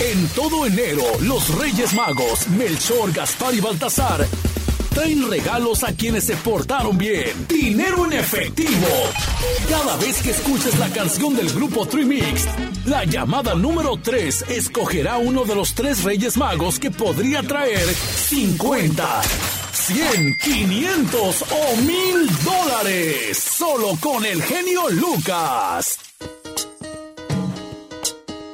En todo enero, los Reyes Magos, Melchor, Gaspar y Baltasar, traen regalos a quienes se portaron bien. Dinero en efectivo. Cada vez que escuches la canción del grupo Trimix, la llamada número 3 escogerá uno de los tres Reyes Magos que podría traer 50. 100, 500 o 1000 dólares. Solo con el genio Lucas.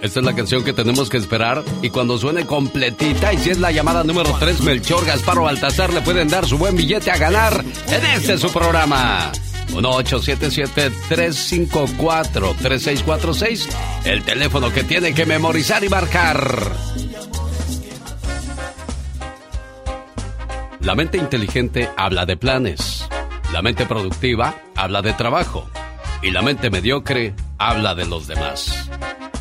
Esta es la canción que tenemos que esperar y cuando suene completita y si es la llamada número 3, Melchor, Gaspar o Baltasar le pueden dar su buen billete a ganar en este su programa. 1-877-354-3646, el teléfono que tiene que memorizar y marcar. La mente inteligente habla de planes, la mente productiva habla de trabajo y la mente mediocre habla de los demás.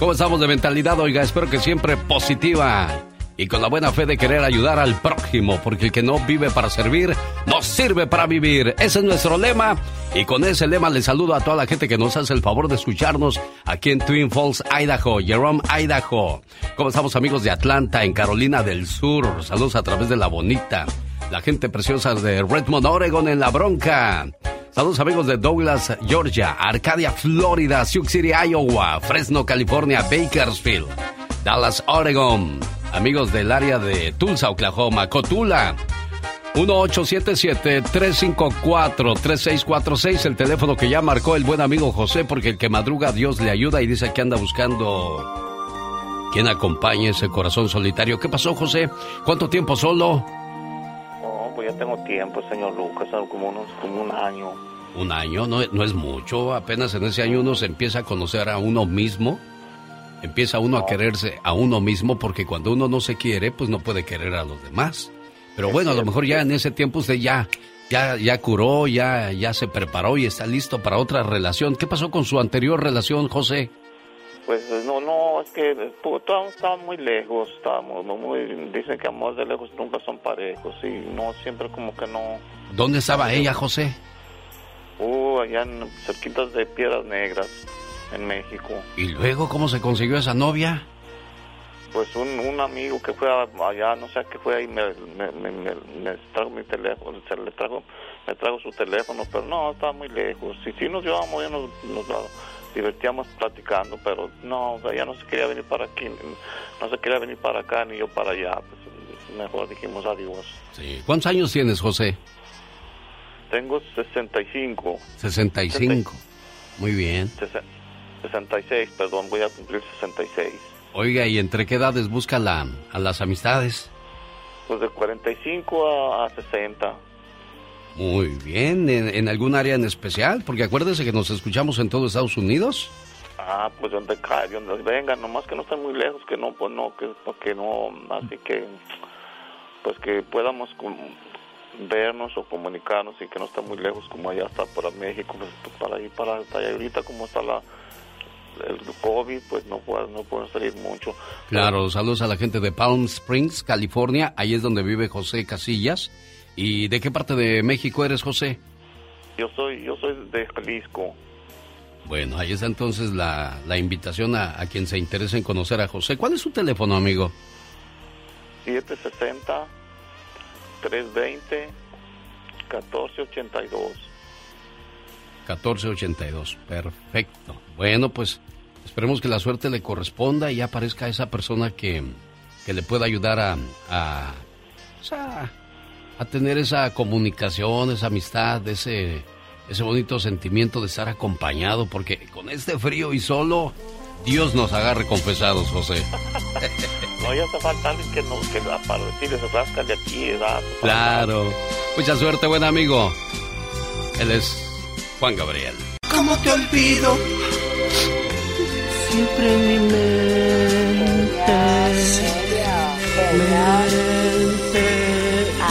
¿Cómo estamos de mentalidad, oiga? Espero que siempre positiva y con la buena fe de querer ayudar al prójimo, porque el que no vive para servir, no sirve para vivir. Ese es nuestro lema y con ese lema le saludo a toda la gente que nos hace el favor de escucharnos aquí en Twin Falls, Idaho, Jerome, Idaho. ¿Cómo estamos amigos de Atlanta, en Carolina del Sur? Saludos a través de La Bonita. La gente preciosa de Redmond, Oregon, en La Bronca. Saludos amigos de Douglas, Georgia, Arcadia, Florida, Sioux City, Iowa, Fresno, California, Bakersfield, Dallas, Oregon. Amigos del área de Tulsa, Oklahoma, Cotula. 1877-354-3646, el teléfono que ya marcó el buen amigo José, porque el que madruga Dios le ayuda y dice que anda buscando quien acompañe ese corazón solitario. ¿Qué pasó, José? ¿Cuánto tiempo solo? Pues ya tengo tiempo, señor Lucas, como, unos, como un año. Un año, no, no es mucho, apenas en ese año uno se empieza a conocer a uno mismo, empieza uno a quererse a uno mismo, porque cuando uno no se quiere, pues no puede querer a los demás. Pero bueno, a lo mejor ya en ese tiempo usted ya, ya, ya curó, ya, ya se preparó y está listo para otra relación. ¿Qué pasó con su anterior relación, José? Pues no, no, es que estaba muy lejos, estábamos muy, dicen que amor de lejos nunca son parejos y no, siempre como que no. ¿Dónde estaba ella, José? Uh, allá en cerquitas de Piedras Negras, en México. ¿Y luego cómo se consiguió esa novia? Pues un, un amigo que fue allá, no sé qué fue ahí, me, me, me, trajo mi teléfono, se le trajo, me trajo su teléfono, pero no, estaba muy lejos. Y sí nos llevamos, ya nos, nos divertíamos platicando, pero no, ella no se quería venir para aquí, no se quería venir para acá ni yo para allá, pues mejor dijimos adiós. Sí. ¿Cuántos años tienes, José? Tengo 65. 65. Muy bien. 66, perdón, voy a cumplir 66. Oiga, ¿y entre qué edades busca la, a las amistades? Pues de 45 a, a 60. Muy bien, ¿En, algún área en especial? Porque acuérdese que nos escuchamos en todo Estados Unidos. Ah, pues donde cae, donde venga, nomás que no esté muy lejos, que no, pues no, que, que no, así que, pues que podamos vernos o comunicarnos y que no esté muy lejos como allá está para México, pues, pues para ir para allá ahorita como está la el COVID, pues no puedo, no puedo salir mucho. Claro, saludos a la gente de Palm Springs, California, ahí es donde vive José Casillas ¿Y de qué parte de México eres, José? Yo soy, yo soy de Jalisco. Bueno, ahí está entonces la, la invitación a, a, quien se interese en conocer a José. ¿Cuál es su teléfono, amigo? 760 320 1482. 1482, perfecto. Bueno, pues esperemos que la suerte le corresponda y aparezca esa persona que, que le pueda ayudar a, a, a a tener esa comunicación, esa amistad, ese, ese bonito sentimiento de estar acompañado, porque con este frío y solo, Dios nos agarre confesados, José. no, ya te falta alguien que, no, que para decirles rasca de aquí, ¿verdad? Claro. Mucha suerte, buen amigo. Él es Juan Gabriel. ¿Cómo te olvido? Siempre en mi mente.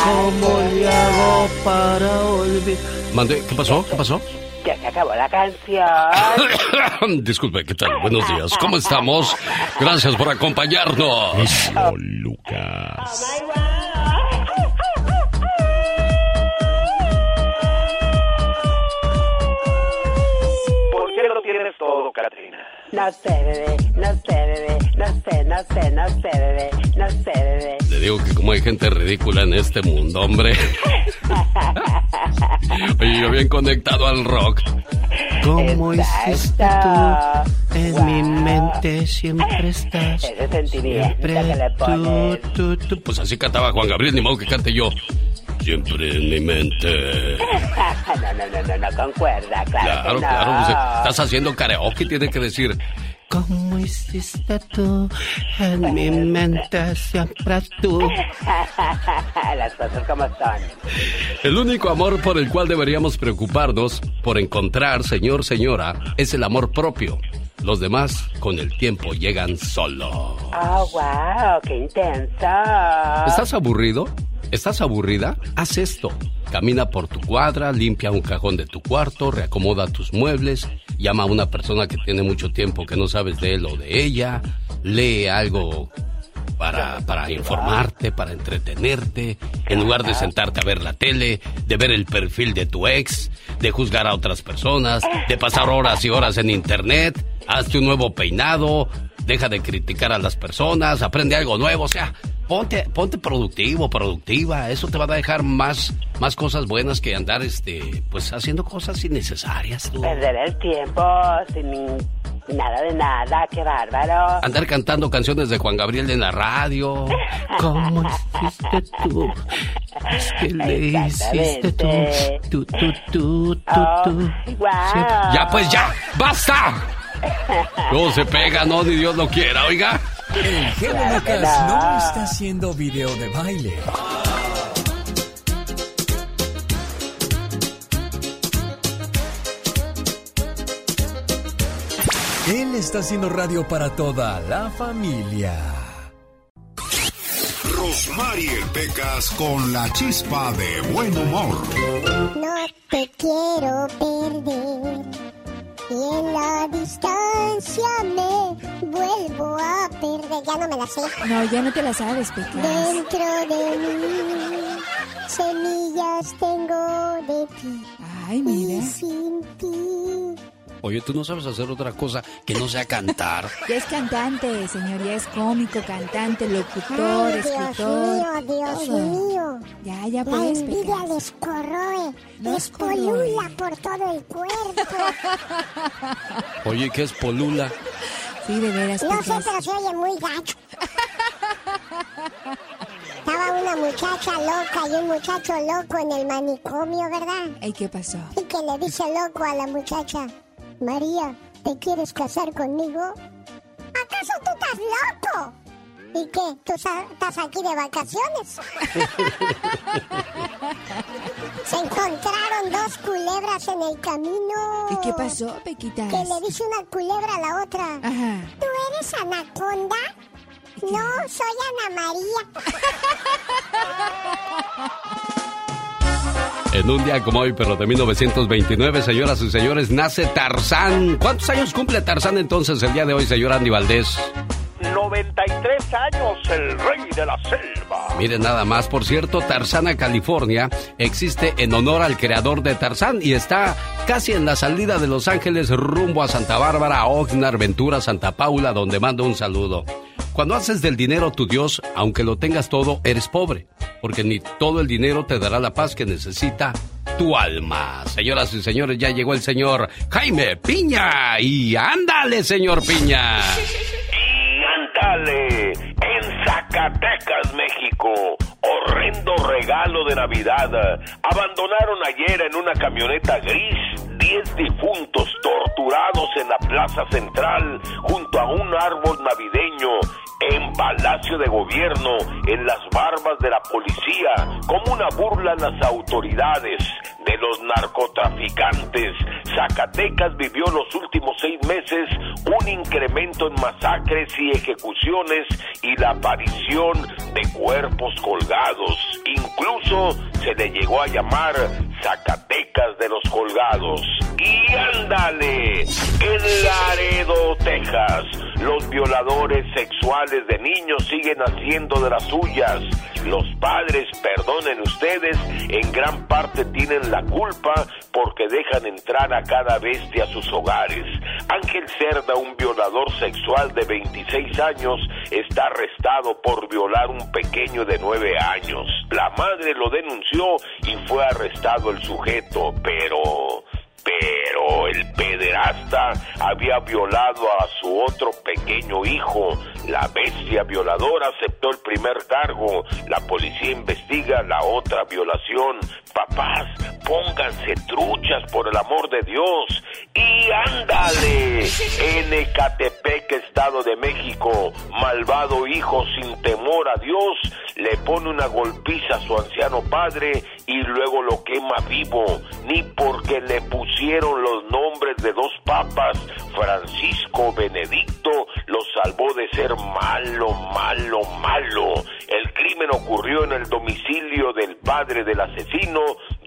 ¿Cómo le hago para olvidar? Mande, ¿qué pasó? ¿Qué pasó? Ya se acabó la canción. Disculpe, ¿qué tal? Buenos días. ¿Cómo estamos? Gracias por acompañarnos. Lucas. ¿Por qué lo No sé, bebé, no sé, bebé, no sé, no sé, no sé, bebé, no sé, bebé. Le digo que como hay gente ridícula en este mundo, hombre. Oye, yo bien conectado al rock. ¿Cómo hiciste tú? En mi mente siempre estás. Ese sentimiento que le pones. Tú, tú, tú. Pues así cantaba Juan Gabriel, ni modo que cante yo. Siempre en mi mente. no, no, no, no, no concuerda, claro. Claro, que no. claro. pues, estás haciendo karaoke, tiene que decir. ¿Cómo hiciste tú? En mi mente siempre tú. Las cosas como son. El único amor por el cual deberíamos preocuparnos por encontrar, señor, señora, es el amor propio. Los demás, con el tiempo, llegan solo. Oh, wow, qué intenso. ¿Estás aburrido? ¿Estás aburrida? Haz esto. Camina por tu cuadra, limpia un cajón de tu cuarto, reacomoda tus muebles, llama a una persona que tiene mucho tiempo que no sabes de él o de ella, lee algo para, para informarte, para entretenerte, en lugar de sentarte a ver la tele, de ver el perfil de tu ex, de juzgar a otras personas, de pasar horas y horas en internet, hazte un nuevo peinado, deja de criticar a las personas, aprende algo nuevo, o sea, ponte, ponte productivo, productiva, eso te va a dejar más, más cosas buenas que andar, este, pues haciendo cosas innecesarias. tú. Perder el tiempo sin nada de nada, qué bárbaro. Andar cantando canciones de Juan Gabriel en la radio. ¿Cómo hiciste tú? Es que le hiciste tú. Tú, tú, tú, tú, Oh, tú. wow. Ya, pues ya, basta. No se pega, no, ni Dios lo quiera, oiga. El genio Claro que Lucas no. no está haciendo video de baile. Él está haciendo radio para toda la familia. Rosmarie Pecas con la chispa de buen humor. No te quiero perder. Y en la distancia me vuelvo a perder. Ya no me la sé. No, ya no te la sabes, Pecas. Dentro de mí, semillas tengo de ti. Ay, Y mira. sin ti. Oye, tú no sabes hacer otra cosa que no sea cantar. Ya es cantante, señor. Ya es cómico, cantante, locutor, Ay, Dios escritor. mío, Dios todo. mío. Ya, ya La puedes, envidia Pecas. les corroe, No les polula por todo el cuerpo. Oye, ¿qué es polula? Sí, de veras, No sé, Pecas. pero se oye muy gacho. Estaba una muchacha loca y un muchacho loco en el manicomio, ¿verdad? Ay, ¿qué pasó? Y que le dice loco a la muchacha, María, ¿te quieres casar conmigo? ¿Acaso tú estás loco? ¿Y qué? ¿Tú estás aquí de vacaciones? Se encontraron dos culebras en el camino. ¿Y qué pasó, Pequitas? Que le dice una culebra a la otra. Ajá. ¿Tú eres anaconda? No, soy Ana María. En un día como hoy, pero de 1929, señoras y señores, nace Tarzán. ¿Cuántos años cumple Tarzán entonces el día de hoy, señor Andy Valdés? 93 años, el rey de la selva. Miren nada más, por cierto, Tarzana, California, existe en honor al creador de Tarzán y está casi en la salida de Los Ángeles rumbo a Santa Bárbara, Oxnard, Ventura, Santa Paula, donde mando un saludo. Cuando haces del dinero tu Dios, aunque lo tengas todo, eres pobre, porque ni todo el dinero te dará la paz que necesita tu alma. Señoras y señores, ya llegó el señor Jaime Piña y ándale, señor Piña. En Zacatecas, México, horrendo regalo de Navidad. Abandonaron ayer en una camioneta gris 10 difuntos torturados en la plaza central junto a un árbol navideño en Palacio de Gobierno, en las barbas de la policía, como una burla a las autoridades de los narcotraficantes. Zacatecas vivió los últimos seis meses un incremento en masacres y ejecuciones y la aparición de cuerpos colgados. Incluso se le llegó a llamar Zacatecas de los colgados. Y ándale, en Laredo, Texas, los violadores sexuales de niños siguen haciendo de las suyas. Los padres, perdonen ustedes, en gran parte tienen la culpa porque dejan entrar a cada bestia a sus hogares. Ángel Cerda, un violador sexual de 26 años, está arrestado por violar un pequeño de 9 años. La madre lo denunció y fue arrestado el sujeto, pero pero el pederasta había violado a su otro pequeño hijo. La bestia violadora aceptó el primer cargo. La policía investiga la otra violación. Papás, pónganse truchas por el amor de Dios. Y ándale. En Ecatepec, Estado de México, malvado hijo sin temor a Dios le pone una golpiza a su anciano padre y luego lo quema vivo. Ni porque le pusieron los nombres de dos papas, Francisco Benedicto, lo salvó de ser malo, malo, malo. El crimen ocurrió en el domicilio del padre del asesino,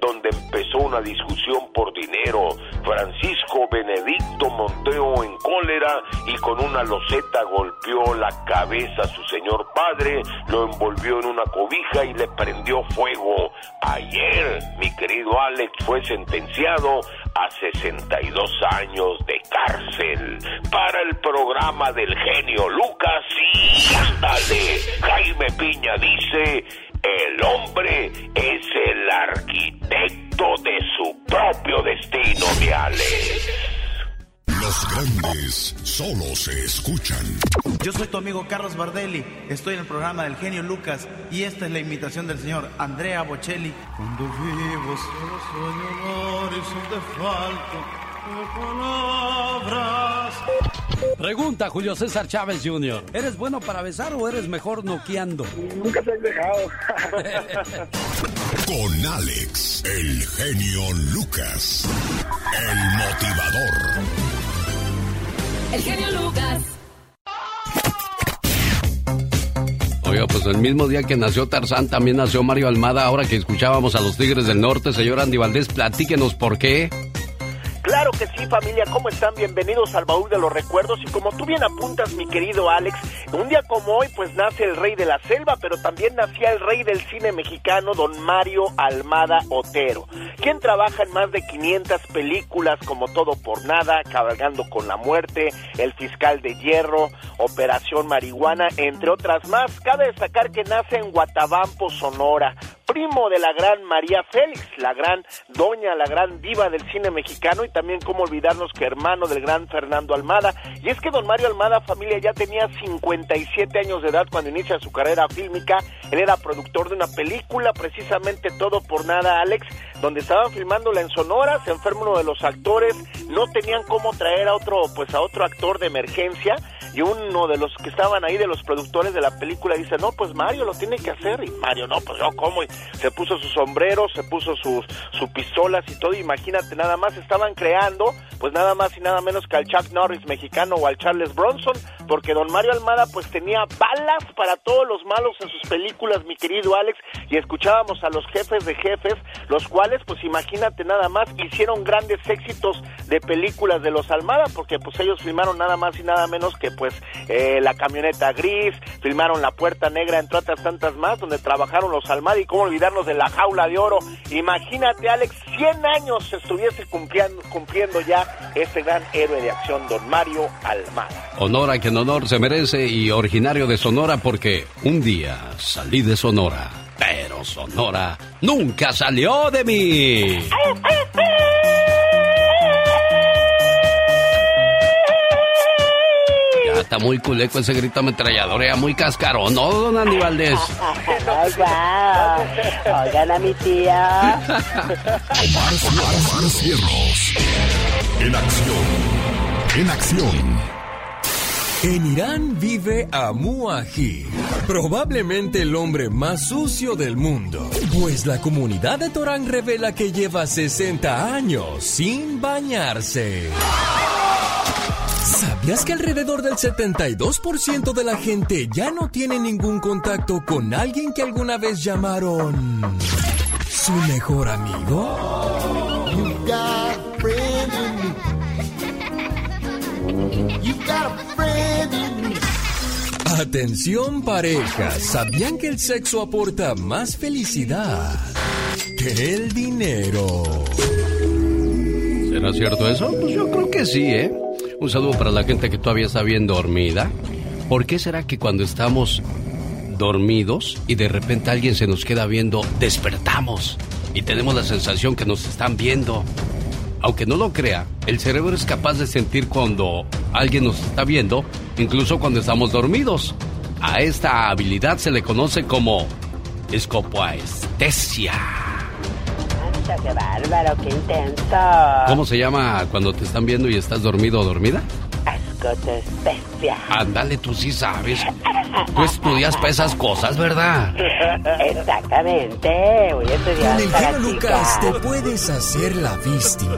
donde empezó una discusión por dinero. Francisco Benedicto montó en cólera y con una loseta golpeó la cabeza a su señor padre, lo envolvió en una cobija y le prendió fuego. Ayer, mi querido Alex fue sentenciado a 62 años de cárcel para el programa del genio Lucas y ándale, Jaime Piña dice, el hombre es el arquitecto de su propio destino, mi Alex. Los grandes solo se escuchan. Yo soy tu amigo Carlos Bardelli, estoy en el programa del genio Lucas y esta es la invitación del señor Andrea Bocelli. Cuando vivo solo sueño horizonte falto de palabras. Pregunta Julio César Chávez Jr. ¿Eres bueno para besar o eres mejor noqueando? Nunca te he dejado. Con Alex, el genio Lucas, el motivador. El genio Lucas. Oiga, pues el mismo día que nació Tarzán también nació Mario Almada. Ahora que escuchábamos a los Tigres del Norte, señor Andy Valdés, platíquenos por qué. Claro que sí, familia, ¿cómo están? Bienvenidos al baúl de los recuerdos. Y como tú bien apuntas, mi querido Alex, un día como hoy, pues nace el rey de la selva, pero también nacía el rey del cine mexicano, don Mario Almada Otero, quien trabaja en más de 500 películas como Todo por Nada, Cabalgando con la Muerte, El Fiscal de Hierro, Operación Marihuana, entre otras más. Cabe destacar que nace en Guatabampo, Sonora, primo de la gran María Félix, la gran doña, la gran diva del cine mexicano y también cómo olvidarnos que hermano del gran Fernando Almada. Y es que don Mario Almada, familia, ya tenía 57 años de edad cuando inicia su carrera fílmica. Él era productor de una película, precisamente Todo por Nada, Alex, donde estaban filmándola en Sonora, se enferma uno de los actores, no tenían cómo traer a otro, pues a otro actor de emergencia y uno de los que estaban ahí de los productores de la película dice, no, pues Mario lo tiene que hacer. Y Mario, no, pues yo, ¿cómo? Y se puso su sombrero, se puso sus, sus pistolas y todo. Imagínate, nada más estaban creando, pues nada más y nada menos que al Chuck Norris mexicano o al Charles Bronson, porque don Mario Almada pues tenía balas para todos los malos en sus películas, mi querido Alex, y escuchábamos a los jefes de jefes, los cuales, pues imagínate nada más, hicieron grandes éxitos de películas de los Almada, porque pues ellos filmaron nada más y nada menos que pues eh, La camioneta gris, filmaron La puerta negra, entre otras tantas más, donde trabajaron los Almada y cómo olvidarnos de La jaula de oro. Imagínate, Alex, 100 años estuviese cumpliendo, cumpliendo ya este gran héroe de acción, don Mario Almada. Honor a quien honor se merece y originario de Sonora porque un día salí de Sonora, Sonora nunca salió de mí. Ya está muy culeco ese grito ametrallador, ya muy cascarón, ¿no, don Andy Valdés? Oigan a mi tía. Omar, Omar Cierros. En acción. En acción. En Irán vive Amu Aji, probablemente el hombre más sucio del mundo, pues la comunidad de Torán revela que lleva 60 años sin bañarse. ¿Sabías que alrededor del 72% de la gente ya no tiene ningún contacto con alguien que alguna vez llamaron su mejor amigo? Atención parejas, ¿sabían que el sexo aporta más felicidad que el dinero? ¿Será cierto eso? Pues yo creo que sí, ¿eh? Un saludo para la gente que todavía está bien dormida. ¿Por qué será que cuando estamos dormidos y de repente alguien se nos queda viendo, despertamos y tenemos la sensación que nos están viendo? Aunque no lo crea, el cerebro es capaz de sentir cuando alguien nos está viendo, incluso cuando estamos dormidos. A esta habilidad se le conoce como escopoestesia. ¡Qué bárbaro, qué intenso! ¿Cómo se llama cuando te están viendo y estás dormido o dormida? Escopoestesia. Ándale, tú sí sabes. Tú estudias para esas cosas, ¿verdad? Exactamente, voy a estudiar Con el para genio Lucas te puedes hacer la víctima.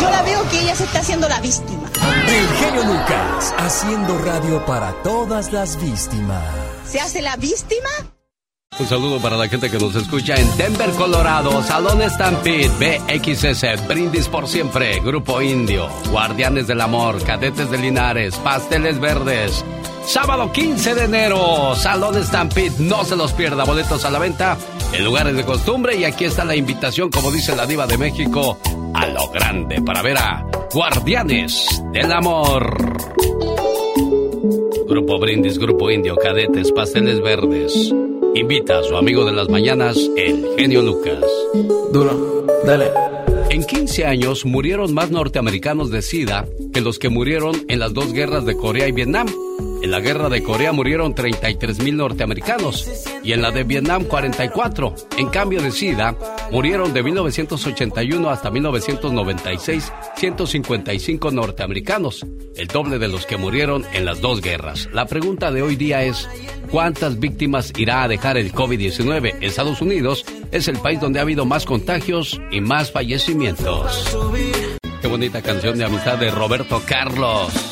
Yo la veo que ella se está haciendo la víctima. El genio Lucas haciendo radio para todas las víctimas. ¿Se hace la víctima? Un saludo para la gente que nos escucha en Denver, Colorado, Salón Stampede, BXS, Brindis por Siempre, Grupo Indio, Guardianes del Amor, Cadetes de Linares, Pasteles Verdes. Sábado 15 de enero, Salón Stampede, no se los pierda, boletos a la venta en lugares de costumbre y aquí está la invitación, como dice la diva de México, a lo grande para ver a Guardianes del Amor. Grupo Brindis, Grupo Indio, Cadetes, Pasteles Verdes. Invita a su amigo de las mañanas, el genio Lucas. Duro, dale. En 15 años murieron más norteamericanos de SIDA que los que murieron en las dos guerras de Corea y Vietnam. En la guerra de Corea murieron 33 mil norteamericanos y en la de Vietnam 44. En cambio de SIDA murieron de 1981 hasta 1996 155 norteamericanos, el doble de los que murieron en las dos guerras. La pregunta de hoy día es, ¿cuántas víctimas irá a dejar el COVID-19? Estados Unidos es el país donde ha habido más contagios y más fallecimientos. Qué bonita canción de amistad de Roberto Carlos.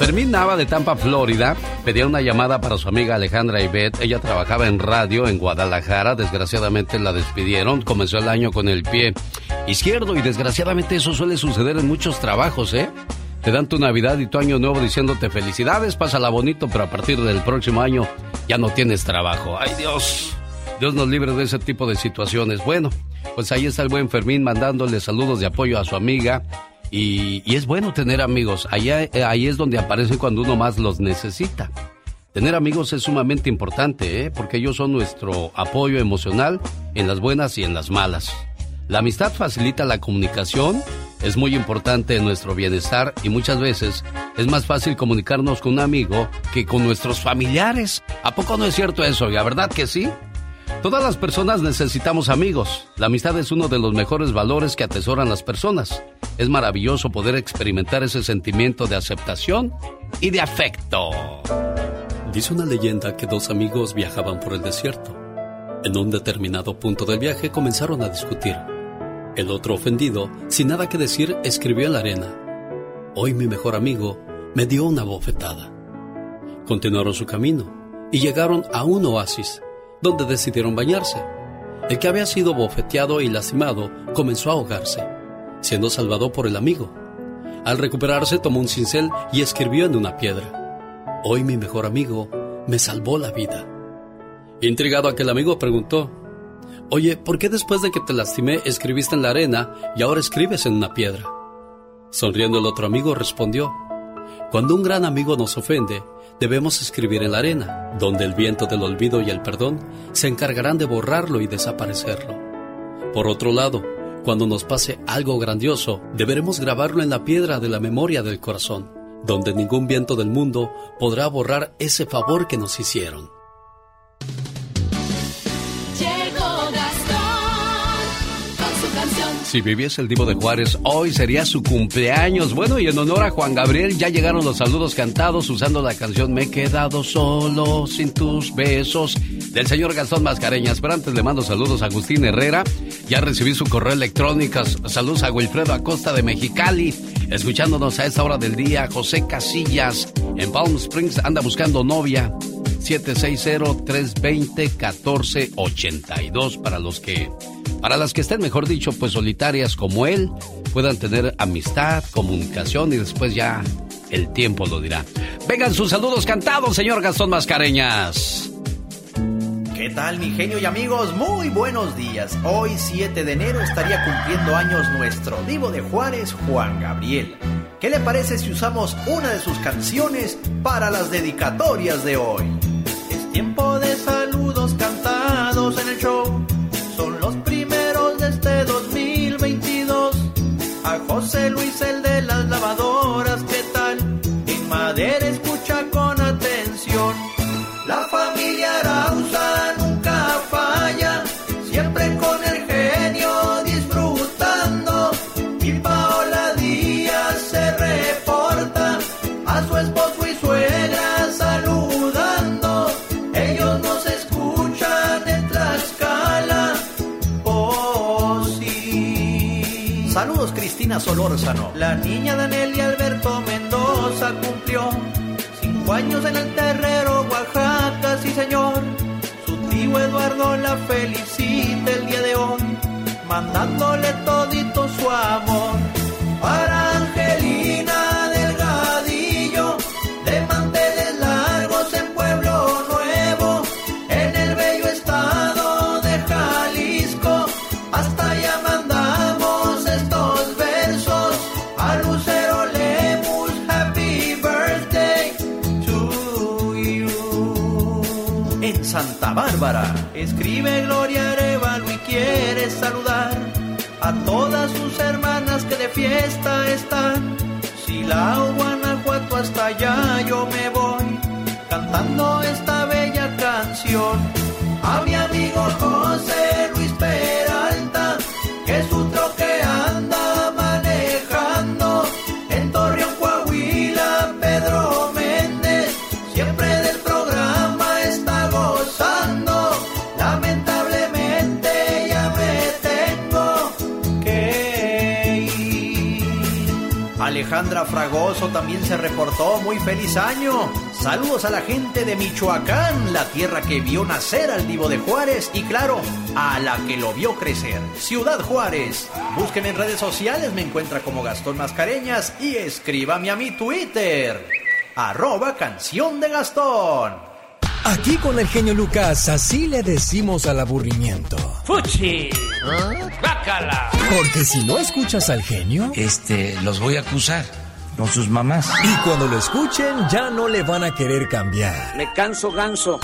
Fermín Nava de Tampa, Florida, pedía una llamada para su amiga Alejandra Ibet. Ella trabajaba en radio en Guadalajara. Desgraciadamente la despidieron. Comenzó el año con el pie izquierdo y desgraciadamente eso suele suceder en muchos trabajos, ¿eh? Te dan tu Navidad y tu Año Nuevo diciéndote felicidades, pásala bonito, pero a partir del próximo año ya no tienes trabajo. ¡Ay Dios! Dios nos libre de ese tipo de situaciones. Bueno, pues ahí está el buen Fermín mandándole saludos de apoyo a su amiga. Y, y es bueno tener amigos. Allá, eh, ahí es donde aparecen cuando uno más los necesita. Tener amigos es sumamente importante, ¿eh? porque ellos son nuestro apoyo emocional en las buenas y en las malas. La amistad facilita la comunicación, es muy importante en nuestro bienestar y muchas veces es más fácil comunicarnos con un amigo que con nuestros familiares. ¿A poco no es cierto eso? ¿La verdad que sí? Todas las personas necesitamos amigos. La amistad es uno de los mejores valores que atesoran las personas. Es maravilloso poder experimentar ese sentimiento de aceptación y de afecto. Dice una leyenda que dos amigos viajaban por el desierto. En un determinado punto del viaje comenzaron a discutir. El otro ofendido, sin nada que decir, escribió en la arena. Hoy mi mejor amigo me dio una bofetada. Continuaron su camino y llegaron a un oasis donde decidieron bañarse. El que había sido bofeteado y lastimado comenzó a ahogarse, siendo salvado por el amigo. Al recuperarse tomó un cincel y escribió en una piedra, Hoy mi mejor amigo me salvó la vida. Intrigado aquel amigo preguntó, Oye, ¿por qué después de que te lastimé escribiste en la arena y ahora escribes en una piedra? Sonriendo el otro amigo respondió, Cuando un gran amigo nos ofende, debemos escribir en la arena, donde el viento del olvido y el perdón se encargarán de borrarlo y desaparecerlo. Por otro lado, cuando nos pase algo grandioso, deberemos grabarlo en la piedra de la memoria del corazón, donde ningún viento del mundo podrá borrar ese favor que nos hicieron. Si viviese el Divo de Juárez, hoy sería su cumpleaños. Bueno, y en honor a Juan Gabriel ya llegaron los saludos cantados usando la canción Me he quedado solo sin tus besos del señor Gastón Mascareñas. Pero antes le mando saludos a Agustín Herrera. Ya recibí su correo electrónico. Saludos a Wilfredo Acosta de Mexicali. Escuchándonos a esta hora del día. José Casillas en Palm Springs anda buscando novia. 760-320-1482 para los que, para las que estén, mejor dicho, pues solitarias como él, puedan tener amistad, comunicación y después ya el tiempo lo dirá. Vengan sus saludos cantados, señor Gastón Mascareñas. ¿Qué tal mi genio y amigos? Muy buenos días. Hoy 7 de enero estaría cumpliendo años nuestro divo de Juárez, Juan Gabriel. ¿qué le parece si usamos una de sus canciones para las dedicatorias de hoy? Es tiempo de saludos cantados en el show. A José Luis, el de las lavadoras, La niña Danelia Alberto Mendoza cumplió cinco años en el terrero Oaxaca, sí señor. Su tío Eduardo la felicita el día de hoy, mandándole todito su amor. Para Escribe Gloria Arevalo y quiere saludar a todas sus hermanas que de fiesta están. Si la Guanajuato hasta allá yo me voy cantando esta bella canción. A mi amigo José Luis Fragoso también se reportó. Muy feliz año. Saludos a la gente de Michoacán, la tierra que vio nacer al Divo de Juárez y claro, a la que lo vio crecer. Ciudad Juárez. Búsqueme en redes sociales, me encuentra como Gastón Mascareñas y escríbame a mi Twitter. Arroba canción de Gastón. Aquí con el genio Lucas, así le decimos al aburrimiento. ¡Fuchi! ¡Bácala! Porque si no escuchas al genio, Este, los voy a acusar con sus mamás. y cuando lo escuchen ya no le van a querer cambiar. Me canso ganso.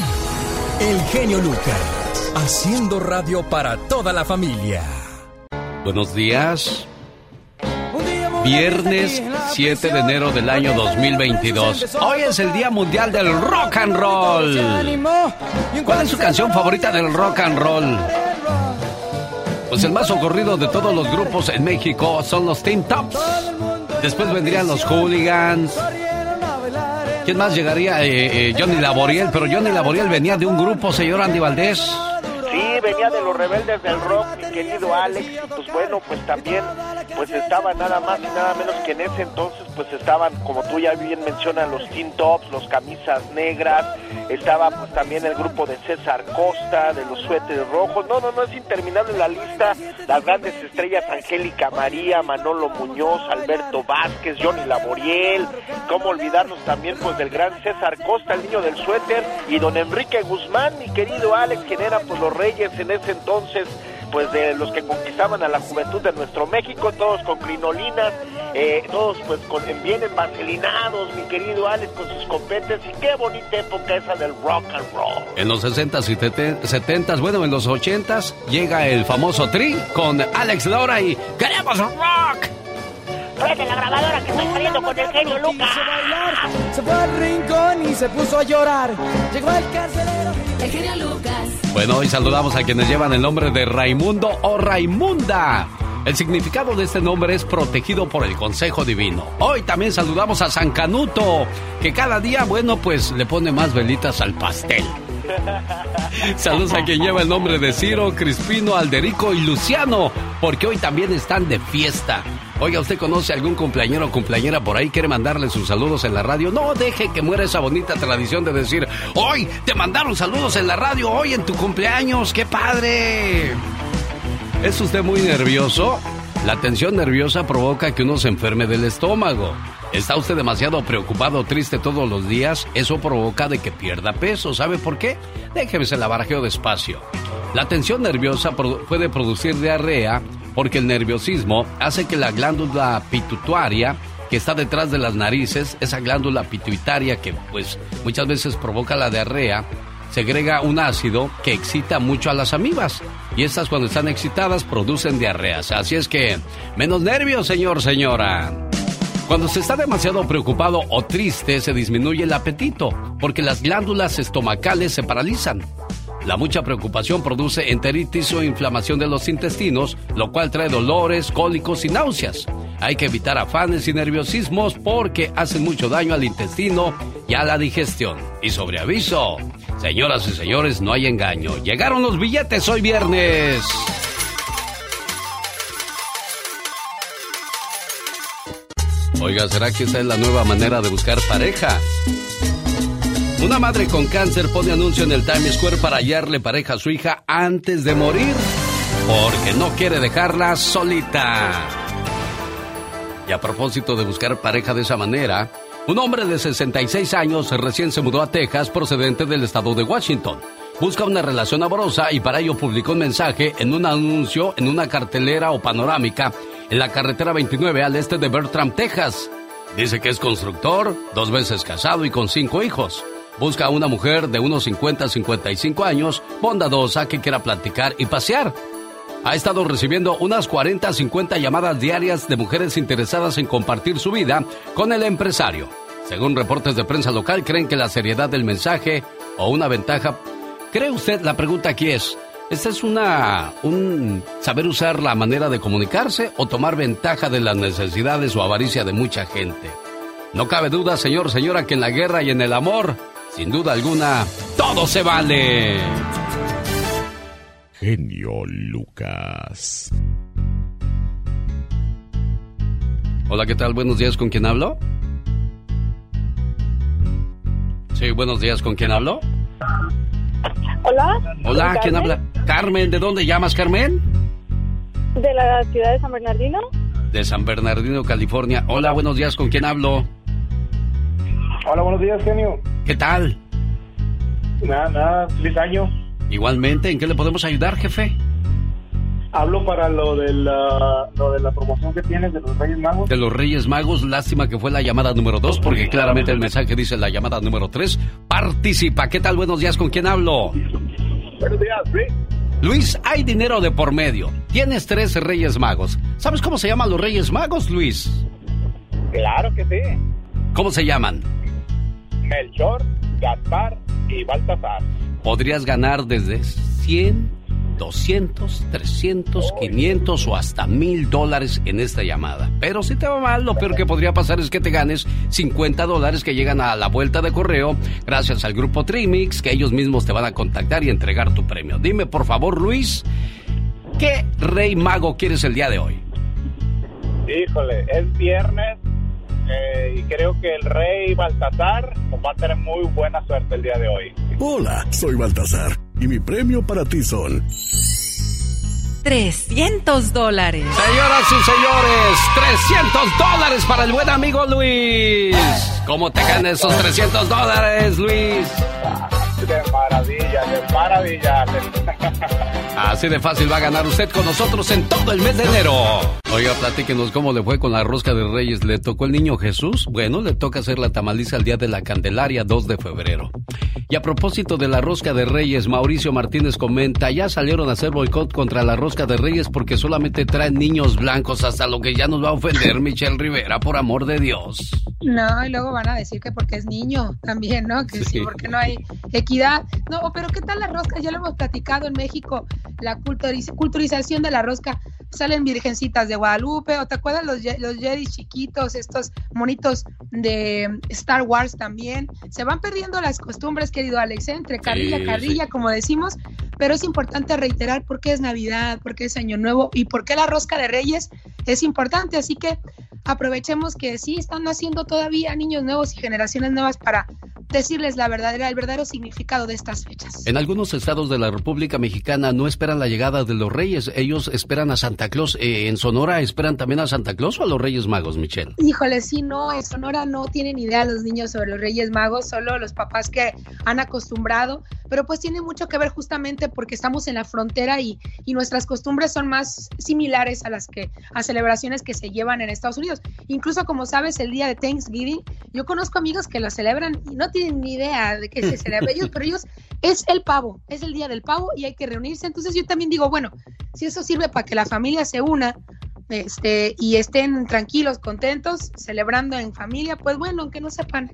El genio Lucas, haciendo radio para toda la familia. Buenos días. Viernes 7 de enero del año 2022. Hoy es el Día Mundial del Rock and Roll. ¿Cuál es su canción favorita del rock and roll? Pues el más ocurrido de todos los grupos en México son los Teen Tops. Después vendrían los Hooligans. ¿Quién más llegaría? Eh, eh, Johnny Laboriel, pero Johnny Laboriel venía de un grupo, señor Andy Valdés. Sí, venía de los rebeldes del rock, querido Alex. Pues bueno, pues también, pues estaba nada más y nada menos que en ese entonces, pues estaban, como tú ya bien mencionas, los Teen Tops, los Camisas Negras. Estaba pues también el grupo de César Costa, de los Suéteres Rojos. No, no, no, es interminable la lista. Las grandes estrellas, Angélica María, Manolo Muñoz, Alberto Vázquez, Johnny Laboriel. Cómo olvidarnos también, pues, del gran César Costa, el niño del suéter, y don Enrique Guzmán, mi querido Alex, quien era, pues, los reyes en ese entonces pues de los que conquistaban a la juventud de nuestro México, todos con crinolinas, eh, todos pues con, bien envaselinados, mi querido Alex, con sus copetes, y qué bonita época esa del rock and roll. En los 60s y 70s, bueno, en los 80s llega el famoso Tri con Alex Lora y ¡Queremos rock! Prende la grabadora que estoy saliendo con el genio Lucas. Se fue al rincón y se puso a llorar. Llegó el carcelero. El genio Lucas. Bueno, hoy saludamos a quienes llevan el nombre de Raimundo o Raimunda. El significado de este nombre es protegido por el Consejo Divino. Hoy también saludamos a San Canuto, que cada día, bueno, pues le pone más velitas al pastel. Saludos a quien lleva el nombre de Ciro, Crispino, Alderico y Luciano, porque hoy también están de fiesta. Oiga, ¿usted conoce algún cumpleañero o cumpleañera por ahí? ¿Quiere mandarle sus saludos en la radio? No deje que muera esa bonita tradición de decir, hoy te mandaron saludos en la radio, hoy en tu cumpleaños, qué padre. ¿Es usted muy nervioso? La tensión nerviosa provoca que uno se enferme del estómago. ¿Está usted demasiado preocupado triste todos los días? Eso provoca de que pierda peso. ¿Sabe por qué? Déjeme se la barajeo despacio. La tensión nerviosa puede producir diarrea porque el nerviosismo hace que la glándula pituitaria que está detrás de las narices, esa glándula pituitaria que pues muchas veces provoca la diarrea, segrega un ácido que excita mucho a las amibas. Y estas cuando están excitadas producen diarreas. Así es que, menos nervios, señor, señora. Cuando se está demasiado preocupado o triste, se disminuye el apetito, porque las glándulas estomacales se paralizan. La mucha preocupación produce enteritis o inflamación de los intestinos, lo cual trae dolores, cólicos y náuseas. Hay que evitar afanes y nerviosismos porque hacen mucho daño al intestino y a la digestión. Y sobre aviso, señoras y señores, no hay engaño. Llegaron los billetes hoy viernes. Oiga, ¿será que esa es la nueva manera de buscar pareja? Una madre con cáncer pone anuncio en el Times Square para hallarle pareja a su hija antes de morir, porque no quiere dejarla solita. Y a propósito de buscar pareja de esa manera, un hombre de 66 años recién se mudó a Texas procedente del estado de Washington. Busca una relación amorosa y para ello publicó un mensaje en un anuncio en una cartelera o panorámica en la carretera 29 al este de Bertram, Texas. Dice que es constructor, dos veces casado y con cinco hijos. Busca a una mujer de unos 50 a 55 años, bondadosa, que quiera platicar y pasear. Ha estado recibiendo unas 40 a 50 llamadas diarias de mujeres interesadas en compartir su vida con el empresario. Según reportes de prensa local, creen que la seriedad del mensaje o una ventaja. ¿Cree usted? La pregunta aquí es: ¿esta es una. un saber usar la manera de comunicarse o tomar ventaja de las necesidades o avaricia de mucha gente? No cabe duda, señor, señora, que en la guerra y en el amor sin duda alguna, todo se vale. Genio Lucas. Hola, ¿qué tal? Buenos días, ¿con quién hablo? Sí, buenos días, ¿con quién hablo? Hola. Hola, ¿quién habla? Carmen, ¿de dónde llamas, Carmen? De la ciudad de San Bernardino. De San Bernardino, California. Hola, buenos días, ¿con quién hablo? Hola, buenos días, genio. ¿Qué tal? Nada, nada, feliz año. Igualmente, ¿en qué le podemos ayudar, jefe? Hablo para lo de la, lo de la promoción que tienes de los Reyes Magos. De los Reyes Magos, lástima que fue la llamada número dos, porque claramente el mensaje dice la llamada número tres. Participa. ¿Qué tal? Buenos días, ¿con quién hablo? Buenos días, Luis. Luis, hay dinero de por medio. Tienes tres Reyes Magos. ¿Sabes cómo se llaman los Reyes Magos, Luis? Claro que sí. ¿Cómo se llaman? Melchor, Gaspar y Baltasar. Podrías ganar desde 100, 200, 300, 500 o hasta mil dólares en esta llamada. Pero si te va mal, lo peor que podría pasar es que te ganes 50 dólares que llegan a la vuelta de correo gracias al grupo Trimix, que ellos mismos te van a contactar y entregar tu premio. Dime, por favor, Luis, ¿qué rey mago quieres el día de hoy? Híjole, es viernes eh, y creo que el rey Baltasar va a tener muy buena suerte el día de hoy. Hola, soy Baltasar y mi premio para ti son 300 dólares. Señoras y señores, 300 dólares para el buen amigo Luis. ¿Cómo te ganan esos 300 dólares, Luis? De maravilla, de maravilla. Así de fácil va a ganar usted con nosotros en todo el mes de enero. Oiga, platíquenos cómo le fue con la rosca de Reyes. ¿Le tocó el niño Jesús? Bueno, le toca hacer la tamaliza el día de la Candelaria, 2 de febrero. Y a propósito de la rosca de Reyes, Mauricio Martínez comenta, ya salieron a hacer boicot contra la rosca de Reyes porque solamente traen niños blancos, hasta lo que ya nos va a ofender Michelle Rivera, por amor de Dios. No, y luego van a decir que porque es niño también, ¿no? Que sí, porque no hay equidad. No, pero ¿qué tal la rosca? Ya lo hemos platicado en México, la culturiz- culturización de la rosca. Salen virgencitas de Guadalupe, o te acuerdas los, los Jedi chiquitos, estos monitos de Star Wars también. Se van perdiendo las costumbres, querido Alex, ¿eh? entre carrilla, Sí, carrilla, como decimos, pero es importante reiterar por qué es Navidad, por qué es Año Nuevo y por qué la rosca de Reyes es importante. Así que aprovechemos que sí están naciendo todavía niños nuevos y generaciones nuevas para decirles la verdadera, el verdadero significado de estas fechas. En algunos estados de la República Mexicana no esperan la llegada de los Reyes, ellos esperan a Santa Claus. Eh, ¿En Sonora esperan también a Santa Claus o a los Reyes Magos, Michelle? Híjole, sí, no, en Sonora no tienen idea los niños sobre los Reyes Magos, solo los papás que han acostumbrado, pero pues tiene mucho que ver justamente porque estamos en la frontera y, y nuestras costumbres son más similares a las que, a celebraciones que se llevan en Estados Unidos. Incluso como sabes, el día de Thanksgiving, yo conozco amigos que lo celebran y no tienen ni idea de qué se celebra ellos, pero ellos es el pavo, es el día del pavo y hay que reunirse. Entonces yo también digo, bueno, si eso sirve para que la familia se una, este, y estén tranquilos, contentos, celebrando en familia, pues bueno, aunque no sepan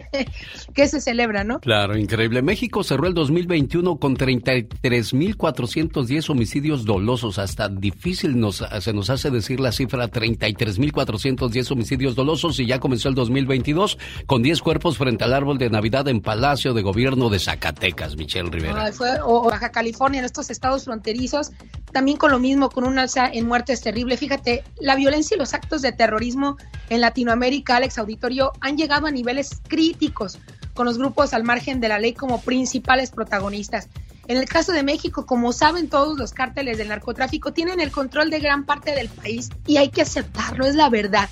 qué se celebra, ¿no? Claro, increíble. México cerró el 2021 con 33.410 homicidios dolosos. Hasta difícil nos, se nos hace decir la cifra 33.410 homicidios dolosos y ya comenzó el 2022 con 10 cuerpos frente al árbol de Navidad en Palacio de Gobierno de Zacatecas, Michelle Rivera. Ah, fue, o Baja California, en estos estados fronterizos, también con lo mismo, con un alza en muertes terrible. Fíjate, la violencia y los actos de terrorismo en Latinoamérica, Alex Auditorio, han llegado a niveles críticos, con los grupos al margen de la ley como principales protagonistas. En el caso de México, como saben todos, los cárteles del narcotráfico tienen el control de gran parte del país y hay que aceptarlo, es la verdad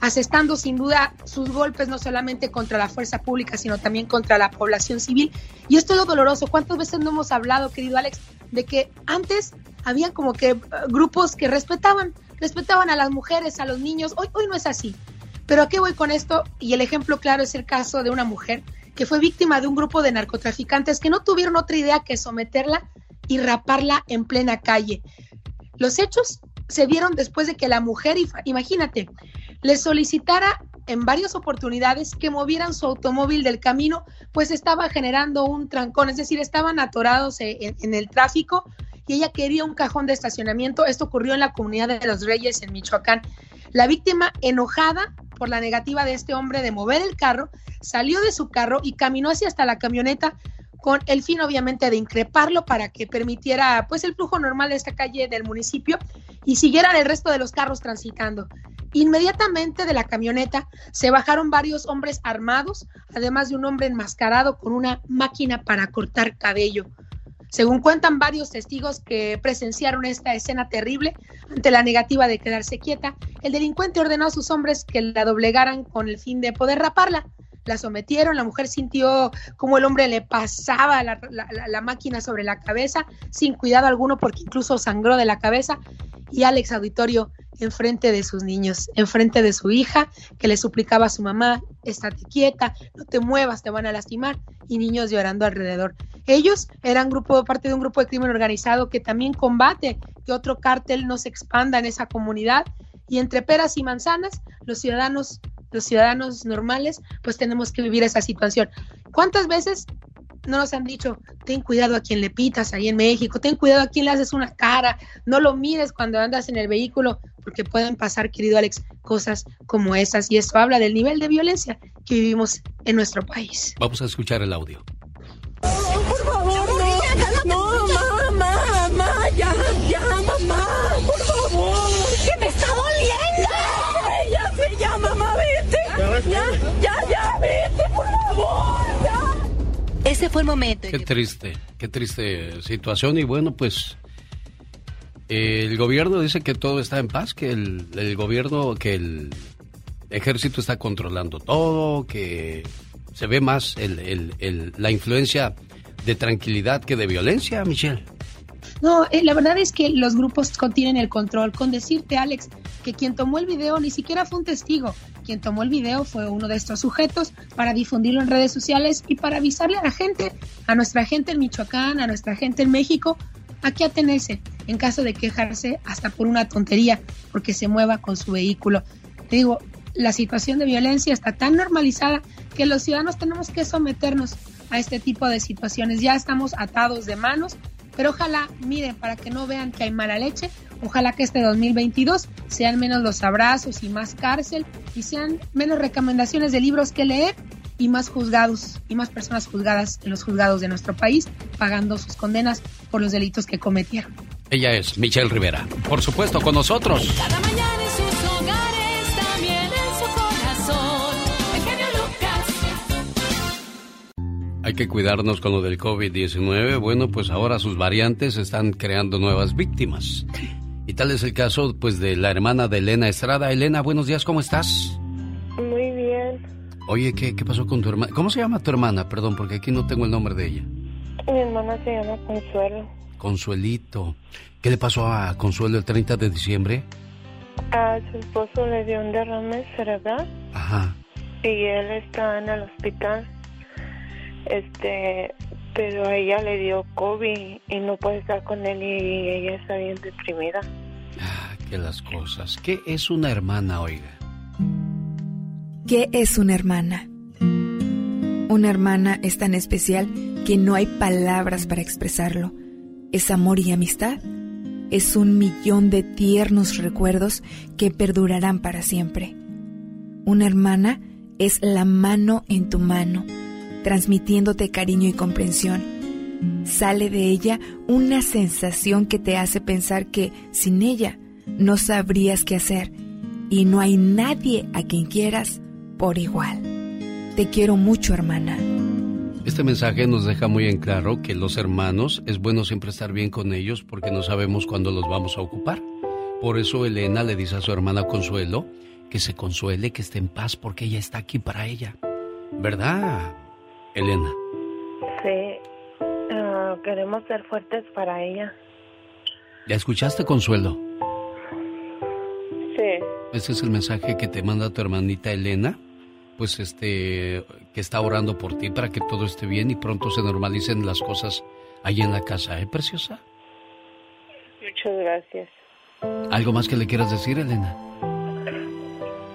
asestando sin duda sus golpes no solamente contra la fuerza pública, sino también contra la población civil. Y esto es lo doloroso. ¿Cuántas veces no hemos hablado, querido Alex, de que antes habían como que uh, grupos que respetaban, respetaban a las mujeres, a los niños. Hoy, hoy no es así. Pero ¿a qué voy con esto? Y el ejemplo claro es el caso de una mujer que fue víctima de un grupo de narcotraficantes que no tuvieron otra idea que someterla y raparla en plena calle. Los hechos se dieron después de que la mujer, imagínate, le solicitara en varias oportunidades que movieran su automóvil del camino, pues estaba generando un trancón, es decir, estaban atorados en, en, el tráfico y ella quería un cajón de estacionamiento. Esto ocurrió en la comunidad de Los Reyes, en Michoacán. La víctima, enojada por la negativa de este hombre de mover el carro, salió de su carro y caminó hacia hasta la camioneta con el fin obviamente de increparlo para que permitiera pues el flujo normal de esta calle del municipio y siguieran el resto de los carros transitando. Inmediatamente de la camioneta se bajaron varios hombres armados, además de un hombre enmascarado con una máquina para cortar cabello. Según cuentan varios testigos que presenciaron esta escena terrible, ante la negativa de quedarse quieta, el delincuente ordenó a sus hombres que la doblegaran con el fin de poder raparla. La sometieron, la mujer sintió como el hombre le pasaba la, la, máquina sobre la cabeza sin cuidado alguno porque incluso sangró de la cabeza y Alex Auditorio enfrente de sus niños, enfrente de su hija que le suplicaba a su mamá, estate quieta, no te muevas, te van a lastimar y niños llorando alrededor. Ellos eran grupo, parte de un grupo de crimen organizado que también combate que otro cártel no se expanda en esa comunidad y entre peras y manzanas los ciudadanos los ciudadanos normales pues tenemos que vivir esa situación. ¿Cuántas veces no nos han dicho, ten cuidado a quien le pitas ahí en México, ten cuidado a quien le haces una cara, no lo mires cuando andas en el vehículo, porque pueden pasar, querido Alex, cosas como esas. Y esto habla del nivel de violencia que vivimos en nuestro país. Vamos a escuchar el audio. por favor, no, no, Ya, ya, ya, vete, por favor, ya. Ese fue el momento. Qué triste, qué triste situación. Y bueno, pues el gobierno dice que todo está en paz, que el, el gobierno, que el ejército está controlando todo, que se ve más el, el, el, la influencia de tranquilidad que de violencia, Michelle. No, eh, la verdad es que los grupos tienen el control. Con decirte, Alex, que quien tomó el video ni siquiera fue un testigo. Quien tomó el video fue uno de estos sujetos para difundirlo en redes sociales y para avisarle a la gente, a nuestra gente en Michoacán, a nuestra gente en México, a qué atenerse en caso de quejarse hasta por una tontería, porque se mueva con su vehículo. Te digo, la situación de violencia está tan normalizada que los ciudadanos tenemos que someternos a este tipo de situaciones. Ya estamos atados de manos, pero ojalá, miren, para que no vean que hay mala leche, ojalá que este 2022 sean menos los abrazos y más cárcel y sean menos recomendaciones de libros que leer y más juzgados y más personas juzgadas en los juzgados de nuestro país pagando sus condenas por los delitos que cometieron. Ella es Michelle Rivera, por supuesto, con nosotros. Cada mañana en sus hogares, también en su corazón. El genio Lucas. Hay que cuidarnos con lo del COVID-19. Bueno, pues ahora sus variantes están creando nuevas víctimas. Tal es el caso, pues, de la hermana de Elena Estrada. Elena, buenos días, ¿cómo estás? Muy bien. Oye, ¿qué, qué pasó con tu hermana? ¿Cómo se llama tu hermana? Perdón, porque aquí no tengo el nombre de ella. Mi hermana se llama Consuelo. Consuelito. ¿Qué le pasó a Consuelo el 30 de diciembre? A su esposo le dio un derrame cerebral. Ajá. Y él está en el hospital. Este, pero a ella le dio COVID y no puede estar con él y ella está bien deprimida. Ah, qué las cosas. ¿Qué es una hermana, oiga? ¿Qué es una hermana? Una hermana es tan especial que no hay palabras para expresarlo. Es amor y amistad. Es un millón de tiernos recuerdos que perdurarán para siempre. Una hermana es la mano en tu mano, transmitiéndote cariño y comprensión. Sale de ella una sensación que te hace pensar que sin ella no sabrías qué hacer y no hay nadie a quien quieras por igual. Te quiero mucho, hermana. Este mensaje nos deja muy en claro que los hermanos es bueno siempre estar bien con ellos porque no sabemos cuándo los vamos a ocupar. Por eso Elena le dice a su hermana Consuelo que se consuele, que esté en paz porque ella está aquí para ella. ¿Verdad, Elena? Sí, queremos ser fuertes para ella. ¿Ya escuchaste, Consuelo? Sí. Ese es el mensaje que te manda tu hermanita Elena, pues este, que está orando por ti para que todo esté bien y pronto se normalicen las cosas ahí en la casa, ¿eh, preciosa? Muchas gracias. ¿Algo más que le quieras decir, Elena?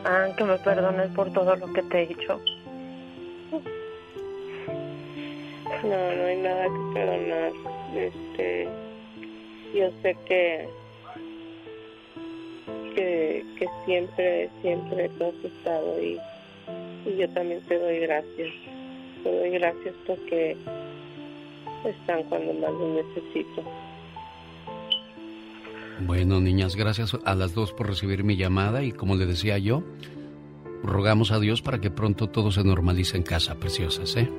Ah, que me perdones por todo lo que te he dicho. No, no hay nada que perdonar. Este, yo sé que que, que siempre, siempre tú has estado ahí. Y yo también te doy gracias. Te doy gracias porque están cuando más lo necesito. Bueno, niñas, gracias a las dos por recibir mi llamada y como le decía yo, rogamos a Dios para que pronto todo se normalice en casa, preciosas, ¿eh?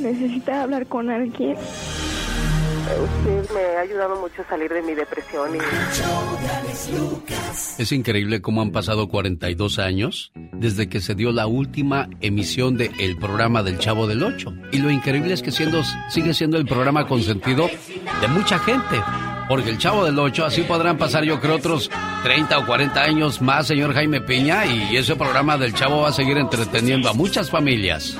Necesita hablar con alguien. Usted me ha ayudado mucho a salir de mi depresión y... Es increíble cómo han pasado 42 años desde que se dio la última emisión del el programa del Chavo del Ocho. Y lo increíble es que siendo, sigue siendo el programa consentido de mucha gente. Porque el Chavo del Ocho, así podrán pasar yo creo otros 30 o 40 años más, señor Jaime Piña, y ese programa del Chavo va a seguir entreteniendo a muchas familias.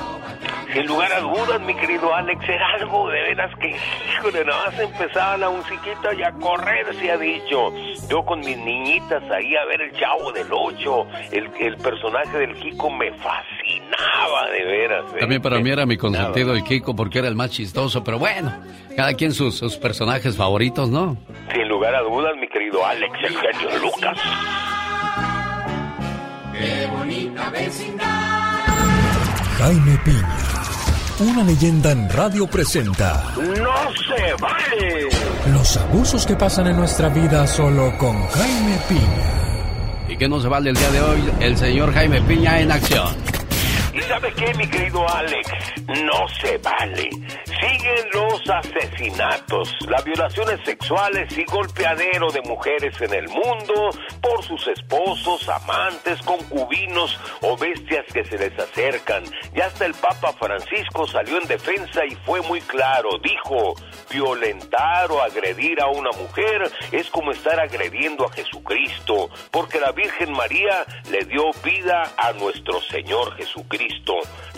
Sin lugar a dudas, mi querido Alex, era algo de veras que, híjole, nada más empezaba la musiquita y a correr, se ha dicho. Yo con mis niñitas ahí a ver el chavo del ocho, el, el personaje del Kiko me fascinaba, de veras. ¿eh? También para mí era mi consentido el Kiko porque era el más chistoso, pero bueno, cada quien sus, sus personajes favoritos, ¿no? Sin lugar a dudas, mi querido Alex, el genio Lucas. Qué bonita vecindad. Jaime Piña, una leyenda en radio presenta ¡No se vale! los abusos que pasan en nuestra vida solo con Jaime Piña. ¿Y que no se vale el día de hoy? El señor Jaime Piña en acción. ¿Y sabe qué, mi querido Alex? No se vale. Siguen los asesinatos, las violaciones sexuales y golpeadero de mujeres en el mundo por sus esposos, amantes, concubinos o bestias que se les acercan. Y hasta el Papa Francisco salió en defensa y fue muy claro. Dijo, violentar o agredir a una mujer es como estar agrediendo a Jesucristo, porque la Virgen María le dio vida a nuestro Señor Jesucristo.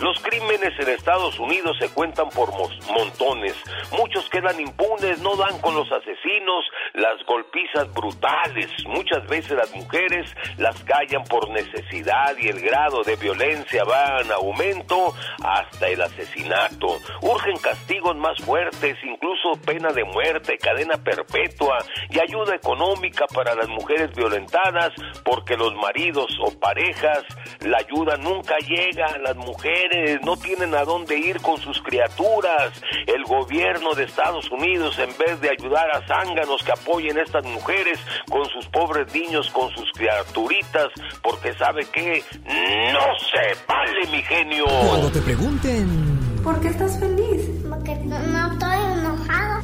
Los crímenes en Estados Unidos se cuentan por montones. Muchos quedan impunes, no dan con los asesinos, las golpizas brutales. Muchas veces las mujeres las callan por necesidad y el grado de violencia va en aumento hasta el asesinato. Urgen castigos más fuertes, incluso pena de muerte, cadena perpetua y ayuda económica para las mujeres violentadas porque los maridos o parejas la ayuda nunca llega las mujeres, no tienen a dónde ir con sus criaturas. El gobierno de Estados Unidos, en vez de ayudar a zánganos que apoyen a estas mujeres con sus pobres niños, con sus criaturitas, porque sabe que no se vale, mi genio. Cuando te pregunten ¿Por qué estás feliz? Porque no estoy enojado.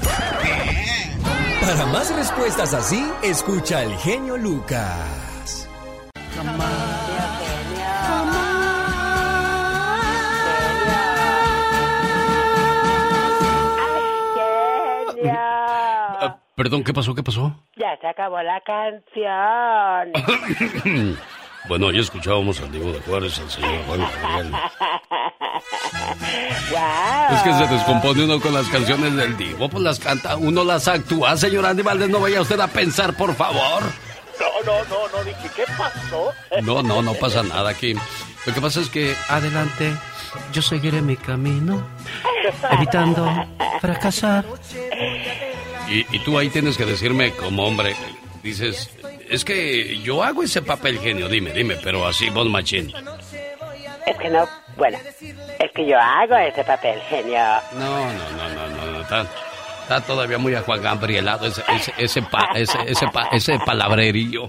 para más respuestas así, escucha el genio Lucas. Perdón, ¿qué pasó? ¿Qué pasó? Ya se acabó la canción. bueno, ya escuchábamos al Diego de Juárez, al señor Juan Gabriel. wow. Es que se descompone uno con las canciones del Divo, pues las canta, uno las actúa. Señor Andy Valdés, no vaya usted a pensar, por favor. No, no, no, no, dije, ¿qué pasó? No, no, no pasa nada aquí. Lo que pasa es que Adelante, yo seguiré mi camino, evitando fracasar. Y, y tú ahí tienes que decirme como hombre, dices, es que yo hago ese papel genio, dime, dime, pero así, Bon Machín. Es que no, bueno, es que yo hago ese papel, genio. No, no, no, no, no, no, está, está todavía muy a Juan Gabrielado ese, ese, ese, pa- ese, ese, pa- ese palabrerío.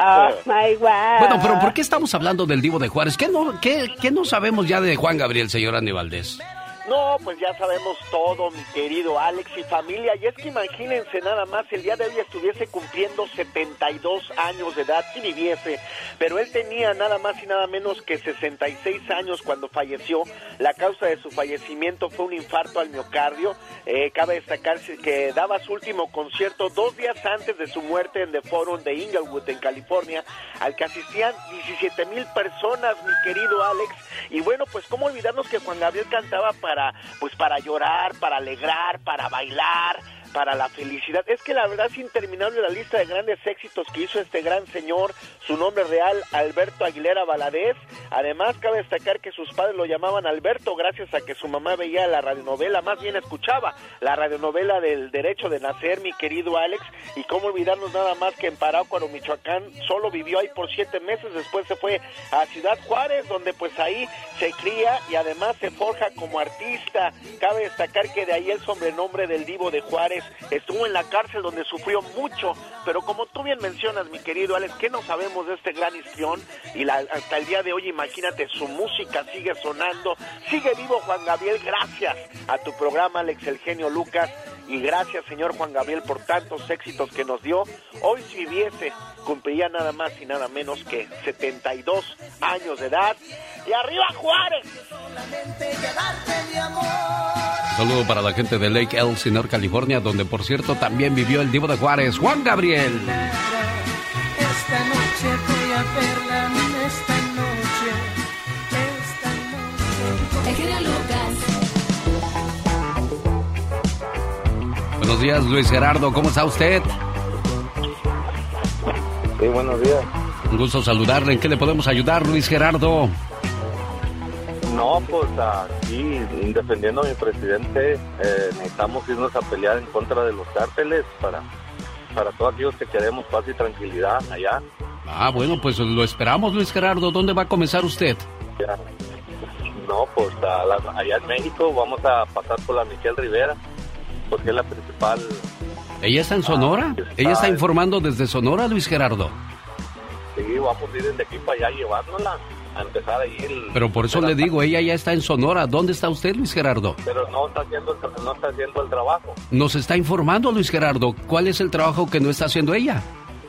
Oh, my wow. Bueno, pero ¿por qué estamos hablando del Divo de Juárez? ¿Qué no, qué, qué no sabemos ya de Juan Gabriel, señor Andy Valdés? No, pues ya sabemos todo, mi querido Alex y familia. Y es que imagínense nada más, el día de hoy estuviese cumpliendo 72 años de edad, si viviese, pero él tenía nada más y nada menos que 66 años cuando falleció. La causa de su fallecimiento fue un infarto al miocardio. Eh, cabe destacarse que daba su último concierto dos días antes de su muerte en The Forum de Inglewood, en California, al que asistían 17 mil personas, mi querido Alex. Y bueno, pues cómo olvidarnos que Juan Gabriel cantaba para, pues para llorar, para alegrar, para bailar, para la felicidad. Es que la verdad es interminable la lista de grandes éxitos que hizo este gran señor, su nombre real, Alberto Aguilera Valadez. Además, cabe destacar que sus padres lo llamaban Alberto gracias a que su mamá veía la radionovela, más bien escuchaba la radionovela del derecho de nacer, mi querido Alex. Y cómo olvidarnos nada más que en Parácuaro, Michoacán, solo vivió ahí por siete meses, después se fue a Ciudad Juárez, donde pues ahí se cría y además se forja como artista. Cabe destacar que de ahí el sobrenombre del Divo de Juárez estuvo en la cárcel donde sufrió mucho, pero como tú bien mencionas, mi querido Alex, ¿qué no sabemos de este gran histrión? Y hasta el día de hoy, imagínate, su música sigue sonando, sigue vivo Juan Gabriel, gracias a tu programa, Alex El Genio Lucas, y gracias, señor Juan Gabriel, por tantos éxitos que nos dio. Hoy, si viviese, cumpliría nada más y nada menos que 72 años de edad. ¡Y arriba Juárez! Un saludo para la gente de Lake Elsinore, California, donde por cierto también vivió el Divo de Juárez, Juan Gabriel. Esta noche voy a verla, esta noche, esta noche. Buenos días, Luis Gerardo, ¿cómo está usted? Sí, buenos días. Un gusto saludarle. ¿En qué le podemos ayudar, Luis Gerardo? No, pues aquí, defendiendo a mi presidente, eh, necesitamos irnos a pelear en contra de los cárteles para, para todos aquellos que queremos paz y tranquilidad allá. Ah, bueno, pues lo esperamos, Luis Gerardo. ¿Dónde va a comenzar usted? Ya. No, pues a la- allá en México vamos a pasar por la Michelle Rivera, porque es la principal. ¿Ella está en Sonora? ¿Ella está informando desde Sonora, Luis Gerardo? Sí, vamos a ir desde aquí para allá llevándola, a empezar ahí. el- Pero por eso le digo, ella ya está en Sonora. ¿Dónde está usted, Luis Gerardo? Pero no está haciendo, el- no está haciendo el trabajo. Nos está informando, Luis Gerardo. ¿Cuál es el trabajo que no está haciendo ella?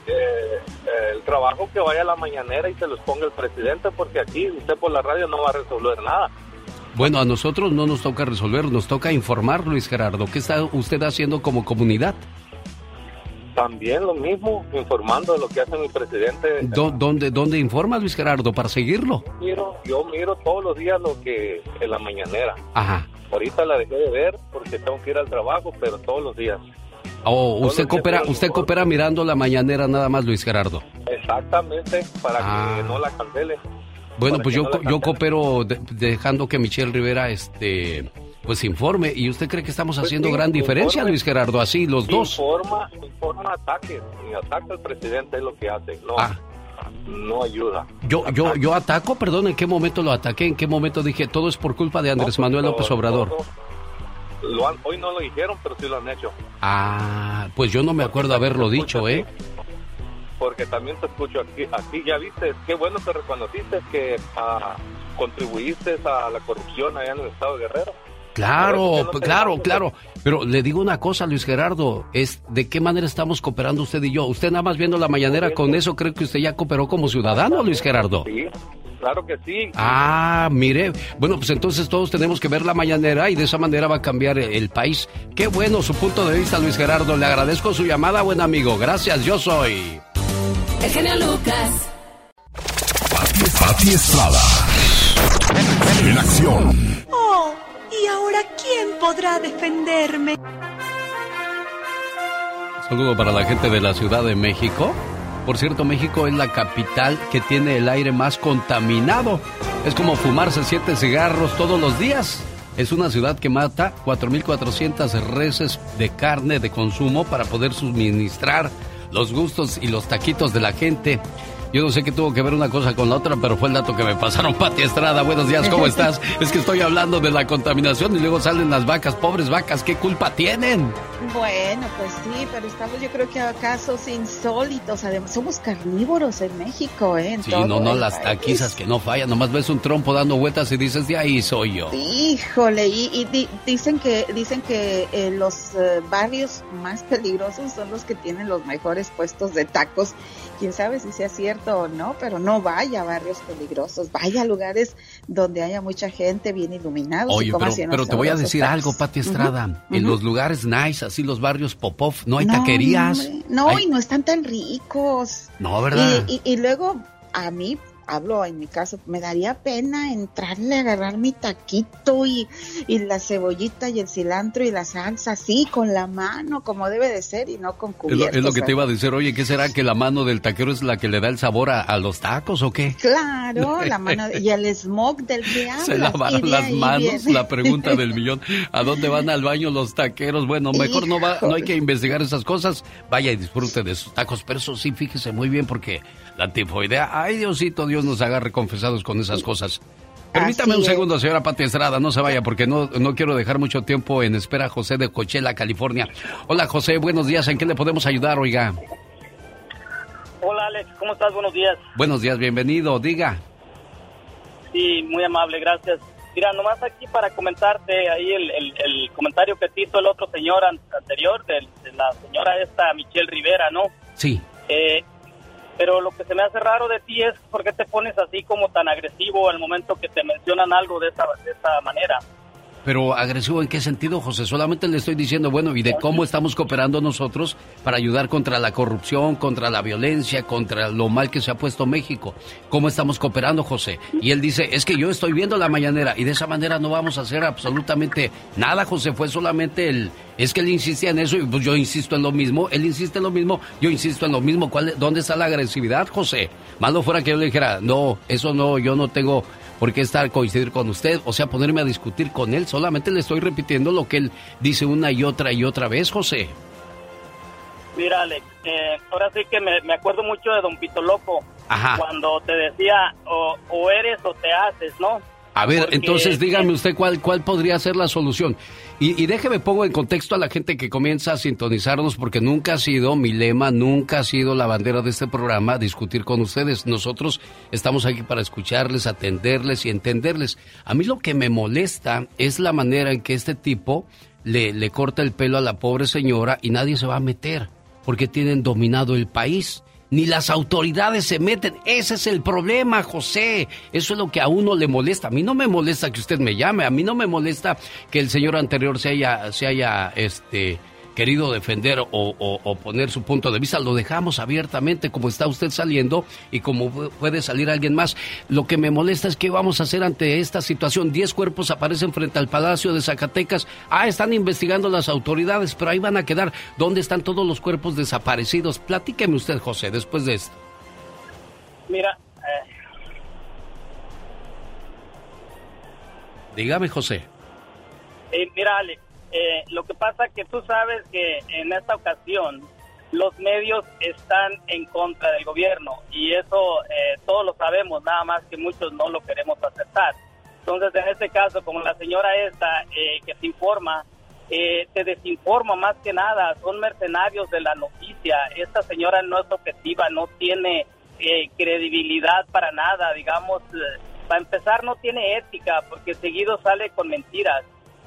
Eh, eh, el trabajo que vaya a la mañanera y se los ponga el presidente, porque aquí usted por la radio no va a resolver nada. Bueno, a nosotros no nos toca resolver, nos toca informar, Luis Gerardo. ¿Qué está usted haciendo como comunidad? También lo mismo, informando de lo que hace mi presidente. ¿Dó- ¿Dónde, ¿Dónde informa Luis Gerardo para seguirlo? Miro, yo miro todos los días lo que en la mañanera. Ajá. Ahorita la dejé de ver porque tengo que ir al trabajo, pero todos los días. Oh, usted coopera, usted coopera mirando la mañanera nada más, Luis Gerardo. Exactamente, para Ah. que no la cancele. Bueno, pues yo, no yo coopero de- dejando que Michelle Rivera este pues informe. ¿Y usted cree que estamos Pues haciendo gran diferencia. Luis Gerardo? Así, los dos. Informa, informa ataques y ataca al presidente es lo que hace. No, Ah. no ayuda. Yo, yo, yo ataco, perdón, ¿en qué momento lo ataqué? ¿En qué momento dije todo es por culpa de Andrés Manuel Todo- López Obrador? lo han- hoy no lo dijeron, pero sí lo han hecho. Ah, pues yo no me acuerdo haberlo dicho, ¿eh? Porque también te escucho aquí, aquí ya viste, qué bueno que reconociste que ah, contribuiste a la corrupción allá en el estado de Guerrero. Claro, no claro, claro. Pero le digo una cosa, Luis Gerardo, es de qué manera estamos cooperando usted y yo. Usted nada más viendo la mañanera con eso, creo que usted ya cooperó como ciudadano, Luis Gerardo. Sí, Claro que sí. Ah, mire. Bueno, pues entonces todos tenemos que ver la mañanera y de esa manera va a cambiar el país. Qué bueno su punto de vista, Luis Gerardo. Le agradezco su llamada, buen amigo. Gracias, yo soy. El genio Lucas. Pati Estrada. En acción. Oh, ¿y ahora quién podrá defenderme? Saludo para la gente de la Ciudad de México. Por cierto, México es la capital que tiene el aire más contaminado. Es como fumarse siete cigarros todos los días. Es una ciudad que mata 4.400 reses de carne de consumo para poder suministrar los gustos y los taquitos de la gente. Yo no sé qué tuvo que ver una cosa con la otra, pero fue el dato que me pasaron. Pati Estrada, buenos días, ¿cómo estás? es que estoy hablando de la contaminación y luego salen las vacas, pobres vacas, ¿qué culpa tienen? Bueno, pues sí, pero estamos yo creo que a casos insólitos. Además, somos carnívoros en México, ¿eh? En Sí, no, no, las taquizas que no fallan, nomás ves un trompo dando vueltas y dices, de ahí soy yo. Híjole, y, y di- dicen que dicen que eh, los eh, barrios más peligrosos son los que tienen los mejores puestos de tacos. Quién sabe si sea cierto o no, pero no vaya a barrios peligrosos, vaya a lugares donde haya mucha gente bien iluminados. Oye, pero, te voy a decir tacos. algo, Pati Estrada. En los lugares nice, así los barrios Popov, no hay No, taquerías. hombre, No, Hay- y no están tan ricos. No, ¿verdad? Y, y- y luego a mí, hablo en mi caso, me daría pena entrarle a agarrar mi taquito y, y la cebollita y el cilantro y la salsa así con la mano como debe de ser y no con Es lo, cubiertos. es lo que te iba a decir, oye, ¿qué será que la mano del taquero es la que le da el sabor a, a los tacos o qué? Claro, la mano y el smog del que hablas. Se lavaron las manos, viene. la pregunta del millón. ¿A dónde van al baño los taqueros? Bueno, mejor no va, no hay que investigar esas cosas. Vaya y disfrute de sus tacos, pero eso sí, fíjese muy bien porque la tifoidea, ay Diosito, Dios nos agarre confesados con esas cosas. Permítame Así un es. segundo, señora Pati Estrada, no se vaya porque no, no quiero dejar mucho tiempo en espera a José de Coachella, California. Hola José, buenos días, ¿en qué le podemos ayudar, oiga? Hola Alex, ¿cómo estás? Buenos días. Buenos días, bienvenido, diga. Sí, muy amable, gracias. Mira, nomás aquí para comentarte ahí el, el- el comentario que te hizo el otro señor an- anterior, del- de, la señora esta Michelle Rivera, ¿no? Sí. Eh, pero lo que se me hace raro de ti es por qué te pones así como tan agresivo al momento que te mencionan algo de esa, de esa manera. Pero agresivo en qué sentido, José? Solamente le estoy diciendo, bueno, y de cómo estamos cooperando nosotros para ayudar contra la corrupción, contra la violencia, contra lo mal que se ha puesto México. ¿Cómo estamos cooperando, José? Y él dice, es que yo estoy viendo la mañanera y de esa manera no vamos a hacer absolutamente nada, José. Fue solamente el... Es que él insistía en eso y pues yo insisto en lo mismo. Él insiste en lo mismo, yo insisto en lo mismo. ¿Cuál, ¿Dónde está la agresividad, José? Malo fuera que yo le dijera, no, eso no, yo no tengo por qué estar coincidir con usted, o sea, ponerme a discutir con él. Solamente le estoy repitiendo lo que él dice una y otra y otra vez, José. Mira, Alex, eh, ahora sí que me, me acuerdo mucho de Don Pito Loco, Ajá. cuando te decía o, o eres o te haces, ¿no? A ver, Porque- entonces dígame usted cuál, cuál podría ser la solución. Y, déjeme pongo en contexto a la gente que comienza a sintonizarnos porque nunca ha sido mi lema, nunca ha sido la bandera de este programa discutir con ustedes. Nosotros estamos aquí para escucharles, atenderles y entenderles. A mí lo que me molesta es la manera en que este tipo le corta el pelo a la pobre señora y nadie se va a meter porque tienen dominado el país. Ni las autoridades se meten. Ese es el problema, José. Eso es lo que a uno le molesta. A mí no me molesta que usted me llame. A mí no me molesta que el señor anterior se haya, se haya, este, querido defender o, o- o poner su punto de vista. Lo dejamos abiertamente como está usted saliendo y como pu- puede salir alguien más. Lo que me molesta es qué vamos a hacer ante esta situación. Diez cuerpos aparecen frente al Palacio de Zacatecas. Ah, están investigando las autoridades, pero ahí van a quedar. ¿Dónde están todos los cuerpos desaparecidos? Platíqueme usted, José, después de esto. Mira, eh, Dígame, José. eh, mira, Alex, eh, lo que pasa que tú sabes que en esta ocasión los medios están en contra del gobierno y eso eh, todos lo sabemos, nada más que muchos no lo queremos aceptar. Entonces, en este caso, como la señora esta eh, que se informa, eh, te desinforma más que nada, son mercenarios de la noticia. Esta señora no es objetiva, no tiene eh, credibilidad para nada, digamos, eh, para empezar no tiene ética porque seguido sale con mentiras.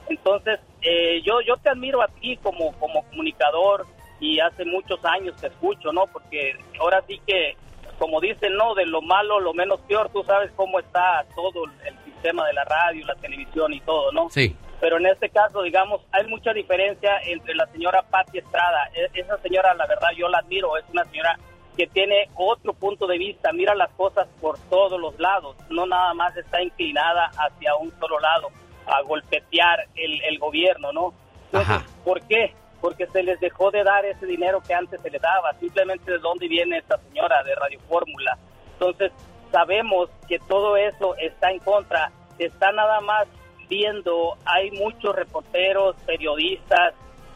Entonces, eh, yo, yo te admiro a ti como, como comunicador y hace muchos años te escucho, ¿no? Porque ahora sí que como dicen, no, de lo malo, lo menos peor, tú sabes cómo está todo el sistema de la radio, la televisión y todo, ¿no? Sí. Pero en este caso, digamos, hay mucha diferencia entre la señora Patti Estrada. E- Esa señora, la verdad, yo la admiro, es una señora que tiene otro punto de vista, mira las cosas por todos los lados, no nada más está inclinada hacia un solo lado, a golpetear el, el gobierno, ¿no? Ajá. ¿Por qué? Porque se les dejó de dar ese dinero que antes se le daba, simplemente de dónde viene esta señora de Radio Fórmula. Entonces, sabemos que todo eso está en contra, está nada más viendo, hay muchos reporteros, periodistas,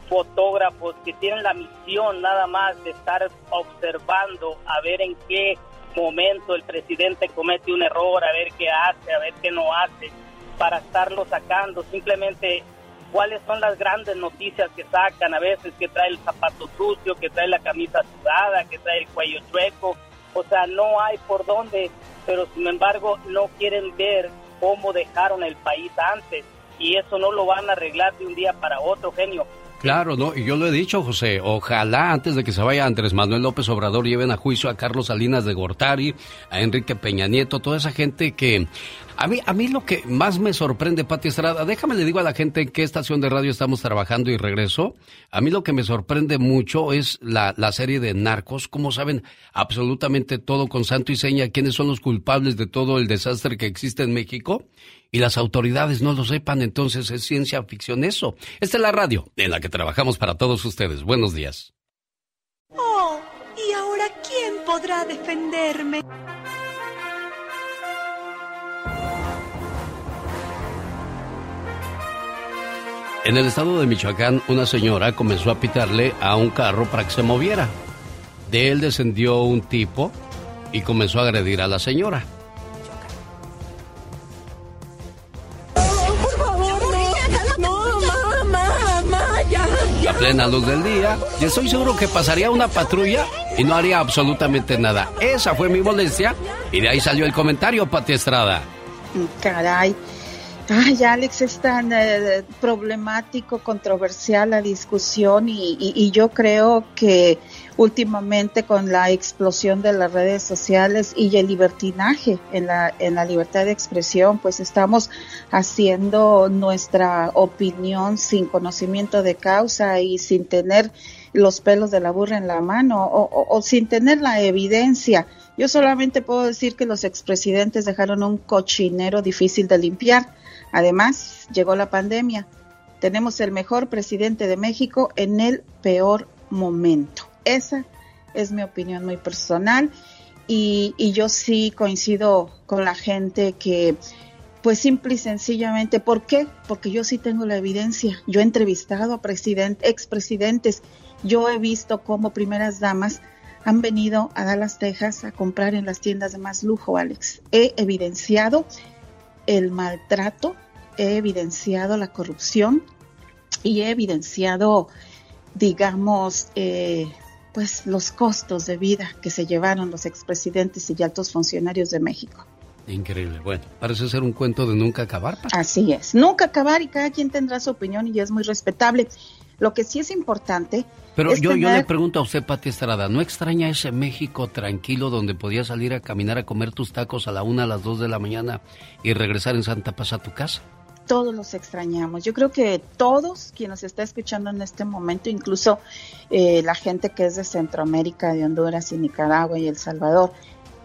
fotógrafos que tienen la misión nada más de estar observando a ver en qué momento el presidente comete un error, a ver qué hace, a ver qué no hace, para estarlo sacando. Simplemente cuáles son las grandes noticias que sacan, a veces que trae el zapato sucio, que trae la camisa sudada, que trae el cuello chueco, o sea, no hay por dónde, pero sin embargo no quieren ver cómo dejaron el país antes y eso no lo van a arreglar de un día para otro, genio. Claro, no, y yo lo he dicho, José, ojalá antes de que se vaya Andrés Manuel López Obrador lleven a juicio a Carlos Salinas de Gortari, a Enrique Peña Nieto, toda esa gente que a mí a mí lo que más me sorprende, Pati Estrada, déjame le digo a la gente en qué estación de radio estamos trabajando y regreso. A mí lo que me sorprende mucho es la, la serie de Narcos, cómo saben absolutamente todo con santo y seña quiénes son los culpables de todo el desastre que existe en México y las autoridades no lo sepan, entonces es ciencia ficción eso. Esta es la radio en la que trabajamos para todos ustedes. Buenos días. Oh, ¿y ahora quién podrá defenderme? En el estado de Michoacán, una señora comenzó a pitarle a un carro para que se moviera. De él descendió un tipo y comenzó a agredir a la señora. Ya, ya. A plena luz del día, y estoy seguro que pasaría una patrulla y no haría absolutamente nada. Esa fue mi molestia y de ahí salió el comentario, Pati Estrada. Caray. Ay, Alex, es tan eh, problemático, controversial la discusión y yo creo que últimamente con la explosión de las redes sociales y el libertinaje en la, en la libertad de expresión, pues estamos haciendo nuestra opinión sin conocimiento de causa y sin tener los pelos de la burra en la mano o, o- o sin tener la evidencia. Yo solamente puedo decir que los expresidentes dejaron un cochinero difícil de limpiar. Además, llegó la pandemia. Tenemos el mejor presidente de México en el peor momento. Esa es mi opinión muy personal y, y yo sí coincido con la gente que, pues simple y sencillamente, ¿por qué? Porque yo sí tengo la evidencia. Yo he entrevistado a president- expresidentes, yo he visto cómo primeras damas han venido a Dallas, Texas a comprar en las tiendas de más lujo, Alex. He evidenciado el maltrato, he evidenciado la corrupción y he evidenciado, digamos, eh, pues los costos de vida que se llevaron los expresidentes y altos funcionarios de México. Increíble. Bueno, parece ser un cuento de nunca acabar. Pati. Así es, nunca acabar y cada quien tendrá su opinión y es muy respetable. Lo que sí es importante Pero es yo, yo le pregunto a usted, Pati Estrada, ¿no extraña ese México tranquilo donde podías salir a caminar a comer tus tacos a la una, a las dos de la mañana y regresar en Santa Paz a tu casa? Todos los extrañamos. Yo creo que todos quien nos está escuchando en este momento, incluso eh, la gente que es de Centroamérica, de Honduras y Nicaragua y El Salvador,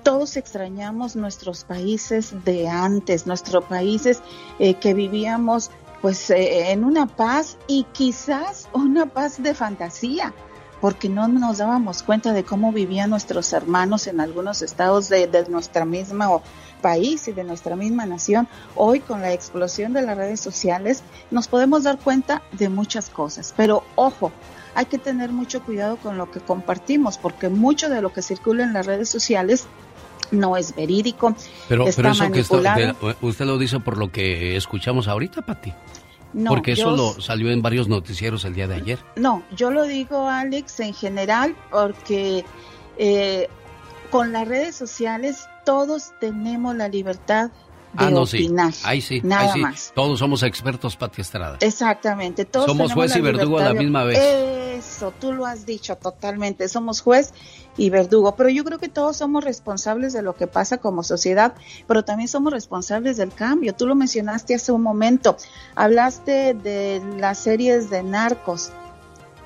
todos extrañamos nuestros países de antes, nuestros países eh, que vivíamos pues eh, en una paz y quizás una paz de fantasía, porque no nos dábamos cuenta de cómo vivían nuestros hermanos en algunos estados de, de nuestra misma país y de nuestra misma nación. Hoy con la explosión de las redes sociales nos podemos dar cuenta de muchas cosas, pero ojo, hay que tener mucho cuidado con lo que compartimos, porque mucho de lo que circula en las redes sociales no es verídico, Pero, está pero eso que está- manipulado. de- usted lo dice por lo que escuchamos ahorita, Pati. No, Porque eso yo- lo salió en varios noticieros el día de ayer. No, yo lo digo, Alex, en general, porque eh, con las redes sociales todos tenemos la libertad ah, no, sí. opinar. Ahí sí, Nada ahí sí. más. Todos somos expertos, Pati Estrada. Exactamente. Todos Somos juez y verdugo a la de- misma vez. Eso, tú lo has dicho totalmente. Somos juez y verdugo. Pero yo creo que todos somos responsables de lo que pasa como sociedad, pero también somos responsables del cambio. Tú lo mencionaste hace un momento. Hablaste de las series de narcos.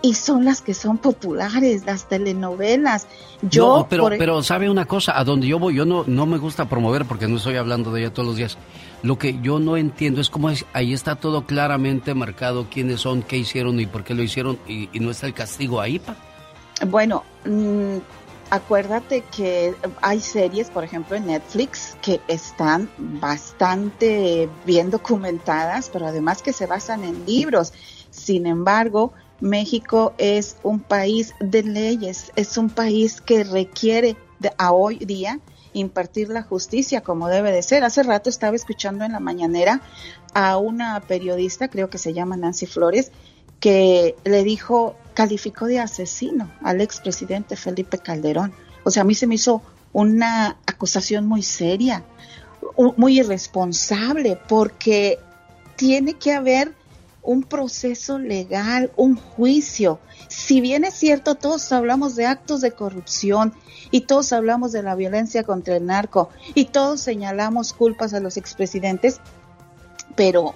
Y son las que son populares, las telenovelas. Yo, no, pero, por- pero sabe una cosa, a donde yo voy, yo no, no me gusta promover porque no estoy hablando de ella todos los días. Lo que yo no entiendo es cómo es- ahí está todo claramente marcado quiénes son, qué hicieron y por qué lo hicieron y, y no está el castigo ahí, pa. Bueno, mm, acuérdate que hay series, por ejemplo, en Netflix, que están bastante bien documentadas, pero además que se basan en libros. Sin embargo, México es un país de leyes, es un país que requiere de, a hoy día impartir la justicia como debe de ser. Hace rato estaba escuchando en la mañanera a una periodista, creo que se llama Nancy Flores, que le dijo, calificó de asesino al expresidente Felipe Calderón. O sea, a mí se me hizo una acusación muy seria, muy irresponsable, porque tiene que haber un proceso legal, un juicio. Si bien es cierto, todos hablamos de actos de corrupción y todos hablamos de la violencia contra el narco y todos señalamos culpas a los expresidentes, pero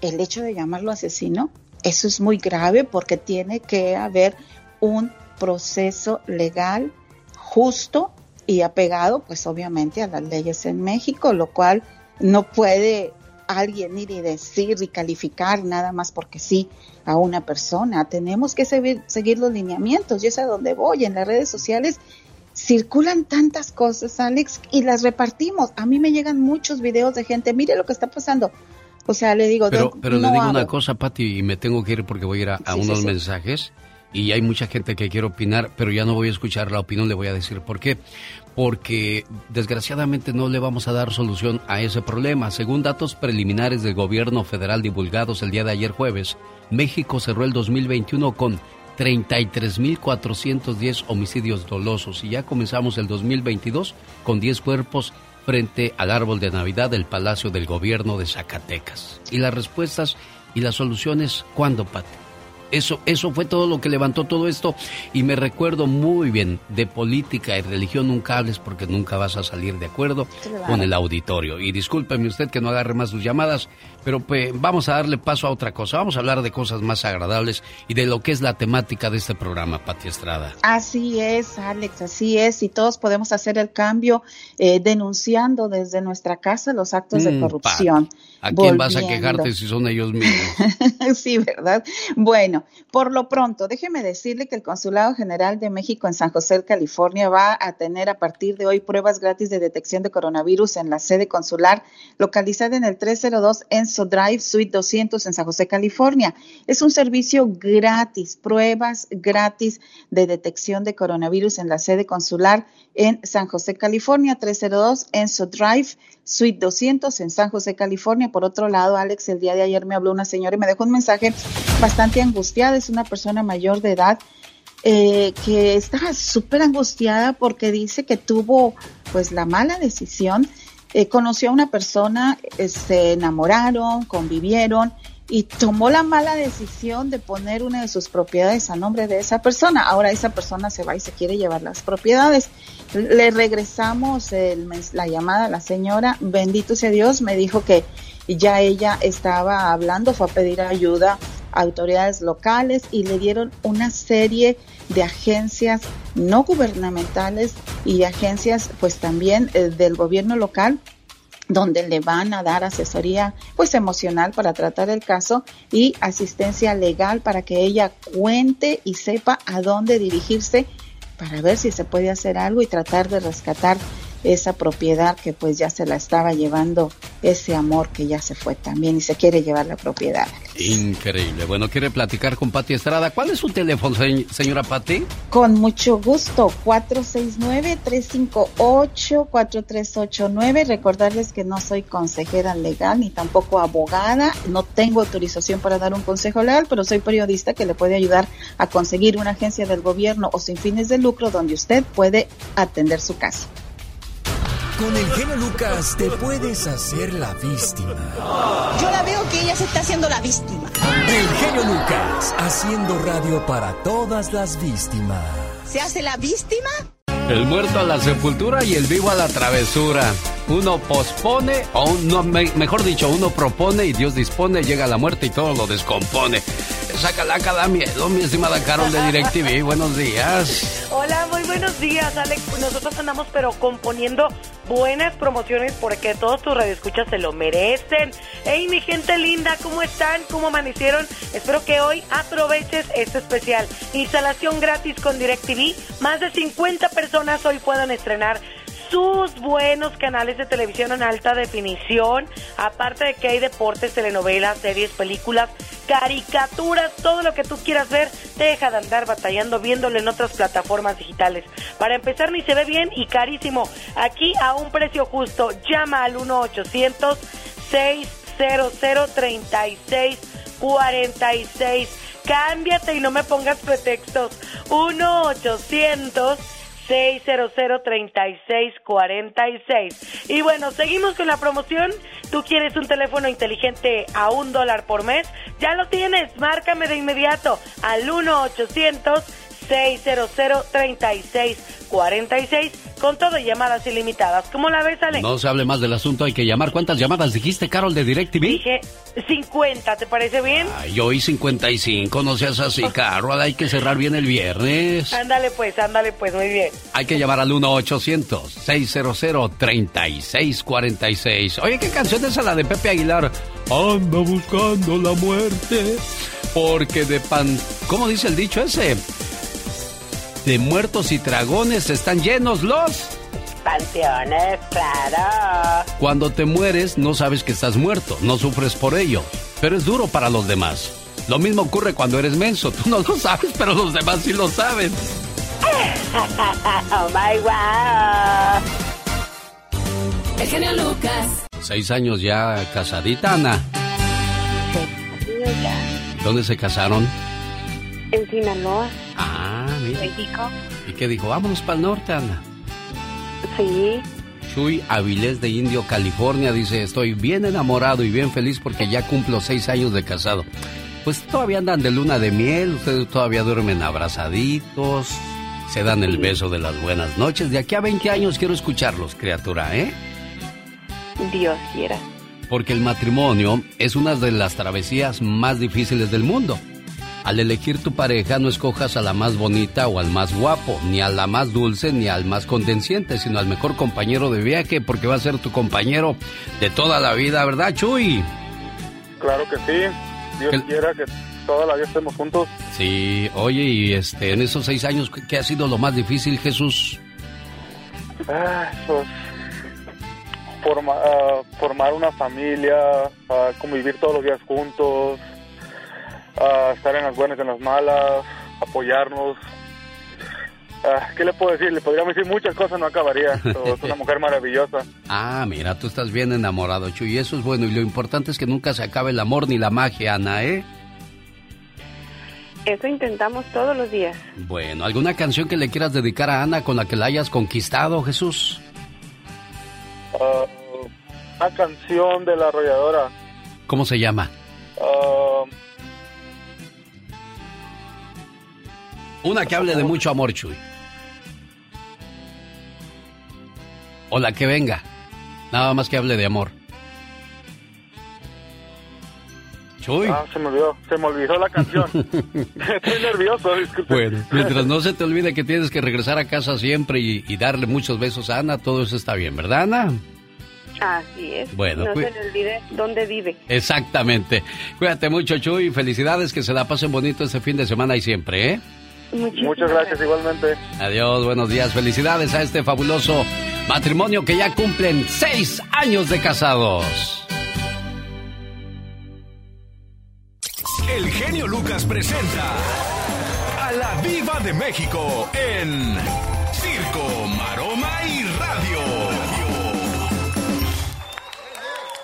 el hecho de llamarlo asesino, eso es muy grave porque tiene que haber un proceso legal justo y apegado, pues obviamente, a las leyes en México, lo cual no puede alguien ir y decir y calificar nada más porque sí a una persona. Tenemos que seguir, seguir los lineamientos. Yo sé a dónde voy. En las redes sociales circulan tantas cosas, Alex, y las repartimos. A mí me llegan muchos videos de gente, mire lo que está pasando. O sea, le digo, Pero, no- pero le digo una cosa, Pati, y me tengo que ir porque voy a ir a, a Sí, sí, unos sí. mensajes y hay mucha gente que quiere opinar, pero ya no voy a escuchar la opinión, le voy a decir por qué. Porque desgraciadamente no le vamos a dar solución a ese problema. Según datos preliminares del gobierno federal divulgados el día de ayer jueves, México cerró el 2021 con 33.410 homicidios dolosos y ya comenzamos el 2022 con 10 cuerpos frente al árbol de Navidad del Palacio del Gobierno de Zacatecas. Y las respuestas y las soluciones, ¿cuándo, Pati? Eso, eso fue todo lo que levantó todo esto y me recuerdo muy bien de política y religión nunca hables porque nunca vas a salir de acuerdo Claro. con el auditorio. Y discúlpeme usted que no agarre más sus llamadas, pero pues, vamos a darle paso a otra cosa. Vamos a hablar de cosas más agradables y de lo que es la temática de este programa, Pati Estrada. Así es, Alex, así es. Y todos podemos hacer el cambio eh, denunciando desde nuestra casa los actos de Mm, corrupción. ¿A quién vas a quejarte si son ellos mismos? sí, ¿verdad? Bueno, por lo pronto, déjeme decirle que el Consulado General de México en San José, California, va a tener a partir de hoy pruebas gratis de detección de coronavirus en la sede consular localizada en el 302 Enso Drive, Suite 200 en San José, California. Es un servicio gratis, pruebas gratis de detección de coronavirus en la sede consular en San José, California, 302 Enso Drive, Suite 200 en San José, California. Por otro lado, Alex, el día de ayer me habló una señora y me dejó un mensaje bastante angustiada. Es una persona mayor de edad eh, que está súper angustiada porque dice que tuvo pues la mala decisión. Eh, conoció a una persona, eh, se enamoraron, convivieron y tomó la mala decisión de poner una de sus propiedades a nombre de esa persona. Ahora esa persona se va y se quiere llevar las propiedades. Le regresamos la llamada a la señora, bendito sea Dios, me dijo que ya ella estaba hablando, fue a pedir ayuda a autoridades locales y le dieron una serie de agencias no gubernamentales y agencias pues también eh, del gobierno local donde le van a dar asesoría pues emocional para tratar el caso y asistencia legal para que ella cuente y sepa a dónde dirigirse para ver si se puede hacer algo y tratar de rescatar esa propiedad que pues ya se la estaba llevando ese amor que ya se fue también y se quiere llevar la propiedad. Increíble. Bueno, quiere platicar con Pati Estrada. ¿Cuál es su teléfono, se- señora Pati? Con mucho gusto, 469-358-4389. Recordarles que no soy consejera legal ni tampoco abogada. No tengo autorización para dar un consejo legal, pero soy periodista que le puede ayudar a conseguir una agencia del gobierno o sin fines de lucro donde usted puede atender su caso. Con el genio Lucas te puedes hacer la víctima. Yo la veo que ella se está haciendo la víctima. El genio Lucas, haciendo radio para todas las víctimas. ¿Se hace la víctima? El muerto a la sepultura y el vivo a la travesura. Uno pospone, o mejor dicho, uno propone y Dios dispone, llega la muerte y todo lo descompone. Esa calaca da miedo, mi estimada Carol de DirecTV. Buenos días. Hola, muy buenos días, Alex. Nosotros andamos pero componiendo buenas promociones porque todos tus radioescuchas se lo merecen. Hey, mi gente linda, ¿cómo están? ¿Cómo amanecieron? Espero que hoy aproveches este especial. Instalación gratis con DirecTV. Más de 50 personas hoy puedan estrenar sus buenos canales de televisión en alta definición, aparte de que hay deportes, telenovelas, series, películas, caricaturas, todo lo que tú quieras ver, deja de andar batallando viéndolo en otras plataformas digitales. Para empezar ni se ve bien y carísimo. Aquí a un precio justo, llama al 1 800 600 3646 Cámbiate y no me pongas pretextos. 1 800 600-3646. Y bueno, seguimos con la promoción. Tú quieres un teléfono inteligente a un dólar por mes. Ya lo tienes. Márcame de inmediato al 1-800-600-3646 con todo y llamadas ilimitadas. ¿Cómo la ves, Ale? No se hable más del asunto, hay que llamar. ¿Cuántas llamadas dijiste, Carol, de DirecTV? Dije 50, ¿te parece bien? Ay, hoy 55, no seas así, Carol, hay que cerrar bien el viernes. Ándale pues, ándale pues, muy bien. Hay que llamar al 1-800-600-3646. Oye, ¿qué canción es la de Pepe Aguilar? Anda buscando la muerte. Porque de pan... ¿Cómo dice el dicho ese? De muertos y dragones están llenos los... Panteones, claro. Cuando te mueres no sabes que estás muerto, no sufres por ello, pero es duro para los demás. Lo mismo ocurre cuando eres menso, tú no lo sabes, pero los demás sí lo saben. oh my wow. El genio Lucas. Seis años ya casadita, Ana. ¿Dónde se casaron? En Sinaloa. Ah, mira. México. ¿Y qué dijo? Vámonos para el norte, Ana. Sí. Chuy Avilés de Indio, California, dice, estoy bien enamorado y bien feliz porque ya cumplo seis años de casado. Pues todavía andan de luna de miel, ustedes todavía duermen abrazaditos, se dan el beso de las buenas noches. De aquí a 20 años quiero escucharlos, criatura, ¿eh? Dios quiera. Porque el matrimonio es una de las travesías más difíciles del mundo. Al elegir tu pareja no escojas a la más bonita o al más guapo, ni a la más dulce ni al más condenciente, sino al mejor compañero de viaje porque va a ser tu compañero de toda la vida, ¿verdad, Chuy? Claro que sí. Dios quiera que toda la vida estemos juntos. Sí, oye, y este, en esos seis años, ¿qué ha sido lo más difícil, Jesús? Ah, pues, forma- ah, formar una familia, ah, convivir todos los días juntos, ah, estar en las buenas y en las malas, apoyarnos. Ah, ¿Qué le puedo decir? Le podríamos decir muchas cosas, no acabaría. Es una mujer maravillosa. Ah, mira, tú estás bien enamorado, Chuy, y eso es bueno. Y lo importante es que nunca se acabe el amor ni la magia, Ana, ¿eh? Eso intentamos todos los días. Bueno, ¿alguna canción que le quieras dedicar a Ana con la que la hayas conquistado, Jesús? Ah, una canción de la arrolladora. ¿Cómo se llama? Ah, Una que hable de mucho amor, Chuy. O la que venga. Nada más que hable de amor. Chuy. ah, se me olvidó, se me olvidó la canción. Estoy nervioso, disculpe. Bueno, mientras no se te olvide que tienes que regresar a casa siempre y, y darle muchos besos a Ana, todo eso está bien, ¿verdad, Ana? Así es. Bueno, no se le olvide dónde vive. Exactamente. Cuídate mucho, Chuy. Felicidades, que se la pasen bonito este fin de semana y siempre, ¿eh? Muchas gracias, igualmente. Adiós, buenos días. Felicidades a este fabuloso matrimonio que ya cumplen seis años de casados. El genio Lucas presenta a la Viva de México en Circo, Maroma y Radio.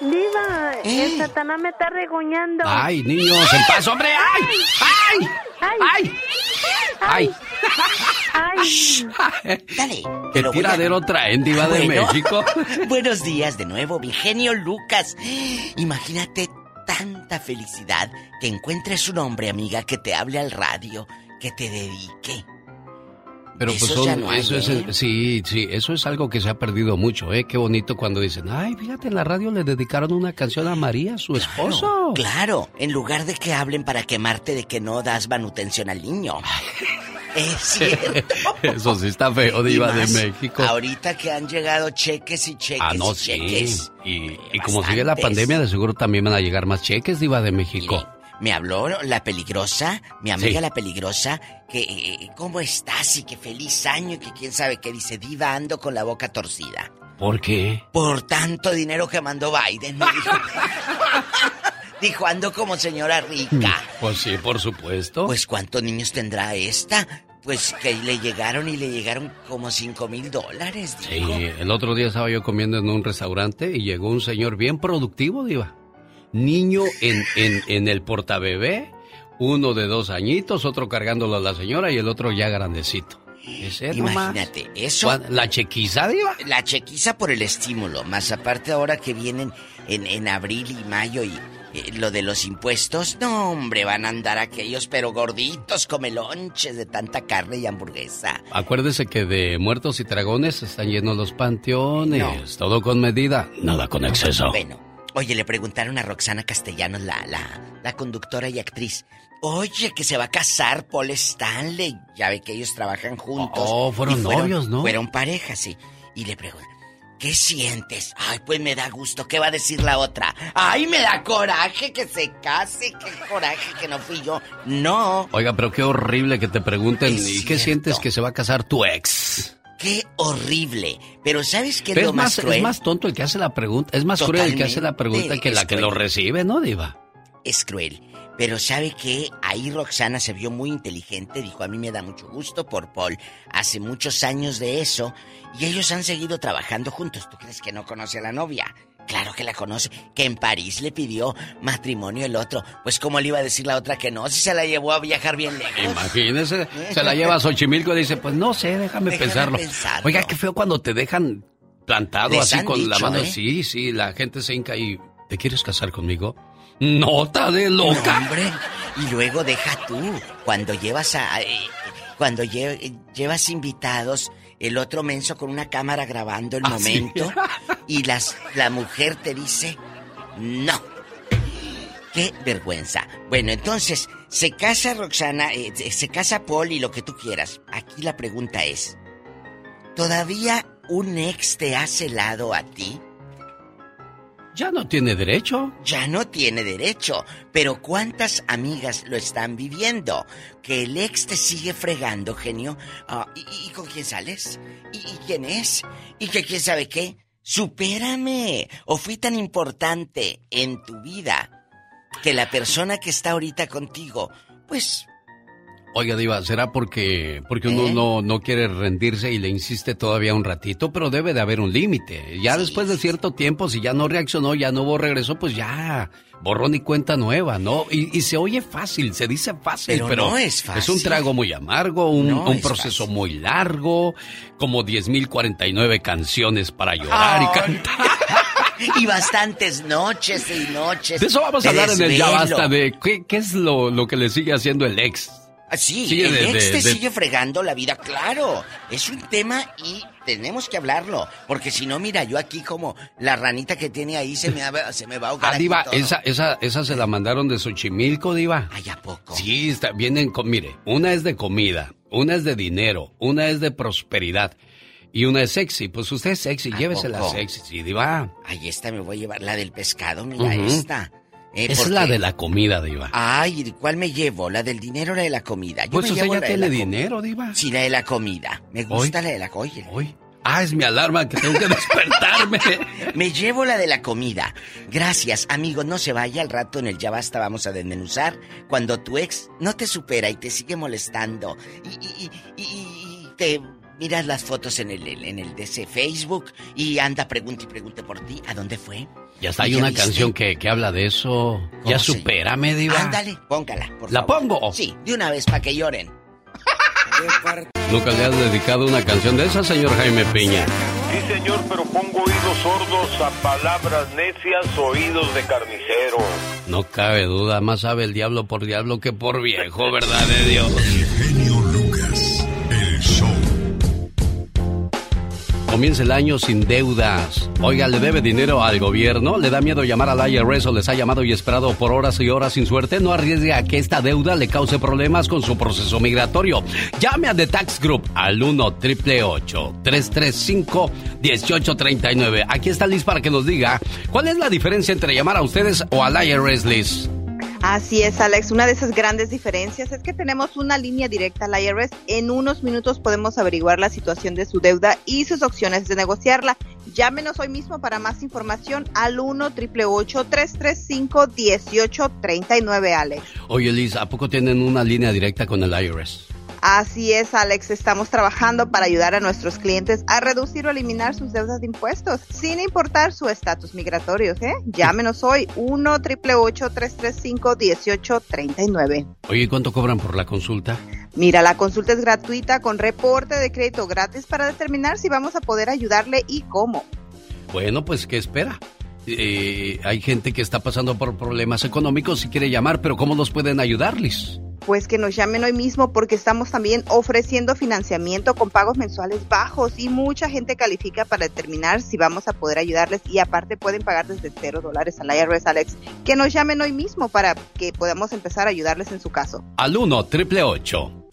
Diva, el Satanás me está regoñando. Ay, niños, en paz, hombre. ¡Ay! ¡Ay! ¡Ay! ¡Ay! Dale. ¿Qué lo voy a- tiradero traen, diva de. México? Buenos días de nuevo, mi genio Lucas. Imagínate tanta felicidad que encuentres un hombre, amiga, que te hable al radio, que te dedique. Pero pues Eso son- ya no hay, eso es, ¿eh? sí, sí, eso es algo que se ha perdido mucho, ¿eh? Qué bonito cuando dicen, ay, fíjate, en la radio le dedicaron una canción a María, su esposo. Claro, en lugar de que hablen para quemarte de que no das manutención al niño. Es cierto. Eso sí está feo, diva de México. Ahorita que han llegado cheques y cheques Ah, no, y sí. cheques. Y, y como sigue la pandemia, de seguro también van a llegar más cheques, diva de México. Me habló la peligrosa, mi amiga Sí. la peligrosa, que eh, cómo estás y que feliz año y que quién sabe qué dice, diva ando con la boca torcida. ¿Por qué? Por tanto dinero que mandó Biden, me dijo. dijo, ando como señora rica. Pues sí, por supuesto. Pues ¿cuántos niños tendrá esta? Pues que le llegaron y le llegaron como cinco mil dólares, Sí, el otro día estaba yo comiendo en un restaurante y llegó un señor bien productivo, diva. Niño en, en, en el portabebé, uno de dos añitos, otro cargándolo a la señora y el otro ya grandecito. Nomás. Imagínate, eso. ¿Cuán- ¿La chequiza, diva? La chequiza por el estímulo, más aparte ahora que vienen en, en abril y mayo y eh, lo de los impuestos, no hombre, van a andar aquellos pero gorditos come lonches de tanta carne y hamburguesa. Acuérdese que de muertos y dragones están llenos los panteones. Todo con medida, nada con exceso. Bueno, oye, le preguntaron a Roxana Castellanos, la, la, la conductora y actriz. Oye, que se va a casar Paul Stanley. Ya ve que ellos trabajan juntos. Oh, fueron Y novios, ¿no? Fueron pareja, sí. Y le preguntan, ¿qué sientes? Ay, pues me da gusto. ¿Qué va a decir la otra? Ay, me da coraje que se case. Qué coraje que no fui yo. No. Oiga, pero qué horrible que te pregunten, Es ¿y qué sientes que se va a casar tu ex? Qué horrible. Pero ¿sabes qué es lo más, más, cruel? es más tonto el que hace la pregunta, es más cruel el que hace la pregunta que la que lo recibe, ¿no, Diva? es cruel. Pero sabe que ahí Roxana se vio muy inteligente, dijo, a mí me da mucho gusto por Paul. Hace muchos años de eso y ellos han seguido trabajando juntos. ¿Tú crees que no conoce a la novia? Claro que la conoce, que en París le pidió matrimonio el otro. Pues cómo le iba a decir la otra que no, si se la llevó a viajar bien lejos. Imagínese, se la lleva a Xochimilco y dice, pues no sé, déjame, Déjame pensarlo. pensarlo. Oiga, qué feo cuando te dejan plantado Les así con la mano. ¿eh? Sí, sí, la gente se hinca y, ¿te quieres casar conmigo? Nota de loca. No, hombre. Y luego deja tú, cuando llevas a... eh, cuando lle- llevas invitados, el otro menso con una cámara grabando el Ah, sí. momento y las, la mujer te dice, no. Qué vergüenza. Bueno, entonces, se casa Roxana, eh, se casa Paul y lo que tú quieras. Aquí la pregunta es, ¿todavía un ex te ha celado a ti? Ya no tiene derecho. Ya no tiene derecho. Pero ¿cuántas amigas lo están viviendo? Que el ex te sigue fregando, genio. Ah, ¿y, con quién sales? ¿Y, y quién es? ¿Y que quién sabe qué? Supérame. O fui tan importante en tu vida que la persona que está ahorita contigo, pues Oiga, Diva, ¿será porque, porque uno ¿Eh? no, no quiere rendirse y le insiste todavía un ratito? Pero debe de haber un límite. Ya después de cierto tiempo, si ya no reaccionó, ya no hubo regreso, pues ya, borrón y cuenta nueva, ¿no? Y, y se oye fácil, se dice fácil, Pero pero, no es fácil. un trago muy amargo, un, No un es proceso muy largo, como 10.049 canciones para llorar y cantar. y bastantes noches y noches. De eso vamos a hablar en el Ya. Basta, de qué, qué es lo, lo que le sigue haciendo el ex. Ah, Sí, Sigue el de- ex de- te de- sigue fregando la vida, claro. Es un tema y tenemos que hablarlo. Porque si no, mira, yo aquí como la ranita que tiene ahí se me, va- se me va a ahogar. Ah, Diva, todo. esa, esa, esa se la mandaron de Xochimilco, Diva. Ay, ¿a poco? Sí, está, vienen con, mire, una es de comida, una es de dinero, una es de prosperidad y una es sexy. Pues usted es sexy, ¿A llévesela poco? sexy, sí, Diva. Ay, esta me voy a llevar, la del pescado, mira esta. Eh, es la de la comida, Diva. Ay, ¿cuál me llevo? ¿La del dinero o la de la comida? Yo pues me usted llevo ya la tiene dinero, Diva. Sí, la de la comida. Me gusta la de la comida. Hoy. Ah, es mi alarma que tengo que despertarme. Me llevo la de la comida. Gracias, amigo. No se vaya al rato en el Ya Basta. Vamos a desmenuzar cuando tu ex no te supera y te sigue molestando y- y- y- y te miras las fotos en el, en el de ese Facebook y anda, pregunte y pregunte por ti. ¿A dónde fue? Ya está, hay una canción que, que, habla de eso. Ya supérame, Diva. Ándale, póngala, por ¿La pongo? Sí, de una vez para que lloren. ¿Nunca le has dedicado una canción de esa, señor Jaime Piña? Sí, señor, pero pongo oídos sordos a palabras necias, oídos de carnicero. No cabe duda, más sabe el diablo por diablo que por viejo, ¿verdad de Dios? Comienza el año sin deudas. Oiga, ¿le debe dinero al gobierno? ¿Le da miedo llamar al IRS o les ha llamado y esperado por horas y horas sin suerte? No arriesgue a que esta deuda le cause problemas con su proceso migratorio. Llame a The Tax Group al 1 335 1839 Aquí está Liz para que nos diga cuál es la diferencia entre llamar a ustedes o al IRS, Liz. Así es, Alex. Una de esas grandes diferencias es que tenemos una línea directa al IRS. En unos minutos podemos averiguar la situación de su deuda y sus opciones de negociarla. Llámenos hoy mismo para más información al 1 335 1839 Alex. Oye, Liz, ¿a poco tienen una línea directa con el IRS? Así es, Alex. Estamos trabajando para ayudar a nuestros clientes a reducir o eliminar sus deudas de impuestos, sin importar su estatus migratorio. ¿eh? Llámenos hoy 1 335 1839 Oye, ¿cuánto cobran por la consulta? Mira, la consulta es gratuita con reporte de crédito gratis para determinar si vamos a poder ayudarle y cómo. Bueno, pues, ¿qué espera? Eh, hay gente que está pasando por problemas económicos y quiere llamar, pero ¿cómo nos pueden ayudarles? Pues que nos llamen hoy mismo porque estamos también ofreciendo financiamiento con pagos mensuales bajos y mucha gente califica para determinar si vamos a poder ayudarles y aparte pueden pagar desde cero dólares al IRS, Alex. Que nos llamen hoy mismo para que podamos empezar a ayudarles en su caso. Al 1 triple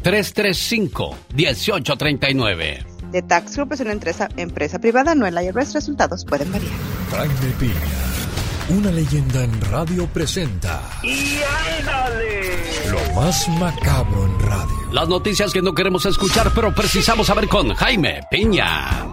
335 1839 The Tax Group es una empresa, empresa privada, no el IRS. Resultados pueden variar. Una leyenda en radio presenta. ¡Y ándale! Lo más macabro en radio. Las noticias que no queremos escuchar, pero precisamos saber con Jaime Piña.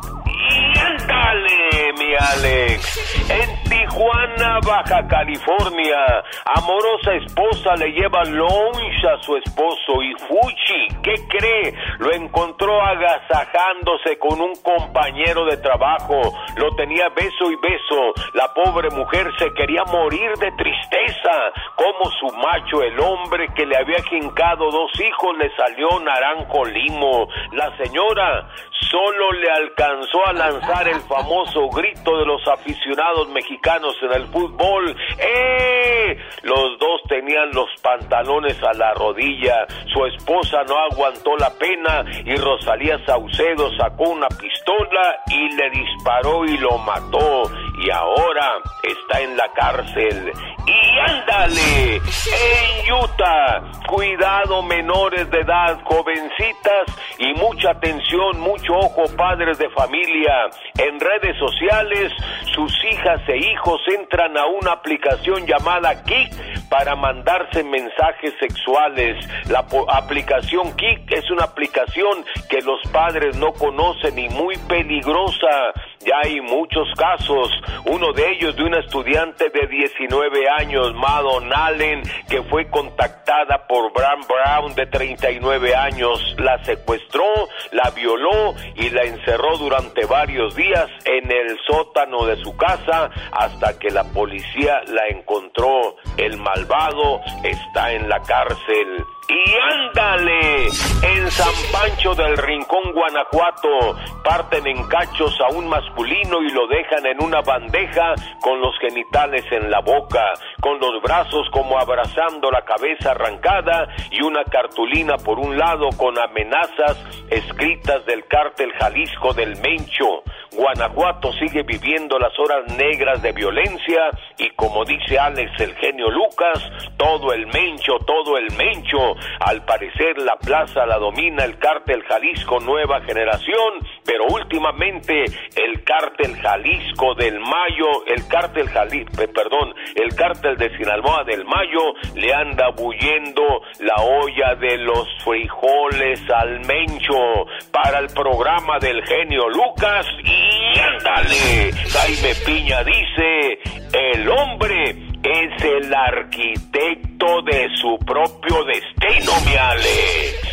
¡Y ándale, mi Alex! En Tijuana, Baja California, amorosa esposa le lleva lunch a su esposo y Fuchi, ¿qué cree? Lo encontró agasajándose con un compañero de trabajo. Lo tenía beso y beso. La pobre mujer se quería morir de tristeza. Como su macho, el hombre que le había jincado dos hijos, le salió naranjo limo. La señora solo le alcanzó a lanzar el famoso grito de los aficionados mexicanos en el fútbol. ¡Eh! Los dos tenían los pantalones a la rodilla. Su esposa no aguantó la pena y Rosalía Saucedo sacó una pistola y le disparó y lo mató. Y ahora está en la cárcel. Y ándale, en Utah, cuidado menores de edad, jovencitas y mucha atención, mucho ojo padres de familia. En redes sociales, sus hijas e hijos entran a una aplicación llamada Kik para mandarse mensajes sexuales. La aplicación Kik es una aplicación que los padres no conocen y muy peligrosa. Ya hay muchos casos, uno de ellos de una estudiante de 19 años, Madon Allen, que fue contactada por Bram Brown de 39 años, la secuestró, la violó y la encerró durante varios días en el sótano de su casa hasta que la policía la encontró. El malvado está en la cárcel. Y ándale, en San Pancho del Rincón, Guanajuato, parten en cachos a un masculino y lo dejan en una bandeja con los genitales en la boca, con los brazos como abrazando la cabeza arrancada y una cartulina por un lado con amenazas escritas del cártel Jalisco del Mencho. Guanajuato sigue viviendo las horas negras de violencia y como dice Alex el genio Lucas, todo el Mencho, todo el Mencho. Al parecer la plaza la domina el cártel Jalisco Nueva Generación, pero últimamente el cártel Jalisco del Mayo, el cártel Jalisco, perdón, el cártel de Sinaloa del Mayo le anda bullendo la olla de los frijoles al mencho. Para el programa del genio Lucas y ándale, Jaime Piña dice, el hombre es el arquitecto de su propio destino, mi Alex.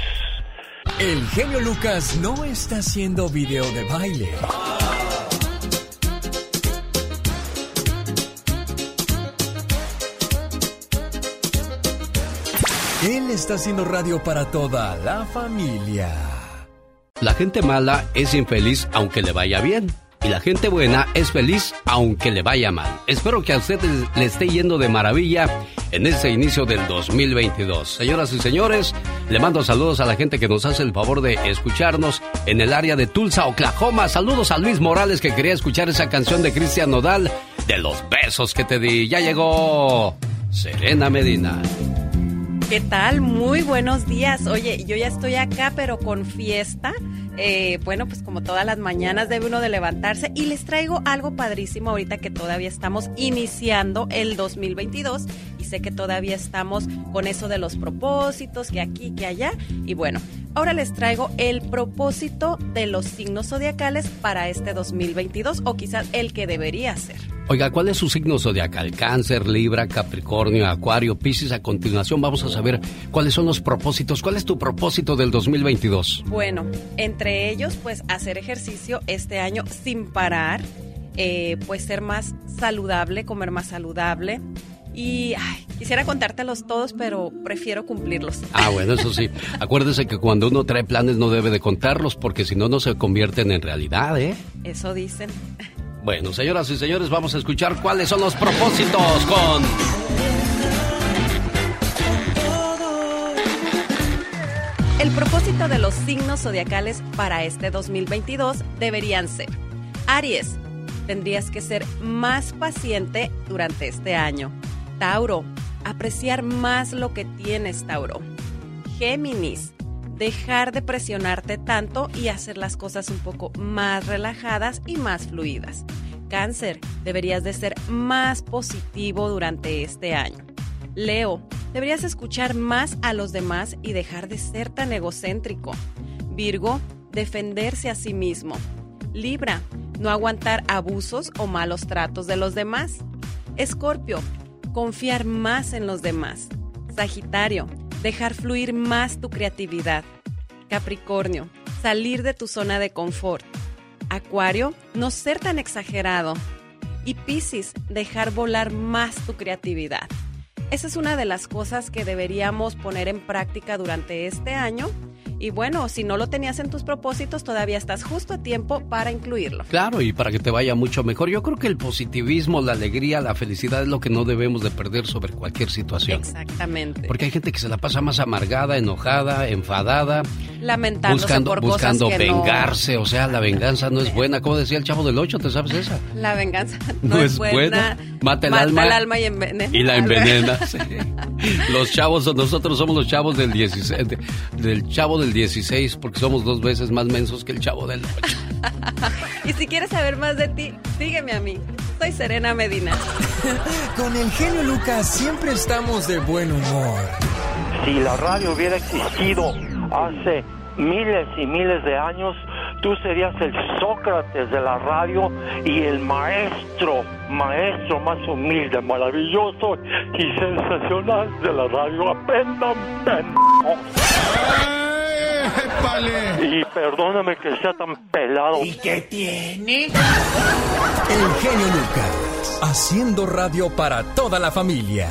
El genio Lucas no está haciendo video de baile. Él está haciendo radio para toda la familia. La gente mala es infeliz aunque le vaya bien. Y la gente buena es feliz aunque le vaya mal. Espero que a usted le esté yendo de maravilla en este inicio del 2022. Señoras y señores, le mando saludos a la gente que nos hace el favor de escucharnos en el área de Tulsa, Oklahoma. Saludos a Luis Morales que quería escuchar esa canción de Cristian Nodal de los besos que te di. Ya llegó Serena Medina. ¿Qué tal? Muy buenos días. Oye, yo ya estoy acá, pero con fiesta. Eh, bueno, pues como todas las mañanas debe uno de levantarse y les traigo algo padrísimo ahorita que todavía estamos iniciando el 2022 y sé que todavía estamos con eso de los propósitos, que aquí, que allá. Y bueno, ahora les traigo el propósito de los signos zodiacales para este 2022 o quizás el que debería ser. Oiga, ¿cuál es su signo zodiacal? Cáncer, Libra, Capricornio, Acuario, Piscis. A continuación vamos a saber cuáles son los propósitos. ¿Cuál es tu propósito del 2022? Bueno, entre ellos, pues hacer ejercicio este año sin parar, eh, pues ser más saludable, comer más saludable. Y ay, quisiera contártelos todos, pero prefiero cumplirlos. Ah, bueno, eso sí. Acuérdese que cuando uno trae planes no debe de contarlos, porque si no, no se convierten en realidad, ¿eh? Eso dicen. Bueno, señoras y señores, vamos a escuchar cuáles son los propósitos con... El propósito de los signos zodiacales para este 2022 deberían ser Aries, tendrías que ser más paciente durante este año. Tauro, apreciar más lo que tienes, Tauro. Géminis, dejar de presionarte tanto y hacer las cosas un poco más relajadas y más fluidas. Cáncer, deberías de ser más positivo durante este año. Leo, deberías escuchar más a los demás y dejar de ser tan egocéntrico. Virgo, defenderse a sí mismo. Libra, no aguantar abusos o malos tratos de los demás. Escorpio, confiar más en los demás. Sagitario, dejar fluir más tu creatividad. Capricornio, salir de tu zona de confort. Acuario, no ser tan exagerado. Y Piscis, dejar volar más tu creatividad. Esa es una de las cosas que deberíamos poner en práctica durante este año. Y bueno, si no lo tenías en tus propósitos, todavía estás justo a tiempo para incluirlo. Claro, y para que te vaya mucho mejor. Yo creo que el positivismo, la alegría, la felicidad es lo que no debemos de perder sobre cualquier situación. Exactamente. Porque hay gente que se la pasa más amargada, enojada, enfadada. Lamentándose buscando, por cosas buscando que vengarse, o sea, la venganza no es buena. Como decía el chavo del 8, ¿te sabes esa? La venganza no, es buena. Mata el Mata alma. el alma y envenena. Y la envenena. sí. Los chavos, nosotros somos los chavos del 16, de- del chavo del 16, porque somos dos veces más mensos que el chavo del 8. Y si quieres saber más de ti, sígueme a mí. Soy Serena Medina. Con el genio Lucas siempre estamos de buen humor. Si la radio hubiera existido hace miles y miles de años, tú serías el Sócrates de la radio y el maestro, maestro más humilde, maravilloso y sensacional de la radio. Aprendan, pendejos. Y perdóname que sea tan pelado. ¿Y qué tiene? El genio Lucas, haciendo radio para toda la familia.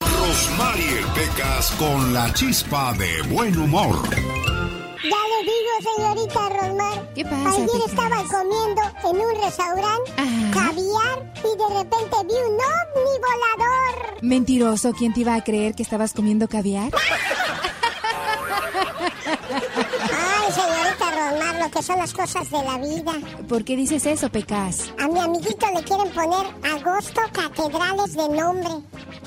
Rosmarie Pecas con la chispa de buen humor. Ya le digo, señorita Rosmar. ¿Qué pasa, Ayer estaba comiendo en un restaurante caviar y de repente vi un ovni volador. Mentiroso, ¿quién te iba a creer que estabas comiendo caviar? Ay, señorita Rosmar, lo que son las cosas de la vida. ¿Por qué dices eso, Pecas? A mi amiguito le quieren poner Agosto Catedrales de nombre.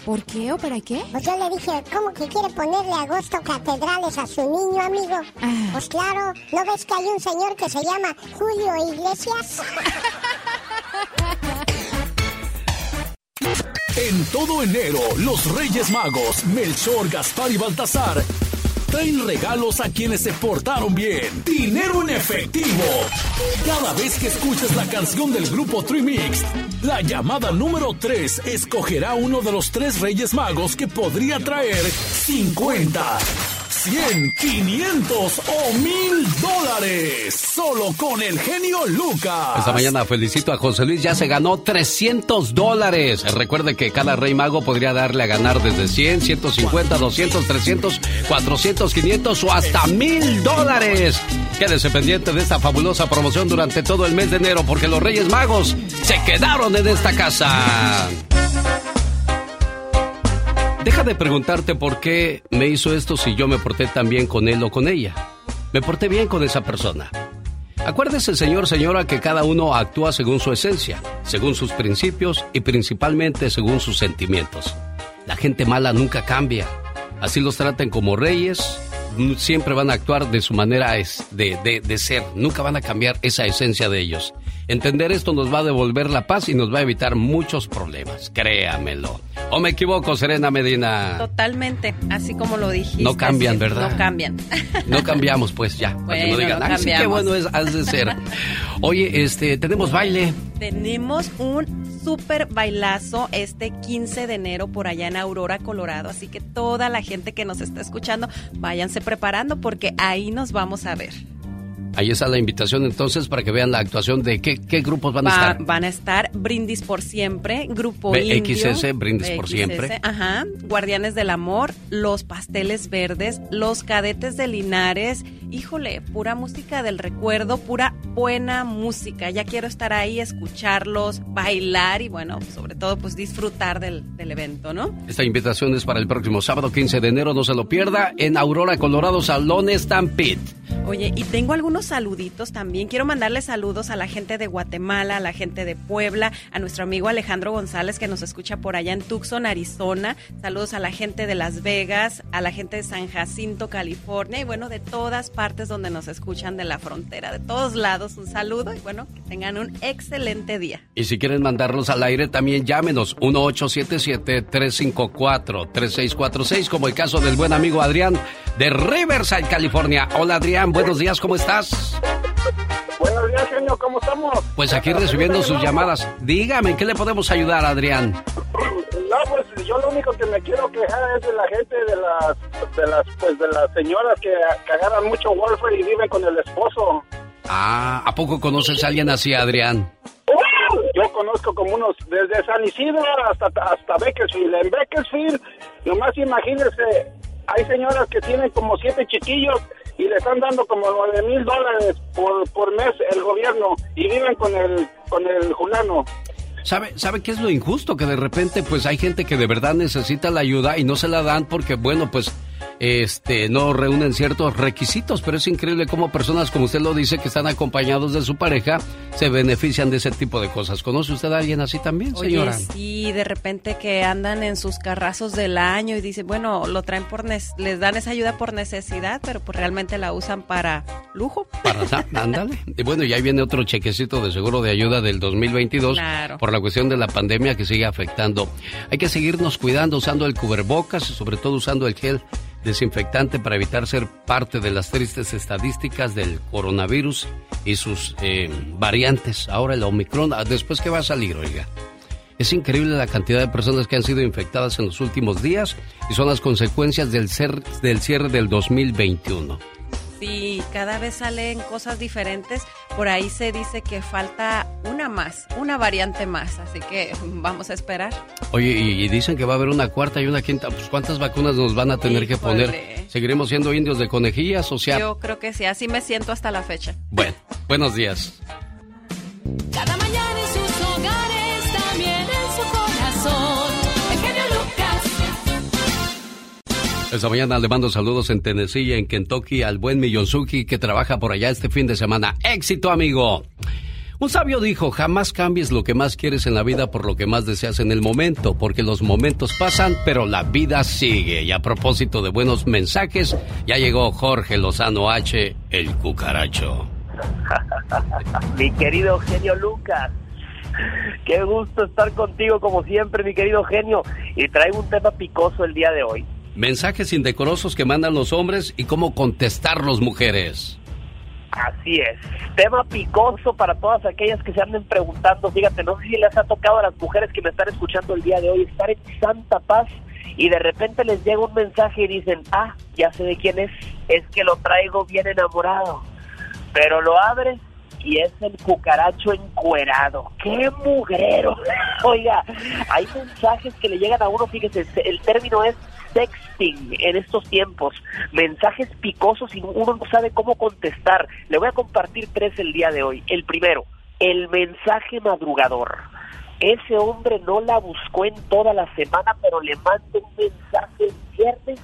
¿Por qué o para qué? Pues yo le dije, ¿cómo que quiere ponerle Agosto Catedrales a su niño, amigo? Ah. Pues claro, ¿no ves que hay un señor que se llama Julio Iglesias? En todo enero, los Reyes Magos, Melchor, Gaspar y Baltasar, traen regalos a quienes se portaron bien. Dinero en efectivo. Cada vez que escuches la canción del grupo Trimix, la llamada número 3 escogerá uno de los tres Reyes Magos que podría traer 50, 100, 500 o 1000 dólares. Solo con el genio Lucas. Esta mañana felicito a José Luis, ya se ganó 300 dólares. Recuerde que cada rey mago podría darle a ganar desde 100, 150, 200, 300, 400, 500 o hasta 1000 dólares. Quédese pendiente de esta fabulosa promoción durante todo el mes de enero porque los reyes magos se quedaron en esta casa. Deja de preguntarte por qué me hizo esto si yo me porté tan bien con él o con ella. Me porté bien con esa persona. Acuérdese, señor, señora, que cada uno actúa según su esencia, según sus principios y principalmente según sus sentimientos. La gente mala nunca cambia. Así los traten como reyes, siempre van a actuar de su manera de, de, de, ser, nunca van a cambiar esa esencia de ellos. Entender esto nos va a devolver la paz y nos va a evitar muchos problemas, créamelo. ¿O me equivoco, Serena Medina? Totalmente, así como lo dijiste. No cambian, ¿verdad? No cambian. No cambiamos, pues ya. para que no digan, no "Ay, sí, qué cambiamos". bueno es, has de ser. Oye, este, tenemos baile. Tenemos un súper bailazo este 15 de enero por allá en Aurora, Colorado. Así que toda la gente que nos está escuchando, váyanse preparando porque ahí nos vamos a ver. Ahí está la invitación entonces para que vean la actuación de qué, qué grupos van a estar. Van a estar Brindis por Siempre, Grupo BXS, Indio. Brindis por Siempre. Ajá. Guardianes del Amor, Los Pasteles Verdes, Los Cadetes de Linares. Híjole, pura música del recuerdo, pura buena música. Ya quiero estar ahí, escucharlos, bailar y bueno, sobre todo pues disfrutar del, del evento, ¿no? Esta invitación es para el próximo sábado 15 de enero, no se lo pierda, en Aurora, Colorado, Salón Stampede. Oye, y tengo algunos saluditos también. Quiero mandarle saludos a la gente de Guatemala, a la gente de Puebla, a nuestro amigo Alejandro González que nos escucha por allá en Tucson, Arizona. Saludos a la gente de Las Vegas, a la gente de San Jacinto, California y bueno, de todas partes donde nos escuchan de la frontera, de todos lados. Un saludo y bueno, que tengan un excelente día. Y si quieren mandarlos al aire, también llámenos 1877-354-3646, como el caso del buen amigo Adrián de Riverside, California. Hola Adrián, buenos días, ¿cómo estás? Buenos días, genio, ¿cómo estamos? Pues aquí recibiendo sus llamadas. Dígame, ¿en qué le podemos ayudar, Adrián? No, pues yo lo único que me quiero quejar es de la gente, de las, de las, pues de las señoras que, que agarran mucho welfare y viven con el esposo. Ah, ¿a poco conoces a alguien así, Adrián? Yo conozco como unos, desde San Isidro hasta, hasta Bakersfield. En Bakersfield, nomás imagínense, hay señoras que tienen como siete chiquillos y le están dando como nueve mil dólares por, por mes el gobierno y viven con el, con el fulano. ¿Sabe, ¿Sabe qué es lo injusto? Que de repente pues hay gente que de verdad necesita la ayuda y no se la dan porque, bueno, pues este no reúnen ciertos requisitos, pero es increíble cómo personas, como usted lo dice, que están acompañados de su pareja, se benefician de ese tipo de cosas. ¿Conoce usted a alguien así también, señora? Oye, sí, de repente que andan en sus carrazos del año y dicen, bueno, lo traen por, les dan esa ayuda por necesidad, pero pues realmente la usan para lujo. Para, ándale. Y bueno, y ahí viene otro chequecito de seguro de ayuda del 2022 Claro. por la cuestión de la pandemia que sigue afectando. Hay que seguirnos cuidando usando el cubrebocas y sobre todo usando el gel desinfectante para evitar ser parte de las tristes estadísticas del coronavirus y sus eh, variantes. Ahora el Omicron, ah, después que va a salir, oiga. Es increíble la cantidad de personas que han sido infectadas en los últimos días y son las consecuencias del, ser, del cierre del 2021. Sí, cada vez salen cosas diferentes. Por ahí se dice que falta una más, una variante más. Así que vamos a esperar. Oye, y, y dicen que va a haber una cuarta y una quinta. Pues ¿cuántas vacunas nos van a tener que poner? ¿Seguiremos siendo indios de conejillas o sea? Yo creo que sí, así me siento hasta la fecha. Bueno, buenos días. Cada Esta mañana le mando saludos en Tennessee y en Kentucky al buen Millonzuki que trabaja por allá este fin de semana. ¡Éxito, amigo! Un sabio dijo, jamás cambies lo que más quieres en la vida por lo que más deseas en el momento, porque los momentos pasan, pero la vida sigue. Y a propósito de buenos mensajes, ya llegó Jorge Lozano H, el cucaracho. mi querido genio Lucas. Qué gusto estar contigo como siempre, mi querido genio. Y traigo un tema picoso el día de hoy. Mensajes indecorosos que mandan los hombres y cómo contestarlos mujeres. Así es. Tema picoso para todas aquellas que se anden preguntando. Fíjate, no sé si les ha tocado a las mujeres que me están escuchando el día de hoy estar en santa paz y de repente les llega un mensaje y dicen, ah, ya sé de quién es, es que lo traigo bien enamorado. Pero lo abres y es el cucaracho encuerado. ¡Qué mugrero! Oiga, hay mensajes que le llegan a uno, fíjese, el término es sexting en estos tiempos, mensajes picosos y uno no sabe cómo contestar. Le voy a compartir tres el día de hoy. El primero, el mensaje madrugador. Ese hombre no la buscó en toda la semana, pero le manda un mensaje el viernes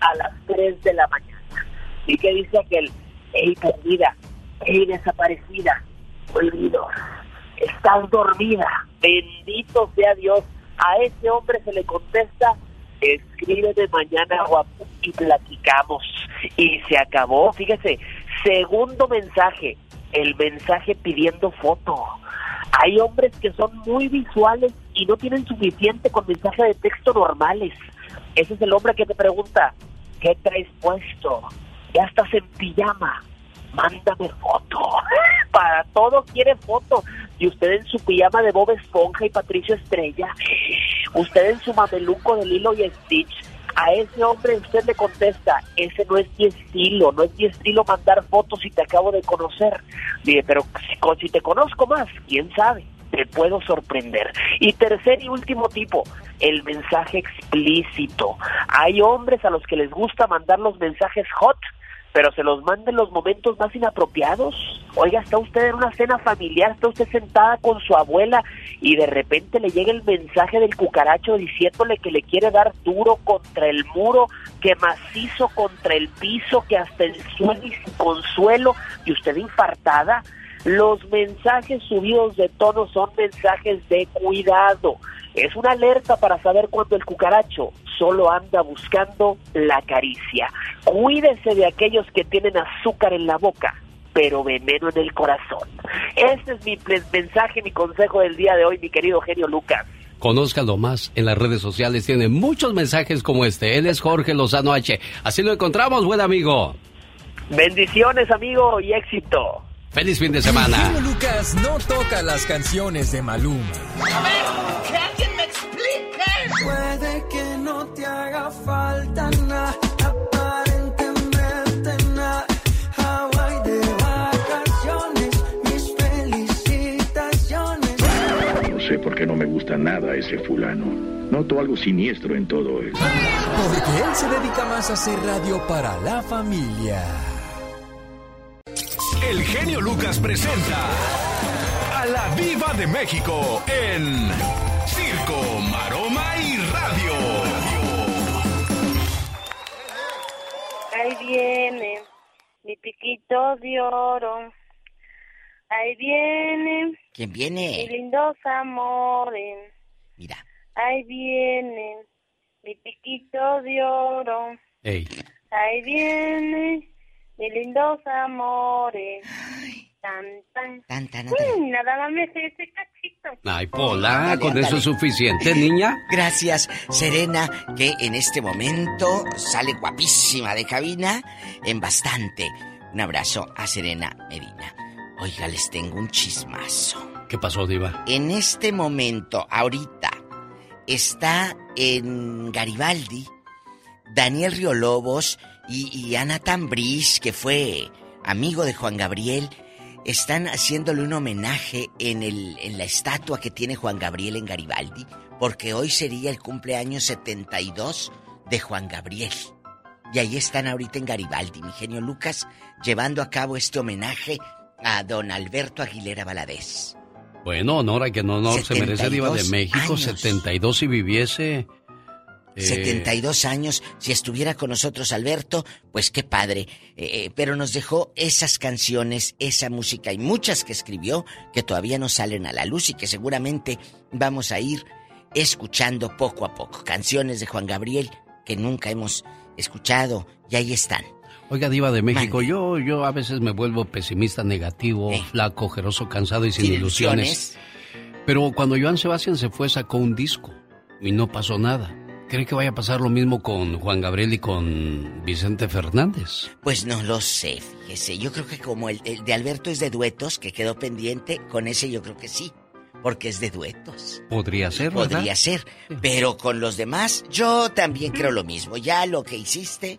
a las 3 de la mañana. ¿Y qué dice aquel? Ey, perdida, ey, desaparecida, olvido, estás dormida, bendito sea Dios. A ese hombre se le contesta, escríbeme mañana guapo y platicamos. Y se acabó, fíjese, segundo mensaje, el mensaje pidiendo foto. Hay hombres que son muy visuales y no tienen suficiente con mensajes de texto normales. Ese es el hombre que te pregunta, ¿qué traes puesto? Ya estás en pijama. Mándame foto. Para todo quiere foto. Y usted en su pijama de Bob Esponja y Patricio Estrella. Usted en su mameluco de Lilo y Stitch a ese hombre usted le contesta, ese no es mi estilo, no es mi estilo mandar fotos y te acabo de conocer. Dije, pero si, si te conozco más, quién sabe, te puedo sorprender. Y tercer y último tipo, el mensaje explícito. Hay hombres a los que les gusta mandar los mensajes hot pero se los manda en los momentos más inapropiados. Oiga, está usted en una cena familiar, está usted sentada con su abuela y de repente le llega el mensaje del cucaracho diciéndole que le quiere dar duro contra el muro, que macizo contra el piso, que hasta el suelo y consuelo, y usted infartada. Los mensajes subidos de tono son mensajes de cuidado. Es una alerta para saber cuando el cucaracho solo anda buscando la caricia. Cuídese de aquellos que tienen azúcar en la boca, pero veneno en el corazón. Ese es mi mensaje, mi consejo del día de hoy, mi querido genio Lucas. Conózcalo más en las redes sociales, tiene muchos mensajes como este. Él es Jorge Lozano H. Así lo encontramos, buen amigo. Bendiciones, amigo, y éxito. Feliz fin de semana. genio Lucas no toca las canciones de Maluma. A ver, que alguien me explique. Puede que no te haga falta nada, aparentemente nada. Hawaii de vacaciones, mis felicitaciones. No sé por qué no me gusta nada ese fulano. Noto algo siniestro en todo esto. Porque él se dedica más a hacer radio para la familia. El genio Lucas presenta a la Viva de México en Circo, Maroma y Radio. Ahí viene mi piquito de oro. Ahí viene ¿Quién mis viene? lindos amores. Mira. Ahí viene mi piquito de oro. Ey, Ahí viene mis lindos amores. Tan, tan. Tan, tan, Mm, nada más me sé ese cachito. ay, Pola, Ándale, con eso es suficiente, niña. Gracias, Serena, que en este momento sale guapísima de cabina en bastante. Un abrazo a Serena Medina. Oiga, les tengo un chismazo. ¿Qué pasó, Diva? En este momento, ahorita, está en Garibaldi Daniel Riolobos y, y Ana Tambriz, que fue amigo de Juan Gabriel, están haciéndole un homenaje en, el, en la estatua que tiene Juan Gabriel en Garibaldi, porque hoy sería el cumpleaños 72 de Juan Gabriel. Y ahí están ahorita en Garibaldi, mi genio Lucas, llevando a cabo este homenaje a don Alberto Aguilera Valadez. Bueno, honor a que no honor se merece Diva de 72 México, años. 72 si viviese. Eh, 72 años, si estuviera con nosotros Alberto, pues qué padre. Eh, eh, pero nos dejó esas canciones, esa música y muchas que escribió que todavía no salen a la luz y que seguramente vamos a ir escuchando poco a poco. Canciones de Juan Gabriel que nunca hemos escuchado y ahí están. Oiga, Diva de México, yo, yo a veces me vuelvo pesimista, negativo, flaco, ojeroso, cansado y sin, Sin ilusiones. Pero cuando Joan Sebastián se fue, sacó un disco y no pasó nada. ¿Cree que vaya a pasar lo mismo con Juan Gabriel y con Vicente Fernández? Pues no lo sé, fíjese. Yo creo que como el, el de Alberto es de duetos, que quedó pendiente, con ese yo creo que sí. porque es de duetos. Podría ser, ¿verdad? Podría ser, pero con los demás yo también creo lo mismo. Ya lo que hiciste,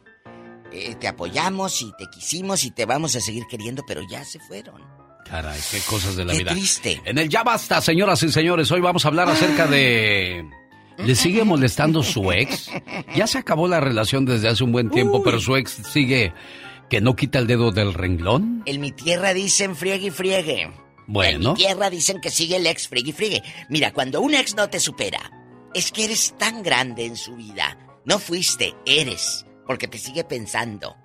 eh, te apoyamos y te quisimos y te vamos a seguir queriendo, pero ya se fueron. Caray, qué cosas de la Qué vida. triste. En el Ya Basta, señoras y señores, hoy vamos a hablar acerca de... ¿Le sigue molestando su ex? Ya se acabó la relación desde hace un buen tiempo, pero su ex sigue que no quita el dedo del renglón. En mi tierra dicen friegue y friegue. En Bueno, mi tierra dicen que sigue el ex friegue y friegue. Mira, cuando un ex no te supera, es que eres tan grande en su vida. No fuiste, eres, porque te sigue pensando.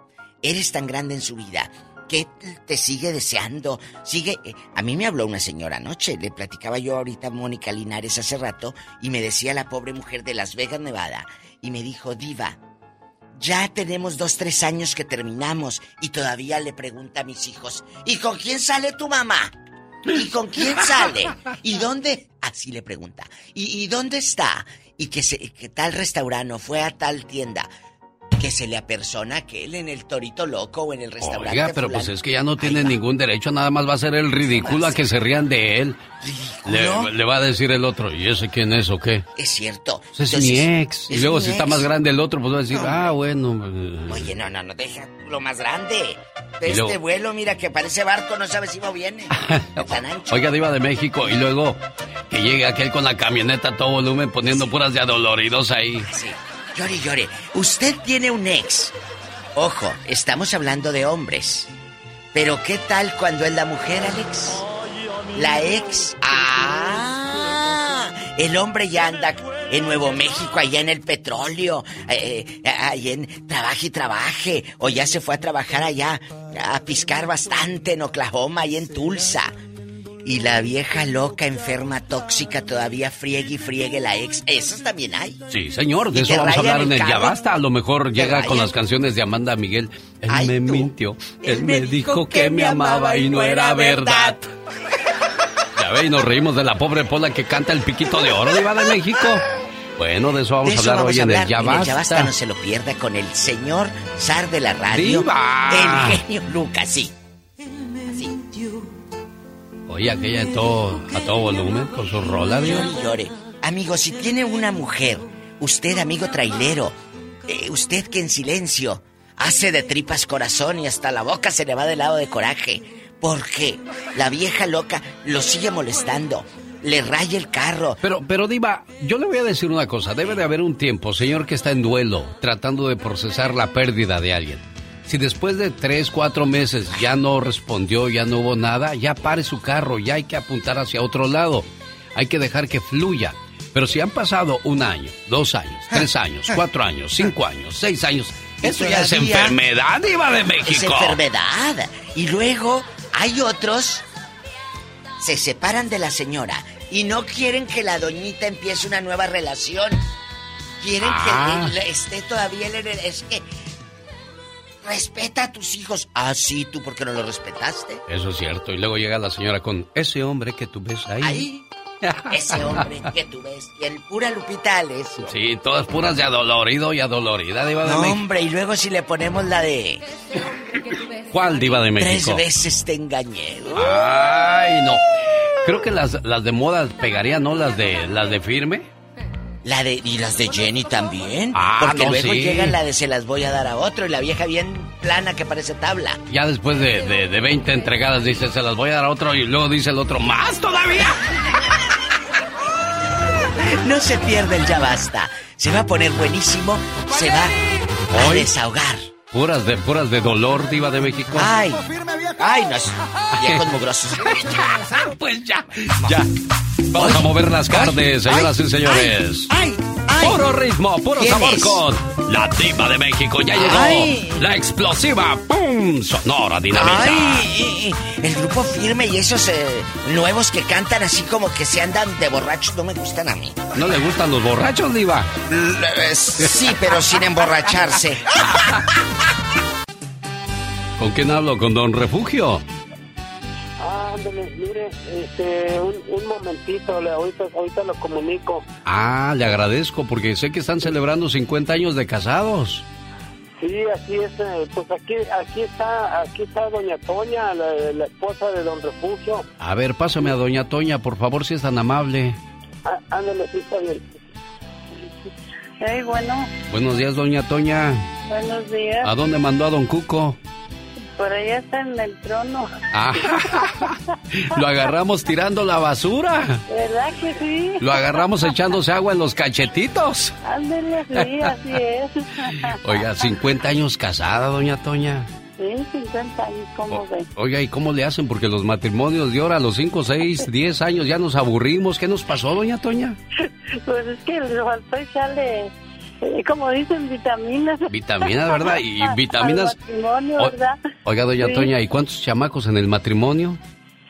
Eres tan grande en su vida que te sigue deseando. Sigue. eh, A mí me habló una señora anoche. Le platicaba yo ahorita a Mónica Linares hace rato y me decía la pobre mujer de Las Vegas, Nevada. Y me dijo, Diva, ya tenemos dos, tres años que terminamos y todavía le pregunta a mis hijos, ¿y con quién sale tu mamá? ¿Y con quién sale? ¿Y dónde? Así le pregunta. ¿Y, y dónde está? Y que, se, que tal restaurante fue a tal tienda. Que se le apersona que él en el Torito Loco o en el restaurante. oiga, pero pues es que ya no tiene ningún derecho, nada más va a ser el ridículo a que se rían de él. Le, le va a decir el otro, ¿y ese quién es o qué? Es cierto. Ese es Entonces, mi ex. Y luego si está más grande el otro, pues va a decir, ah, bueno. Oye, no, no, no, deja lo más grande. Este luego- vuelo, mira, que parece barco, no sabe si va o viene. Tan ancho. Oiga, Diva de México, y luego que llegue aquel con la camioneta a todo volumen poniendo puras de adoloridos ahí. Sí. Llore, llore. Usted tiene un ex. Ojo, estamos hablando de hombres. Pero ¿qué tal cuando es la mujer, Alex? La ex. Ah, el hombre ya anda en Nuevo México, allá en el petróleo, eh, eh, ahí en trabaje y trabaje, o ya se fue a trabajar allá a piscar bastante en Oklahoma, ahí en Tulsa. Y la vieja loca, enferma, tóxica, todavía friegue y friegue la ex. Esos también hay. Sí, señor, de eso vamos a hablar en el el Ya. Basta. A lo mejor llega con las canciones de Amanda Miguel. Él Ay, me tú. mintió, él me dijo que me amaba y no era verdad. Ya ve, y nos reímos de la pobre Pola que canta el piquito de oro, Diva de México. Bueno, de eso vamos De a hablar vamos hoy a en el. Ya En el Ya Basta. Basta, no se lo pierda con el señor zar de la radio. ¡Diva! El genio Lucas, sí. Oye, aquella en todo, a todo volumen con su rola, Diva. Llore, llore. Amigo, si tiene una mujer, usted, amigo trailero, eh, usted que en silencio hace de tripas corazón y hasta la boca se le va del lado de coraje, porque la vieja loca lo sigue molestando, le raya el carro. Pero, pero Diva, yo le voy a decir una cosa. Debe de haber un tiempo, señor que está en duelo, tratando de procesar la pérdida de alguien. Si después de tres, cuatro meses ya no respondió, ya no hubo nada, ya pare su carro, ya hay que apuntar hacia otro lado. Hay que dejar que fluya. Pero si han pasado un año, dos años, tres años, cuatro años, cinco años, seis años, eso ya es enfermedad, Diva de Es México. enfermedad. Y luego hay otros, se separan de la señora y no quieren que la doñita empiece una nueva relación. Quieren Ah. que él esté todavía en el... Es que... Respeta a tus hijos. Ah, sí, tú porque no lo respetaste. Eso es cierto. Y luego llega la señora con ese hombre que tú ves ahí. Ahí. Ese hombre que tú ves. Y el pura Lupita Alessio. Sí, todas puras de adolorido y adolorida, Diva de No, México. hombre, y luego si le ponemos la de... ¿Cuál Diva de México? Tres veces te engañé. Ay, no. Creo que las, las de moda pegarían, ¿no? Las de las de firme. La de, y las de Jenny también. Ah, porque no, luego sí. llega la de se las voy a dar a otro y la vieja bien plana que parece tabla. Ya después de, de, de 20 entregadas dice, se las voy a dar a otro y luego dice el otro, ¿más todavía? No se pierde el ya basta. Se va a poner buenísimo. Se va a desahogar. Puras de, puras de dolor, Diva de México. Ay. Ay, no es. Viejos mugrosos. pues ya. Ya. Vamos a mover las carnes, señoras y señores. Ay, ay. Puro ritmo, puro ¿Quién sabor es? con la diva de México. Ya llegó Ay. la explosiva, ¡pum! Sonora dinamita. Ay, el grupo firme y esos eh, nuevos que cantan así como que se andan de borrachos no me gustan a mí. ¿No le gustan los borrachos, diva? Eh, Sí, pero sin emborracharse. ¿Con quién hablo? ¿Con Don Refugio? Ándale, mire, este, un, un momentito, le- ahorita, ahorita lo comunico. Ah, le agradezco porque sé que están celebrando 50 años de casados. Sí, Sí, así es. eh, Pues aquí, aquí está, aquí está Doña Toña, la, la esposa de Don Refugio. A ver, pásame a doña Toña, por favor, si es tan amable. Á- Ándale, sí, está bien. Hey, bueno, Buenos días, doña Toña. buenos días. ¿A dónde mandó a don Cuco? Por allá está en el trono. Ah, lo agarramos tirando la basura. ¿Verdad que sí? Lo agarramos echándose agua en los cachetitos. Ándale, sí, así es. Oiga, 50 años casada, doña Toña. Sí, 50 años, ¿cómo ves? Oiga, ¿y cómo le hacen? Porque los matrimonios de ahora a los 5, 6, 10 años ya nos aburrimos. ¿Qué nos pasó, doña Toña? Pues es que le faltó echarle, como dicen, vitaminas. Vitaminas, ¿verdad? Y vitaminas... Al matrimonio, O- ¿verdad? Oiga, doña Sí. Toña, ¿y cuántos chamacos en el matrimonio?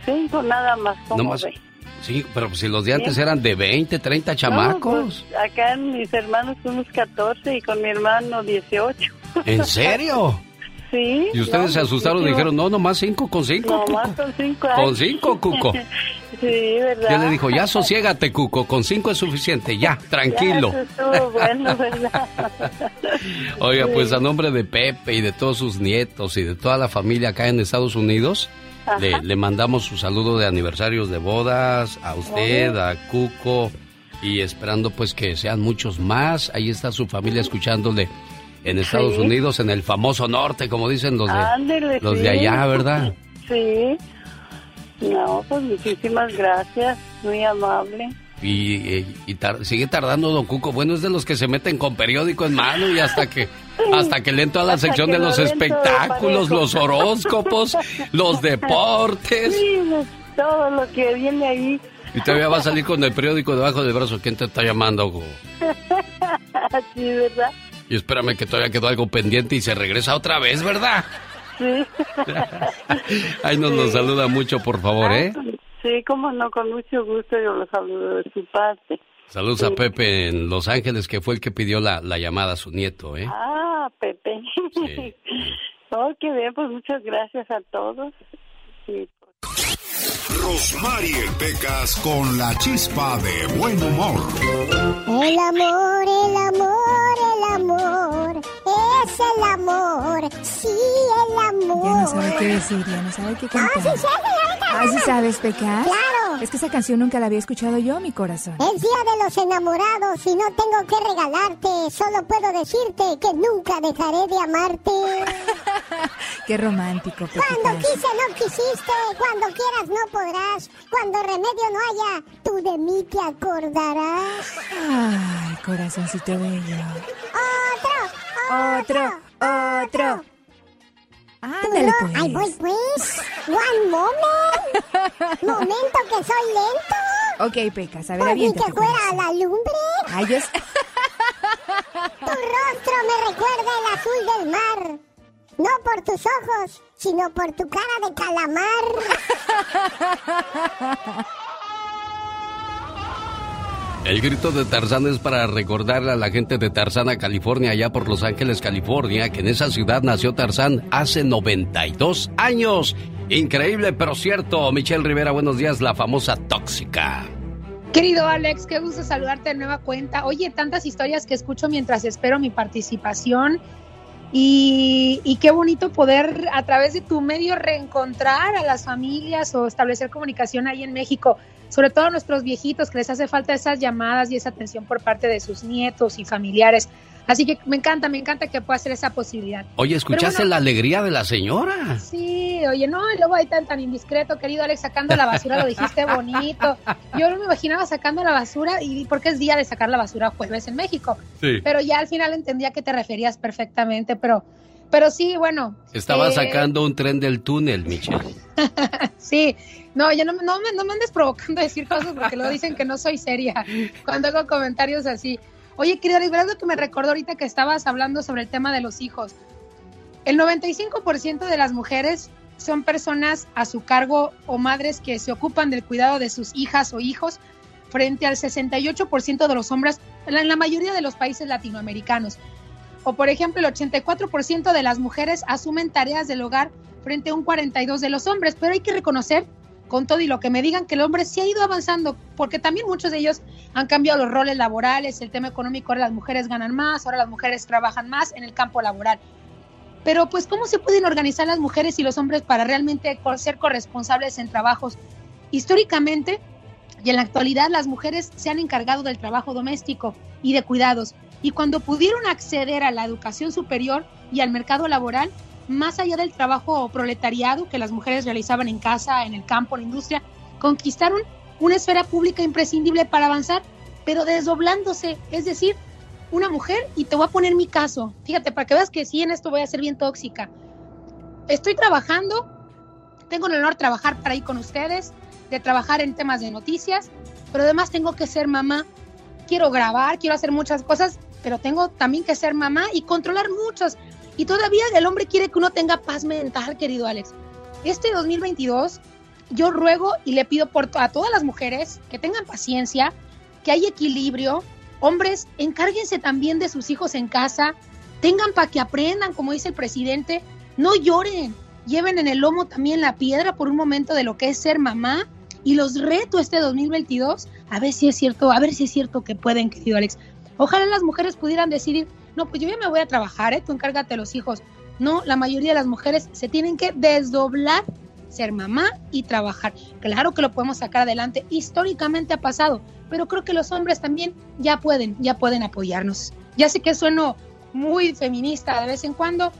Cinco nada más, ¿cómo No más- ve? Sí, pero pues si los de antes eran de 20, 30 chamacos. No, pues, acá mis hermanos fuimos 14 y con mi hermano 18. ¿En serio? Sí. Y ustedes no, se asustaron y dijeron, no, nomás cinco con cinco. Nomás Cuco". con cinco. Con cinco, Cuco. sí, ¿verdad? Ya le dijo, ya sosiégate, Cuco, con cinco es suficiente, ya, tranquilo. Ya, eso estuvo bueno, ¿verdad? Oiga, Sí. pues a nombre de Pepe y de todos sus nietos y de toda la familia acá en Estados Unidos, le, le mandamos su saludo de aniversarios de bodas a usted, a Cuco y esperando pues que sean muchos más. Ahí está su familia escuchándole en Estados Sí. Unidos, en el famoso norte, como dicen los de, los sí. de allá, ¿verdad? Sí. No, pues muchísimas gracias, muy amable. Y, y- y tar- sigue tardando Don Cuco. Bueno, es de los que se meten con periódico en mano y hasta que hasta que leen toda la Hasta sección de lo los espectáculos, los horóscopos, los deportes. Sí, todo lo que viene ahí. Y todavía va a salir con el periódico debajo del brazo. ¿Quién te está llamando? Go? sí, ¿verdad? Y espérame que todavía quedó algo pendiente y se regresa otra vez, ¿verdad? Sí. Ahí nos nos saluda mucho, por favor, ¿eh? Sí, como no, con mucho gusto yo los saludo de su parte. Saludos a Pepe en Los Ángeles, que fue el que pidió la, la llamada a su nieto, ¿eh? Ah, Pepe. oh, qué bien, pues muchas gracias a todos. Sí. Rosmarie Pecas con la chispa de buen humor. El amor, el amor, Ya no sabe qué decir, ya no sabe qué cantar. Ah, sí, sí, señorita. Ah, ¿sí sabes, Pecas? Claro. Es que esa canción nunca la había escuchado yo, mi corazón. Es día de los enamorados y no tengo que regalarte. Solo puedo decirte que nunca dejaré de amarte. Qué romántico, Cuando Pecas. quise no quisiste, cuando quieras no podrás, cuando remedio no haya, tú de mí te acordarás. Ay, corazoncito bello. Otro, Otro, otro. Ándale, Puro- pues. Ay, voy pues. One moment. Momento que soy lento. Ok, Pecas, a ver, Pues ni que fuera a la lumbre. Ay, yo... Tu rostro me recuerda el azul del mar. No por tus ojos, sino por tu cara de calamar. El grito de Tarzán es para recordarle a la gente de Tarzana, California, allá por Los Ángeles, California, que en esa ciudad nació Tarzán hace 92 años. Increíble, pero cierto. Michelle Rivera, buenos días, la famosa tóxica. Querido Alex, qué gusto saludarte de nueva cuenta. Oye, tantas historias que escucho mientras espero mi participación y, y qué bonito poder a través de tu medio reencontrar a las familias o establecer comunicación ahí en México, sobre todo a nuestros viejitos que les hace falta esas llamadas y esa atención por parte de sus nietos y familiares. Así que me encanta, me encanta que pueda ser esa posibilidad. Oye, ¿escuchaste bueno, la alegría de la señora? Sí, oye, no, y luego ahí tan, tan indiscreto, querido Alex, sacando la basura, lo dijiste bonito. Yo no me imaginaba sacando la basura, y porque es día de sacar la basura jueves en México. Sí. Pero ya al final entendía que te referías perfectamente, pero, pero sí, bueno. Estaba eh, sacando un tren del túnel, Michelle. Sí, no, ya no, no, me, no me andes provocando a decir cosas porque luego dicen que no soy seria cuando hago comentarios así. Oye, querida, Alex, ¿verdad que me recordó ahorita que estabas hablando sobre el tema de los hijos? El 95% de las mujeres son personas a su cargo o madres que se ocupan del cuidado de sus hijas o hijos frente al 68% de los hombres en la mayoría de los países latinoamericanos. O por ejemplo, el 84% de las mujeres asumen tareas del hogar frente a un 42% de los hombres, pero hay que reconocer con todo y lo que me digan que el hombre sí ha ido avanzando, porque también muchos de ellos han cambiado los roles laborales, el tema económico, ahora las mujeres ganan más, ahora las mujeres trabajan más en el campo laboral. Pero pues, ¿cómo se pueden organizar las mujeres y los hombres para realmente ser corresponsables en trabajos? Históricamente y en la actualidad las mujeres se han encargado del trabajo doméstico y de cuidados. Y cuando pudieron acceder a la educación superior y al mercado laboral, más allá del trabajo proletariado que las mujeres realizaban en casa, en el campo, en la industria, conquistaron una esfera pública imprescindible para avanzar, pero desdoblándose, es decir, una mujer, y te voy a poner mi caso, fíjate, para que veas que sí en esto voy a ser bien tóxica. Estoy trabajando, tengo el honor de trabajar para ahí con ustedes, de trabajar en temas de noticias, pero además tengo que ser mamá, quiero grabar, quiero hacer muchas cosas, pero tengo también que ser mamá y controlar muchos. Y todavía el hombre quiere que uno tenga paz mental, querido Alex. Este 2022 yo ruego y le pido a todas las mujeres que tengan paciencia, que hay equilibrio. Hombres, encárguense también de sus hijos en casa, tengan para que aprendan, como dice el presidente, no lloren, lleven en el lomo también la piedra por un momento de lo que es ser mamá y los reto este 2022 a ver si es cierto, a ver si es cierto que pueden, querido Alex. Ojalá las mujeres pudieran decidir, no, pues yo ya me voy a trabajar, ¿eh? tú encárgate de los hijos. No, la mayoría de las mujeres se tienen que desdoblar, ser mamá y trabajar. Claro que lo podemos sacar adelante, históricamente ha pasado, pero creo que los hombres también ya pueden, ya pueden apoyarnos. Ya sé que sueno muy feminista de vez en cuando,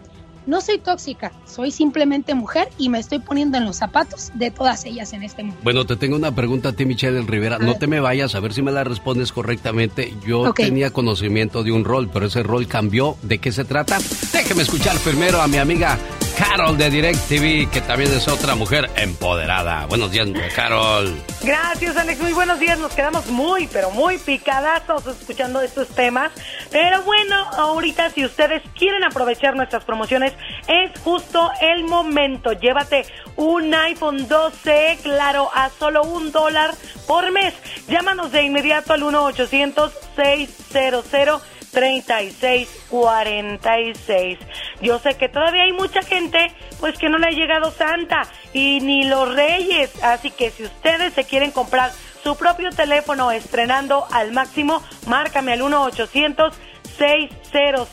no soy tóxica, soy simplemente mujer y me estoy poniendo en los zapatos de todas ellas en este mundo. Bueno, te tengo una pregunta a ti, Michelle Rivera. No te me vayas, a ver si me la respondes correctamente. Yo tenía conocimiento de un rol, pero ese rol cambió. ¿De qué se trata? Déjeme escuchar primero a mi amiga Carol de DirecTV, que también es otra mujer empoderada. Buenos días, Carol. Gracias, Alex. Muy buenos días. Nos quedamos muy, pero muy picadazos escuchando estos temas. Pero bueno, ahorita si ustedes quieren aprovechar nuestras promociones, es justo el momento. Llévate un iPhone 12, claro, a solo un dólar por mes. Llámanos de inmediato al 1-800-600. 3646. Yo sé que todavía hay mucha gente pues que no le ha llegado Santa y ni los Reyes, así que si ustedes se quieren comprar su propio teléfono estrenando al máximo, márcame al 1 800 600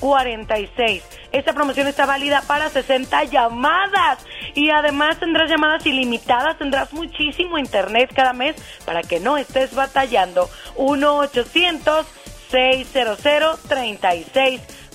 3646. Esta promoción está válida para 60 llamadas y además tendrás llamadas ilimitadas, tendrás muchísimo internet cada mes para que no estés batallando. 1 800 600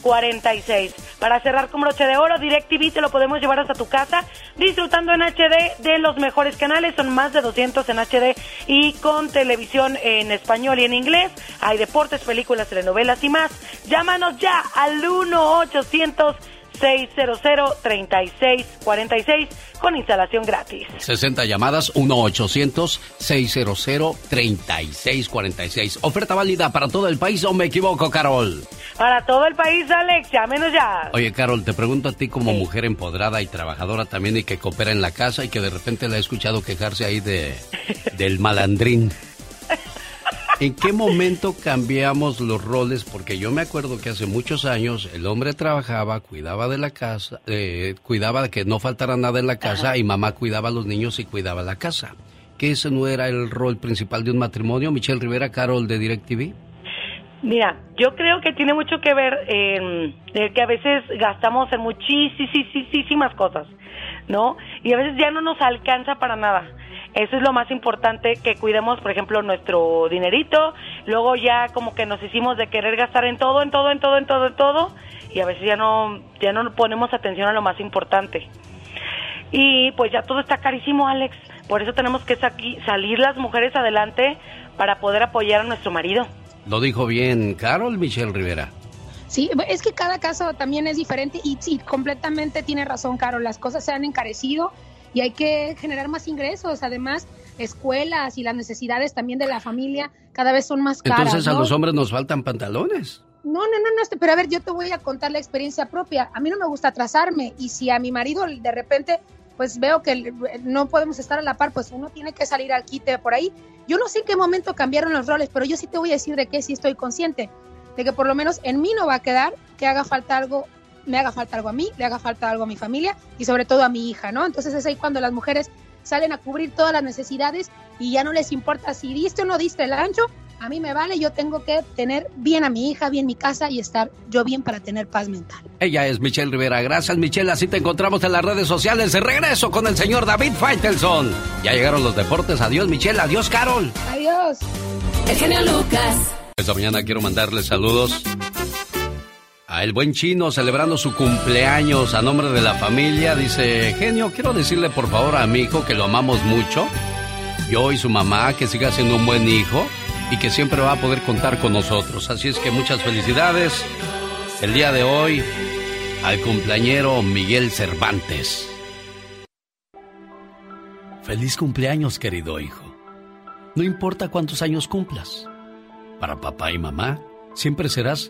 3646. Para cerrar con broche de oro, DirecTV te lo podemos llevar hasta tu casa disfrutando en HD de los mejores canales. Son más de 200 en HD y con televisión en español y en inglés. Hay deportes, películas, telenovelas y más. Llámanos ya al 1-800. 600-3646 con instalación gratis. 60 llamadas, 1-800-600-3646. Oferta válida para todo el país, ¿o me equivoco, Carol? Para todo el país, Alex, llámenos ya. Oye, Carol, te pregunto a ti como mujer empoderada y trabajadora también y que coopera en la casa y que de repente la he escuchado quejarse ahí de del malandrín. ¿En qué momento cambiamos los roles? Porque yo me acuerdo que hace muchos años el hombre trabajaba, cuidaba de la casa, eh, cuidaba de que no faltara nada en la casa y mamá cuidaba a los niños y cuidaba la casa. ¿Que ese no era el rol principal de un matrimonio? Michelle Rivera, Carol de DirecTV. Mira, yo creo que tiene mucho que ver en que a veces gastamos en muchísimas cosas, ¿no? Y a veces ya no nos alcanza para nada. Eso es lo más importante, que cuidemos, por ejemplo, nuestro dinerito. Luego ya como que nos hicimos de querer gastar en todo, en todo, en todo, en todo, en todo. Y a veces ya no, ya no ponemos atención a lo más importante. Y pues ya todo está carísimo, Alex. Por eso tenemos que salir las mujeres adelante para poder apoyar a nuestro marido. Lo dijo bien Carol Michelle Rivera. Sí, es que cada caso también es diferente y sí, completamente tiene razón, Carol. Las cosas se han encarecido y hay que generar más ingresos. Además, escuelas y las necesidades también de la familia cada vez son más caras. Entonces a ¿no? los hombres nos faltan pantalones. No, no, no, no, este, pero a ver, yo te voy a contar la experiencia propia. A mí no me gusta atrasarme y si a mi marido de repente pues veo que no podemos estar a la par, pues uno tiene que salir al quite por ahí. Yo no sé en qué momento cambiaron los roles, pero yo sí te voy a decir de qué sí estoy consciente, de que por lo menos en mí no va a quedar que haga falta algo, me haga falta algo a mí, le haga falta algo a mi familia y sobre todo a mi hija, ¿no? Entonces es ahí cuando las mujeres salen a cubrir todas las necesidades y ya no les importa si diste o no diste el ancho, A mí me vale, yo tengo que tener bien a mi hija, bien mi casa y estar yo bien para tener paz mental. Ella es Michelle Rivera. Gracias, Michelle. Así te encontramos en las redes sociales. De regreso con el señor David Faitelson. Ya llegaron los deportes. Adiós, Michelle. Adiós, Carol. Adiós. El genio Lucas. Esta mañana quiero mandarles saludos a el buen chino celebrando su cumpleaños a nombre de la familia. Dice, genio, quiero decirle por favor a mi hijo que lo amamos mucho. Yo y su mamá, que siga siendo un buen hijo y que siempre va a poder contar con nosotros. Así es que muchas felicidades el día de hoy al cumpleañero Miguel Cervantes. Feliz cumpleaños, querido hijo. No importa cuántos años cumplas. Para papá y mamá, siempre serás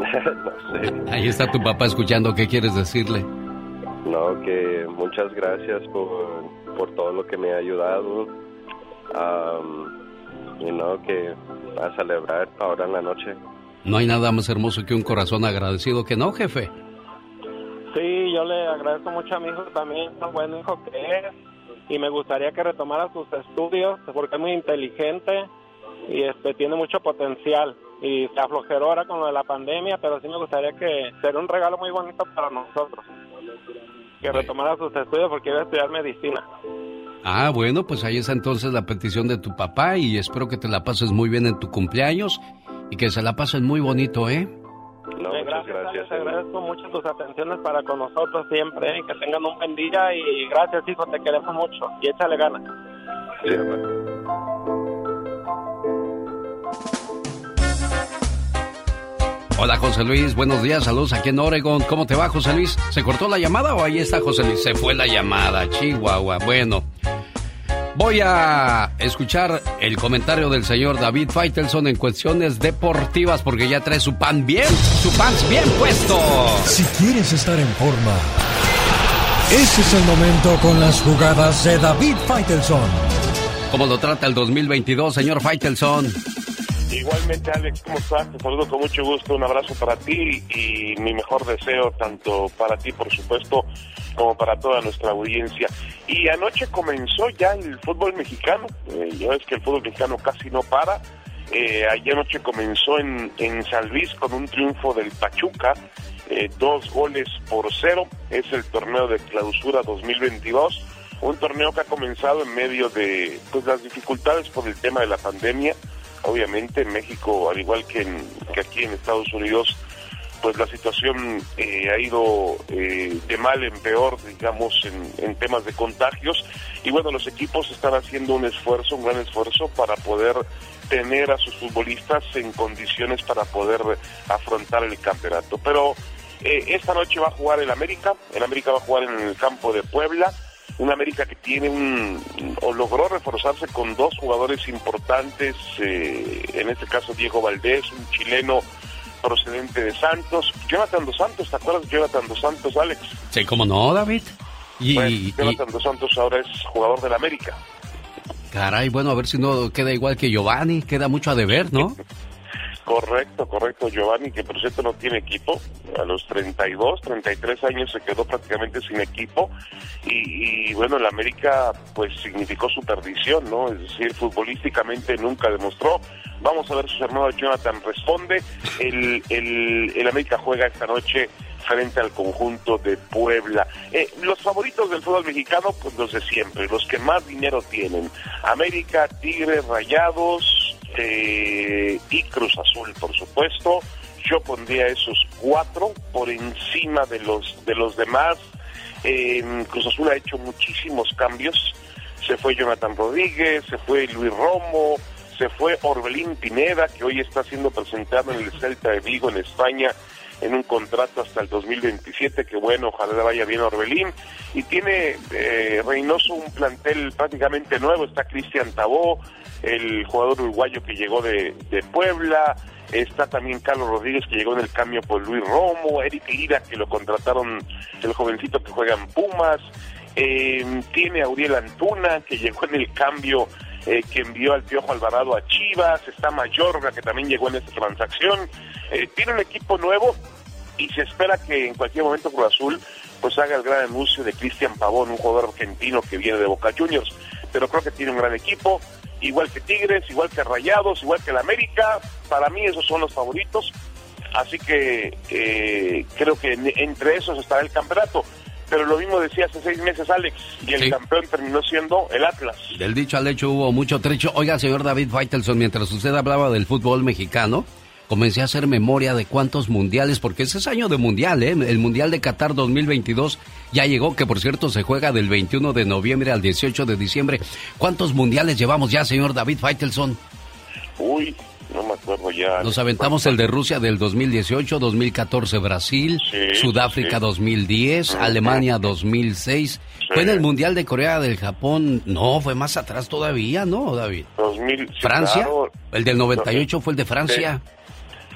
no sé. Ahí está tu papá escuchando. ¿Qué quieres decirle? No, que muchas gracias por, por todo lo que me ha ayudado. Am, y no, que a celebrar ahora en la noche. No hay nada más hermoso que un corazón agradecido que no, jefe. Sí, yo le agradezco mucho a mi hijo también, tan buen hijo que es. Y me gustaría que retomara sus estudios porque es muy inteligente y este tiene mucho potencial. Y se aflojeró ahora con lo de la pandemia, pero sí me gustaría que sería un regalo muy bonito para nosotros. Que retomara sus estudios porque iba a estudiar medicina. Ah, bueno, pues ahí está entonces la petición de tu papá y espero que te la pases muy bien en tu cumpleaños y que se la pasen muy bonito, ¿eh? No, Eh, muchas gracias, gracias. Te agradezco mucho tus atenciones para con nosotros siempre. ¿eh? Que tengan un buen día y gracias, hijo, te queremos mucho. Y échale ganas. Sí, hermano. Hola José Luis, buenos días, saludos aquí en Oregon. ¿Cómo te va José Luis? ¿Se cortó la llamada o ahí está José Luis? Se fue la llamada, Chihuahua. Bueno, voy a escuchar el comentario del señor David Faitelson en cuestiones deportivas porque ya trae su pan bien, su pants bien puesto. Si quieres estar en forma, ese es el momento con las jugadas de David Faitelson. ¿Cómo lo trata el 2022, señor Faitelson? Igualmente, Alex, ¿cómo estás? Te saludo con mucho gusto. Un abrazo para ti y mi mejor deseo, tanto para ti, por supuesto, como para toda nuestra audiencia. Y anoche comenzó ya el fútbol mexicano. Eh, ya ves que el fútbol mexicano casi no para. Eh, ayer anoche comenzó en, en San Luis con un triunfo del Pachuca, eh, dos goles por cero. Es el torneo de clausura 2022. Un torneo que ha comenzado en medio de pues, las dificultades por el tema de la pandemia. Obviamente en México, al igual que, que aquí en Estados Unidos, pues la situación eh, ha ido eh, de mal en peor, digamos, en, en temas de contagios. Y bueno, los equipos están haciendo un esfuerzo, un gran esfuerzo para poder tener a sus futbolistas en condiciones para poder afrontar el campeonato. Pero eh, esta noche va a jugar el América, el América va a jugar en el campo de Puebla, un América que tiene un, o logró reforzarse con dos jugadores importantes, eh, en este caso Diego Valdés, un chileno procedente de Santos, Jonathan Dos Santos, ¿te acuerdas de Jonathan Dos Santos, Alex? Sí, ¿cómo no, David? Y, Bueno, y- Jonathan Dos Santos ahora es jugador del América. caray, bueno, a ver si no queda igual que Giovanni, queda mucho a deber, ¿no? Correcto, correcto. Giovanni, que por cierto no tiene equipo, a los 32, 33 años se quedó prácticamente sin equipo. Y, bueno, el América pues significó su perdición, ¿no? Es decir, futbolísticamente nunca demostró. Vamos a ver si su hermano Jonathan responde. El, el, el América juega esta noche frente al conjunto de Puebla. Eh, los favoritos del fútbol mexicano, pues los de siempre, los que más dinero tienen. América, Tigres, Rayados eh, y Cruz Azul, por supuesto. Yo pondría esos cuatro por encima de los de los demás. Eh, Cruz Azul ha hecho muchísimos cambios. Se fue Jonathan Rodríguez, se fue Luis Romo, se fue Orbelín Pineda, que hoy está siendo presentado en el Celta de Vigo en España en un contrato hasta el 2027, que bueno, ojalá vaya bien Orbelín. Y tiene eh, Reynoso un plantel prácticamente nuevo, está Cristian Tabó, el jugador uruguayo que llegó de, de Puebla, está también Carlos Rodríguez que llegó en el cambio por Luis Romo, Eric Lira que lo contrataron el jovencito que juega en Pumas, eh, tiene a Antuna que llegó en el cambio eh, que envió al Piojo Alvarado a Chivas, está Mayorga que también llegó en esta transacción, eh, tiene un equipo nuevo y se espera que en cualquier momento Cruz Azul pues haga el gran anuncio de Cristian Pavón, un jugador argentino que viene de Boca Juniors, pero creo que tiene un gran equipo, igual que Tigres, igual que Rayados, igual que el América, para mí esos son los favoritos, así que eh, creo que en- entre esos estará el campeonato. Pero lo mismo decía hace seis meses Alex, y el Sí. campeón terminó siendo el Atlas. Del dicho al hecho hubo mucho trecho. Oiga, señor David Faitelson, mientras usted hablaba del fútbol mexicano, comencé a hacer memoria de cuántos mundiales, porque ese es año de mundial, ¿eh? El Mundial de Qatar 2022 ya llegó, que por cierto se juega del 21 de noviembre al 18 de diciembre. ¿Cuántos mundiales llevamos ya, señor David Faitelson? Uy, no me acuerdo ya. Nos aventamos el de Rusia del 2018, 2014 Brasil, Sí, Sudáfrica sí. 2010, Alemania 2006. ¿Fue en el Mundial de Corea del Japón? No, fue más atrás todavía, ¿no, David? 2000, sí, ¿Francia? claro. El del 98 fue el de Francia.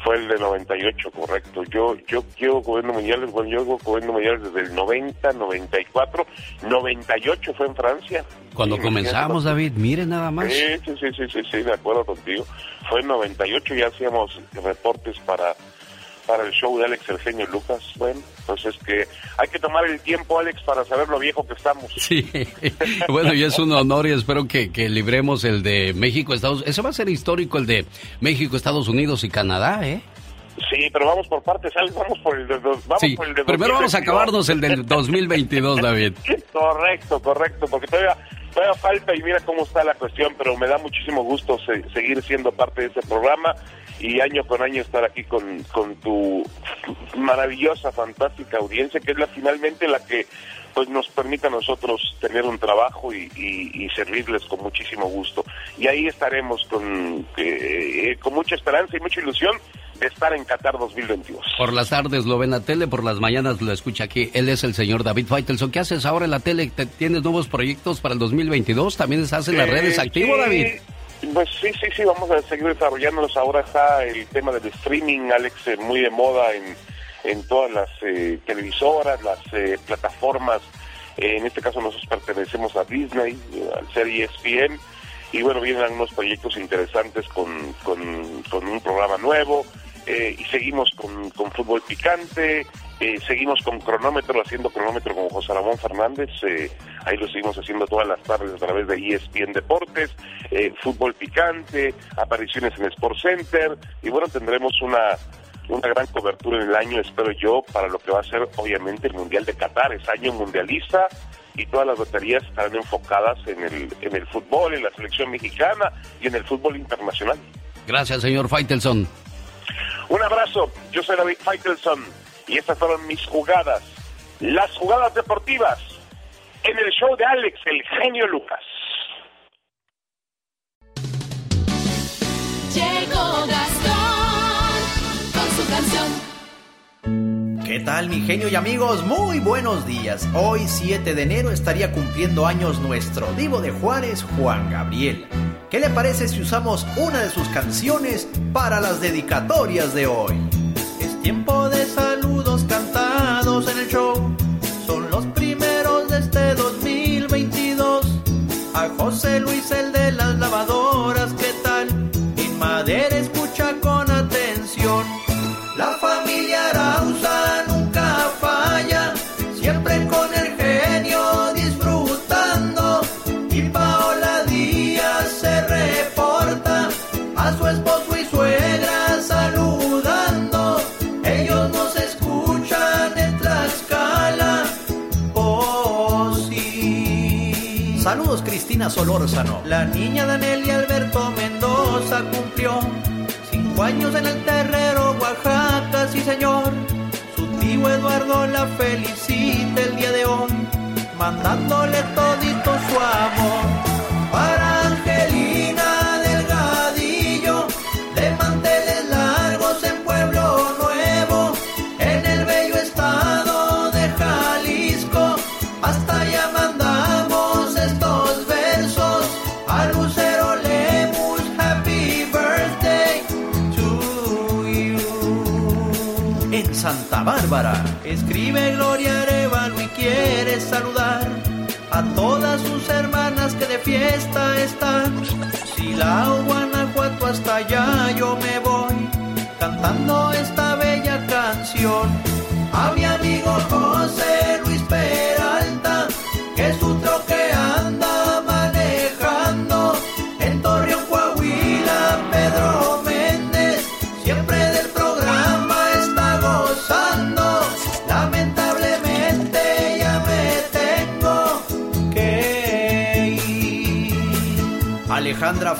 Fue el de 98, correcto. Yo yo llevo cubriendo mundiales, bueno, yo llevo cubriendo mundiales desde el 90, 94, 98 fue en Francia. Cuando Sí, comenzamos, David, mire nada más. Sí, sí, sí, sí, sí, sí, de acuerdo contigo. Fue en 98, ya hacíamos reportes para para el show de Alex Eugenio Lucas. Bueno, pues es que hay que tomar el tiempo, Alex, para saber lo viejo que estamos. Sí, bueno, y es un honor y espero que, que libremos el de México, Estados Unidos. Ese va a ser histórico, el de México, Estados Unidos y Canadá, ¿eh? Sí, pero vamos por partes, Alex, vamos por el de, dos- vamos Sí, por el de primero vamos a 2022. acabarnos el del 2022, David. Correcto, correcto, porque todavía, todavía falta y mira cómo está la cuestión, pero me da muchísimo gusto se- seguir siendo parte de ese programa y año con año estar aquí con, con tu maravillosa, fantástica audiencia, que es la finalmente la que pues nos permite a nosotros tener un trabajo y, y- y servirles con muchísimo gusto. Y ahí estaremos con, eh, con mucha esperanza y mucha ilusión de estar en Qatar 2022. Por las tardes lo ve en la tele, por las mañanas lo escucha aquí. Él es el señor David Faitelson. ¿Qué haces ahora en la tele? ¿Te- ¿Tienes nuevos proyectos para el 2022? ¿También estás en las Eh, redes activo, sí, David? Pues sí, sí, sí, vamos a seguir desarrollándonos. Ahora está el tema del streaming, Alex, eh, muy de moda en, en todas las eh, televisoras, las eh, plataformas. Eh, en este caso nosotros pertenecemos a Disney, eh, al ser ESPN. Y bueno, vienen algunos proyectos interesantes con, con, con un programa nuevo. y seguimos con, con fútbol picante, eh, seguimos con cronómetro, haciendo cronómetro con José Ramón Fernández, eh, ahí lo seguimos haciendo todas las tardes a través de ESPN Deportes, eh, fútbol picante, apariciones en Sport Center, y bueno, tendremos una, una gran cobertura en el año, espero yo, para lo que va a ser obviamente el Mundial de Qatar, es año mundialista, y todas las baterías estarán enfocadas en el, en el fútbol, en la selección mexicana y en el fútbol internacional. Gracias, señor Faitelson. Un abrazo, yo soy David Faitelson y estas fueron mis jugadas, las jugadas deportivas en el show de Alex, el genio Lucas. Llegó Gastón con su canción. ¿Qué tal mi genio y amigos? Muy buenos días. Hoy 7 de enero estaría cumpliendo años nuestro divo de Juárez, Juan Gabriel. ¿Qué le parece si usamos una de sus canciones para las dedicatorias de hoy? Tiempo de saludos cantados en el show. Son los primeros de este 2022. A José Luis el de las lavadoras, La niña Danelia Alberto Mendoza cumplió cinco años en el terrero Oaxaca, sí señor. Su tío Eduardo la felicita el día de hoy, mandándole todito su amor. Fiesta están. Si la Guanajuato hasta allá yo me voy cantando esta bella canción. A mi amigo José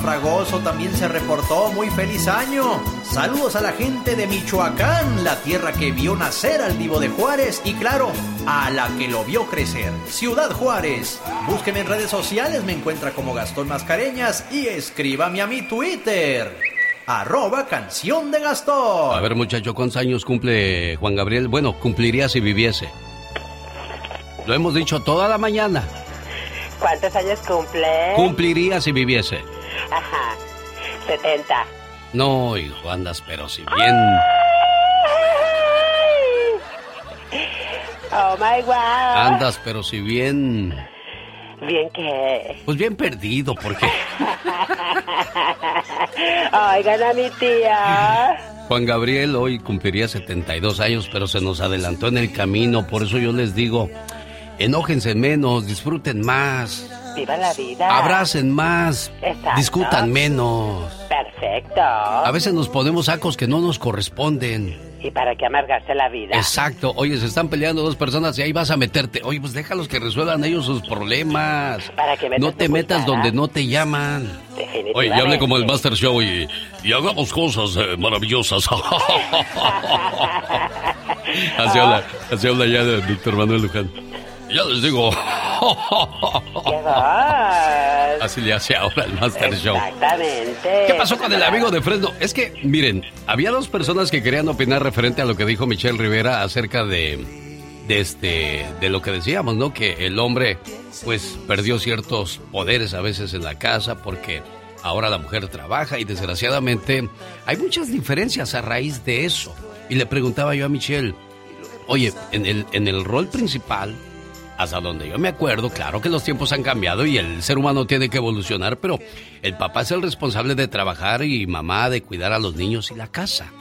Fragoso también se reportó muy feliz año. Saludos a la gente de Michoacán, la tierra que vio nacer al Divo de Juárez y claro, a la que lo vio crecer, Ciudad Juárez. Búsqueme en redes sociales, me encuentra como Gastón Mascareñas y escríbame a mi Twitter. Arroba canción de Gastón. A ver, muchacho, ¿cuántos años cumple Juan Gabriel? Bueno, cumpliría si viviese. Lo hemos dicho toda la mañana. ¿Cuántos años cumple? Cumpliría si viviese. Ajá, 70. No, hijo, andas, pero si bien. Oh my God. Andas, pero si bien. Bien que. Pues bien perdido, porque Oigan a mi tía. Juan Gabriel hoy cumpliría 72 años, pero se nos adelantó en el camino. Por eso yo les digo: enójense menos, disfruten más, Viva la vida. abracen más, Exacto. discutan menos. Perfecto. A veces nos ponemos sacos que no nos corresponden. ¿Y para qué amargarse la vida? Exacto. Oye, se están peleando dos personas y ahí vas a meterte. Oye, pues déjalos que resuelvan ellos sus problemas. ¿Para metes No te metas donde no te llaman. Definitivamente. Oye, ya hablé como el Master Show y, y hagamos cosas eh, maravillosas. así, habla, así habla ya de Víctor Manuel Luján. Ya les digo. Así le hace ahora el Master Show. Exactamente. ¿Qué pasó con el amigo de Fresno? Es que, miren, había dos personas que querían opinar referente a lo que dijo Michelle Rivera acerca de, de este, de lo que decíamos, ¿no? Que el hombre, pues, perdió ciertos poderes a veces en la casa porque ahora la mujer trabaja y desgraciadamente hay muchas diferencias a raíz de eso. Y le preguntaba yo a Michelle, oye, en el, en el rol principal, hasta donde yo me acuerdo, claro que los tiempos han cambiado y el ser humano tiene que evolucionar, pero el papá es el responsable de trabajar y mamá de cuidar a los niños y la casa.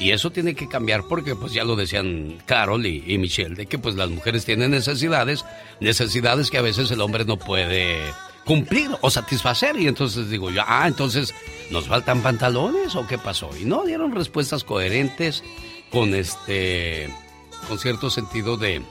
Y eso tiene que cambiar porque pues ya lo decían Carol y, Michelle, de que pues las mujeres tienen necesidades, necesidades que a veces el hombre no puede cumplir o satisfacer. Y entonces digo yo, ah, entonces nos faltan pantalones o qué pasó. Y no dieron respuestas coherentes con este, con cierto sentido de,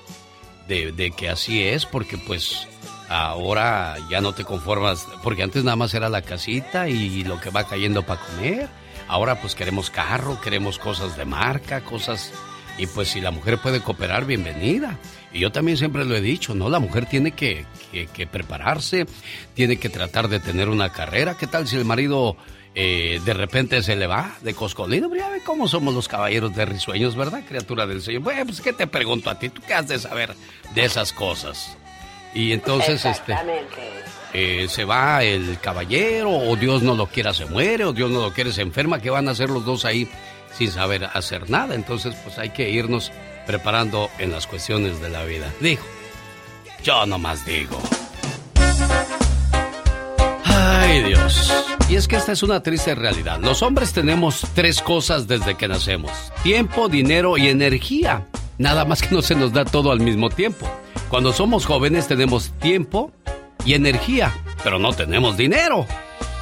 de, de que así es, porque pues ahora ya no te conformas, porque antes nada más era la casita y lo que va cayendo para comer. Ahora pues queremos carro, queremos cosas de marca, cosas... Y pues si la mujer puede cooperar, bienvenida. Y yo también siempre lo he dicho, ¿no? La mujer tiene que, que- que prepararse, tiene que tratar de tener una carrera. ¿Qué tal si el marido eh, de repente se le va de coscolino? Ya ve cómo somos los caballeros de risueños, ¿verdad, criatura del Señor? Bueno, pues ¿qué te pregunto a ti? ¿Tú qué has de saber de esas cosas? Y entonces, este, eh, se va el caballero, o Dios no lo quiera, se muere, o Dios no lo quiere, se enferma, ¿qué van a hacer los dos ahí sin saber hacer nada? Entonces, pues hay que irnos preparando en las cuestiones de la vida. Digo, yo nomás digo. Ay, Dios. Y es que esta es una triste realidad. Los hombres tenemos tres cosas desde que nacemos. Tiempo, dinero y energía. Nada más que no se nos da todo al mismo tiempo. Cuando somos jóvenes tenemos tiempo y energía, pero no tenemos dinero.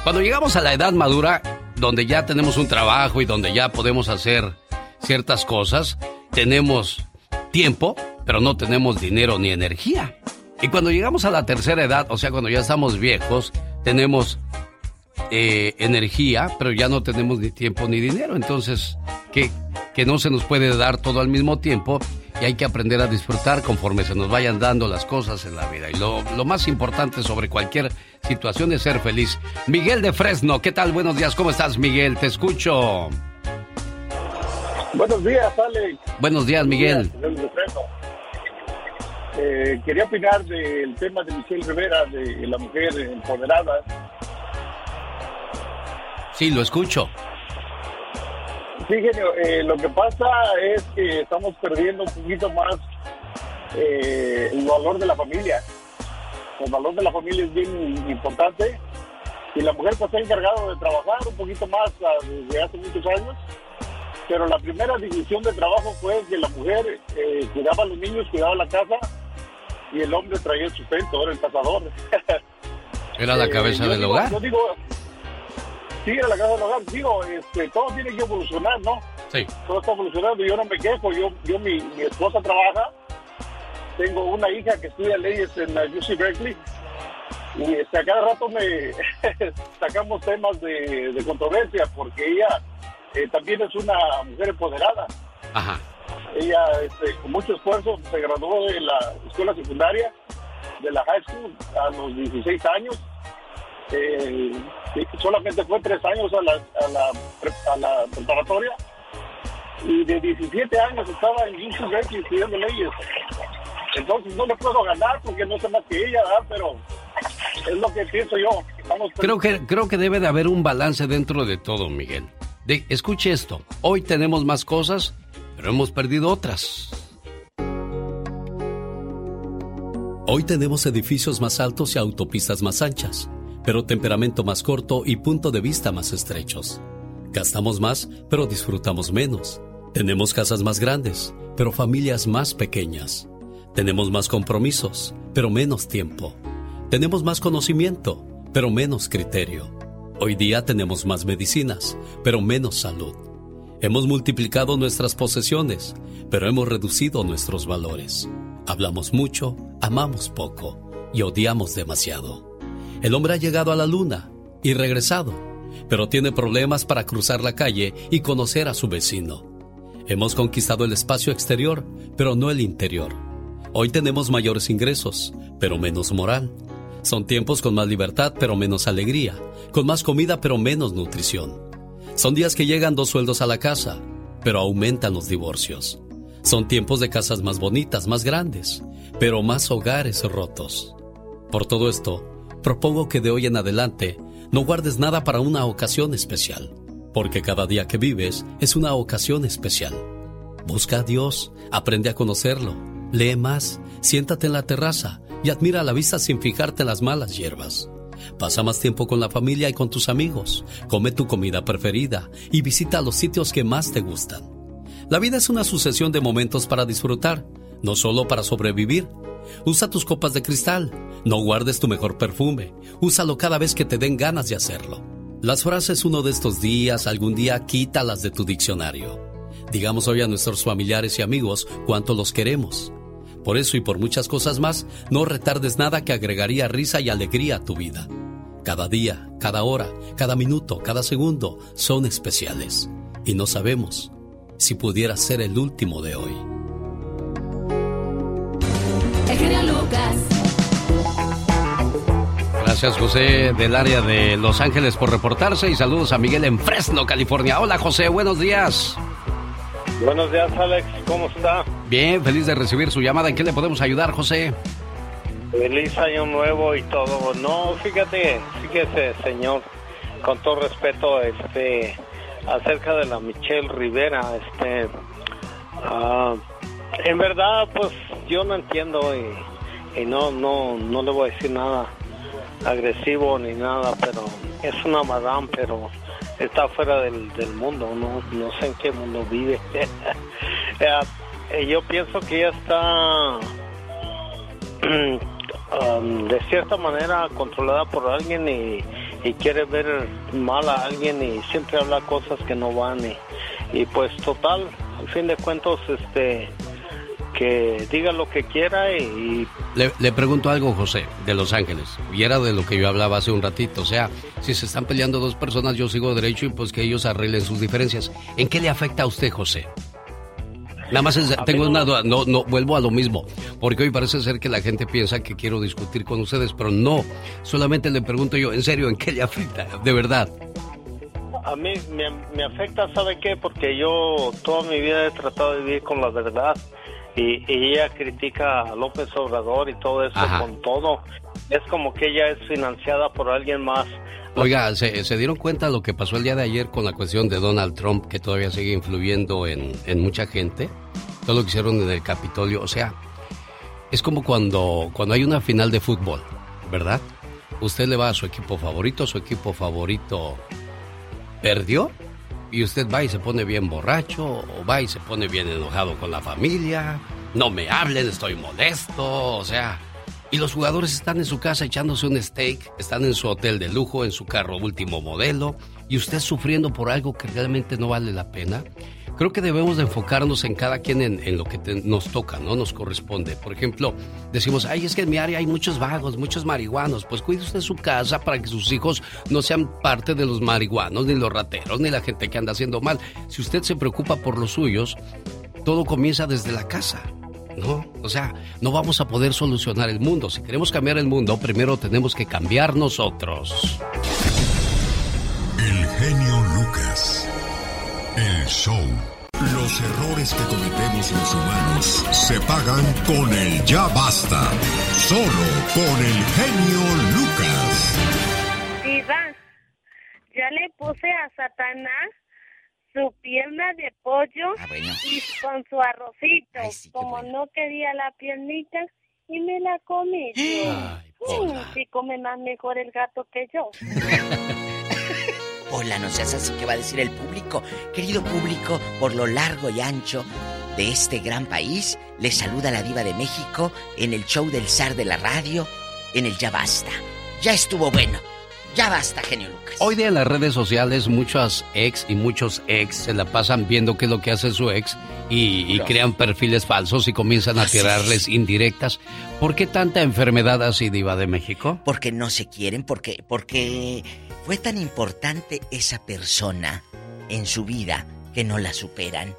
Cuando llegamos a la edad madura, donde ya tenemos un trabajo y donde ya podemos hacer ciertas cosas, tenemos tiempo, pero no tenemos dinero ni energía. Y cuando llegamos a la tercera edad, o sea, cuando ya estamos viejos, tenemos eh, energía, pero ya no tenemos ni tiempo ni dinero. Entonces, que, que no se nos puede dar todo al mismo tiempo y hay que aprender a disfrutar conforme se nos vayan dando las cosas en la vida. Y lo, lo más importante sobre cualquier situación es ser feliz. Miguel de Fresno, ¿qué tal? Buenos días, ¿cómo estás, Miguel? Te escucho. Buenos días, Alex. Buenos días, Miguel. Buenos días. Eh, quería opinar del tema de Michelle Rivera, de la mujer empoderada. Sí, lo escucho. Sí, genio, eh, lo que pasa es que estamos perdiendo un poquito más eh, el valor de la familia. El valor de la familia es bien importante y la mujer pues se ha encargado de trabajar un poquito más ah, desde hace muchos años, pero la primera división de trabajo fue que la mujer eh, cuidaba a los niños, cuidaba la casa y el hombre traía el sustento, era el cazador. Era la Eh, cabeza del digo- hogar. Yo digo, sí, era la cabeza del hogar. Digo, este, todo tiene que evolucionar, ¿no? Sí. Todo está evolucionando yo no me quejo. Yo, yo mi, mi esposa trabaja. Tengo una hija que estudia leyes en la UC Berkeley. Y este, a cada rato me sacamos temas de, de controversia porque ella eh, también es una mujer empoderada. Ajá. Ella, este, con mucho esfuerzo, se graduó de la escuela secundaria, de la high school, a los 16 años. Eh, solamente fue tres años a la, a la, a la preparatoria. Y de 17 años estaba en Berkeley estudiando leyes. Entonces no le puedo ganar porque no sé más que ella, ¿verdad? pero es lo que pienso yo. Creo que, creo que debe de haber un balance dentro de todo, Miguel. Escuche esto. Hoy tenemos más cosas, pero hemos perdido otras. Hoy tenemos edificios más altos y autopistas más anchas, pero temperamento más corto y punto de vista más estrechos. Gastamos más, pero disfrutamos menos. Tenemos casas más grandes, pero familias más pequeñas. Tenemos más compromisos, pero menos tiempo. Tenemos más conocimiento, pero menos criterio. Hoy día tenemos más medicinas, pero menos salud. Hemos multiplicado nuestras posesiones, pero hemos reducido nuestros valores. Hablamos mucho, amamos poco y odiamos demasiado. El hombre ha llegado a la luna y regresado, pero tiene problemas para cruzar la calle y conocer a su vecino. Hemos conquistado el espacio exterior, pero no el interior. Hoy tenemos mayores ingresos, pero menos moral. Son tiempos con más libertad, pero menos alegría, con más comida, pero menos nutrición. Son días que llegan dos sueldos a la casa, pero aumentan los divorcios. Son tiempos de casas más bonitas, más grandes, pero más hogares rotos. Por todo esto, propongo que de hoy en adelante no guardes nada para una ocasión especial, porque cada día que vives es una ocasión especial. Busca a Dios, aprende a conocerlo, lee más, siéntate en la terraza y admira la vista sin fijarte en las malas hierbas. Pasa más tiempo con la familia y con tus amigos, come tu comida preferida y visita los sitios que más te gustan. La vida es una sucesión de momentos para disfrutar, no solo para sobrevivir. Usa tus copas de cristal, no guardes tu mejor perfume, úsalo cada vez que te den ganas de hacerlo. Las frases uno de estos días, algún día, quítalas de tu diccionario. Digamos hoy a nuestros familiares y amigos cuánto los queremos. Por eso y por muchas cosas más, no retardes nada que agregaría risa y alegría a tu vida. Cada día, cada hora, cada minuto, cada segundo son especiales. Y no sabemos si pudiera ser el último de hoy. El genio Lucas. Gracias José del área de Los Ángeles por reportarse y saludos a Miguel en Fresno, California. Hola José, buenos días. Buenos días, Alex. ¿Cómo está? Bien, feliz de recibir su llamada. ¿En qué le podemos ayudar, José? Feliz año nuevo y todo. No, fíjate, fíjese, señor, con todo respeto, este, acerca de la Michelle Rivera, este, ah, en verdad, pues yo no entiendo y, y no, no, no le voy a decir nada agresivo ni nada, pero es una madame, pero está fuera del, del mundo, no, no sé en qué mundo vive. Eh, eh, yo pienso que ella está um, de cierta manera controlada por alguien y, quiere ver mal a alguien y siempre habla cosas que no van y, y pues total, al fin de cuentos, este que diga lo que quiera y, Le, le pregunto algo, José, de Los Ángeles. Y era de lo que yo hablaba hace un ratito. O sea, si se están peleando dos personas, yo sigo derecho y pues que ellos arreglen sus diferencias. ¿En qué le afecta a usted, José? Nada más es- tengo no- una duda, no, no, vuelvo a lo mismo, porque hoy parece ser que la gente piensa que quiero discutir con ustedes, pero no, solamente le pregunto yo, en serio, ¿en qué le afecta? De verdad. A mí me, me afecta, ¿sabe qué? Porque yo toda mi vida he tratado de vivir con la verdad y, y ella critica a López Obrador y todo eso Ajá. con todo. Es como que ella es financiada por alguien más Oiga, ¿se, se dieron cuenta lo que pasó el día de ayer con la cuestión de Donald Trump, que todavía sigue influyendo en, en mucha gente? Todo lo que hicieron en el Capitolio. O sea, es como cuando, cuando hay una final de fútbol, ¿verdad? Usted le va a su equipo favorito, su equipo favorito perdió y usted va y se pone bien borracho o va y se pone bien enojado con la familia. No me hablen, estoy molesto, o sea. Y los jugadores están en su casa echándose un steak, están en su hotel de lujo, en su carro último modelo, y usted sufriendo por algo que realmente no vale la pena. Creo que debemos de enfocarnos en cada quien en, lo que nos toca, ¿no? Nos corresponde. Por ejemplo, decimos, ay, es que en mi área hay muchos vagos, muchos marihuanos. Pues cuide usted su casa para que sus hijos no sean parte de los marihuanos, ni los rateros, ni la gente que anda haciendo mal. Si usted se preocupa por los suyos, todo comienza desde la casa. ¿No? O sea, no vamos a poder solucionar el mundo. Si queremos cambiar el mundo, primero tenemos que cambiar nosotros. El genio Lucas. El show. Los errores que cometemos los humanos se pagan con el ya basta. Solo con el genio Lucas. Diva, ya le puse a Satanás su pierna de pollo y con su arrocito. Como no quería la piernita, y me la comí yo. Mm, sí come más mejor el gato que yo. Hola, no seas así que va a decir el público. Querido público, por lo largo y ancho de este gran país, les saluda la diva de México en el show del zar de la radio, en el Ya Basta. Ya estuvo bueno. Ya basta, genio Lucas. Hoy día en las redes sociales muchas ex y muchos ex se la pasan viendo qué es lo que hace su ex y, y crean perfiles falsos y comienzan a tirarles indirectas. ¿Por qué tanta enfermedad así, Diva de México? Porque no se quieren, porque, porque fue tan importante esa persona en su vida que no la superan.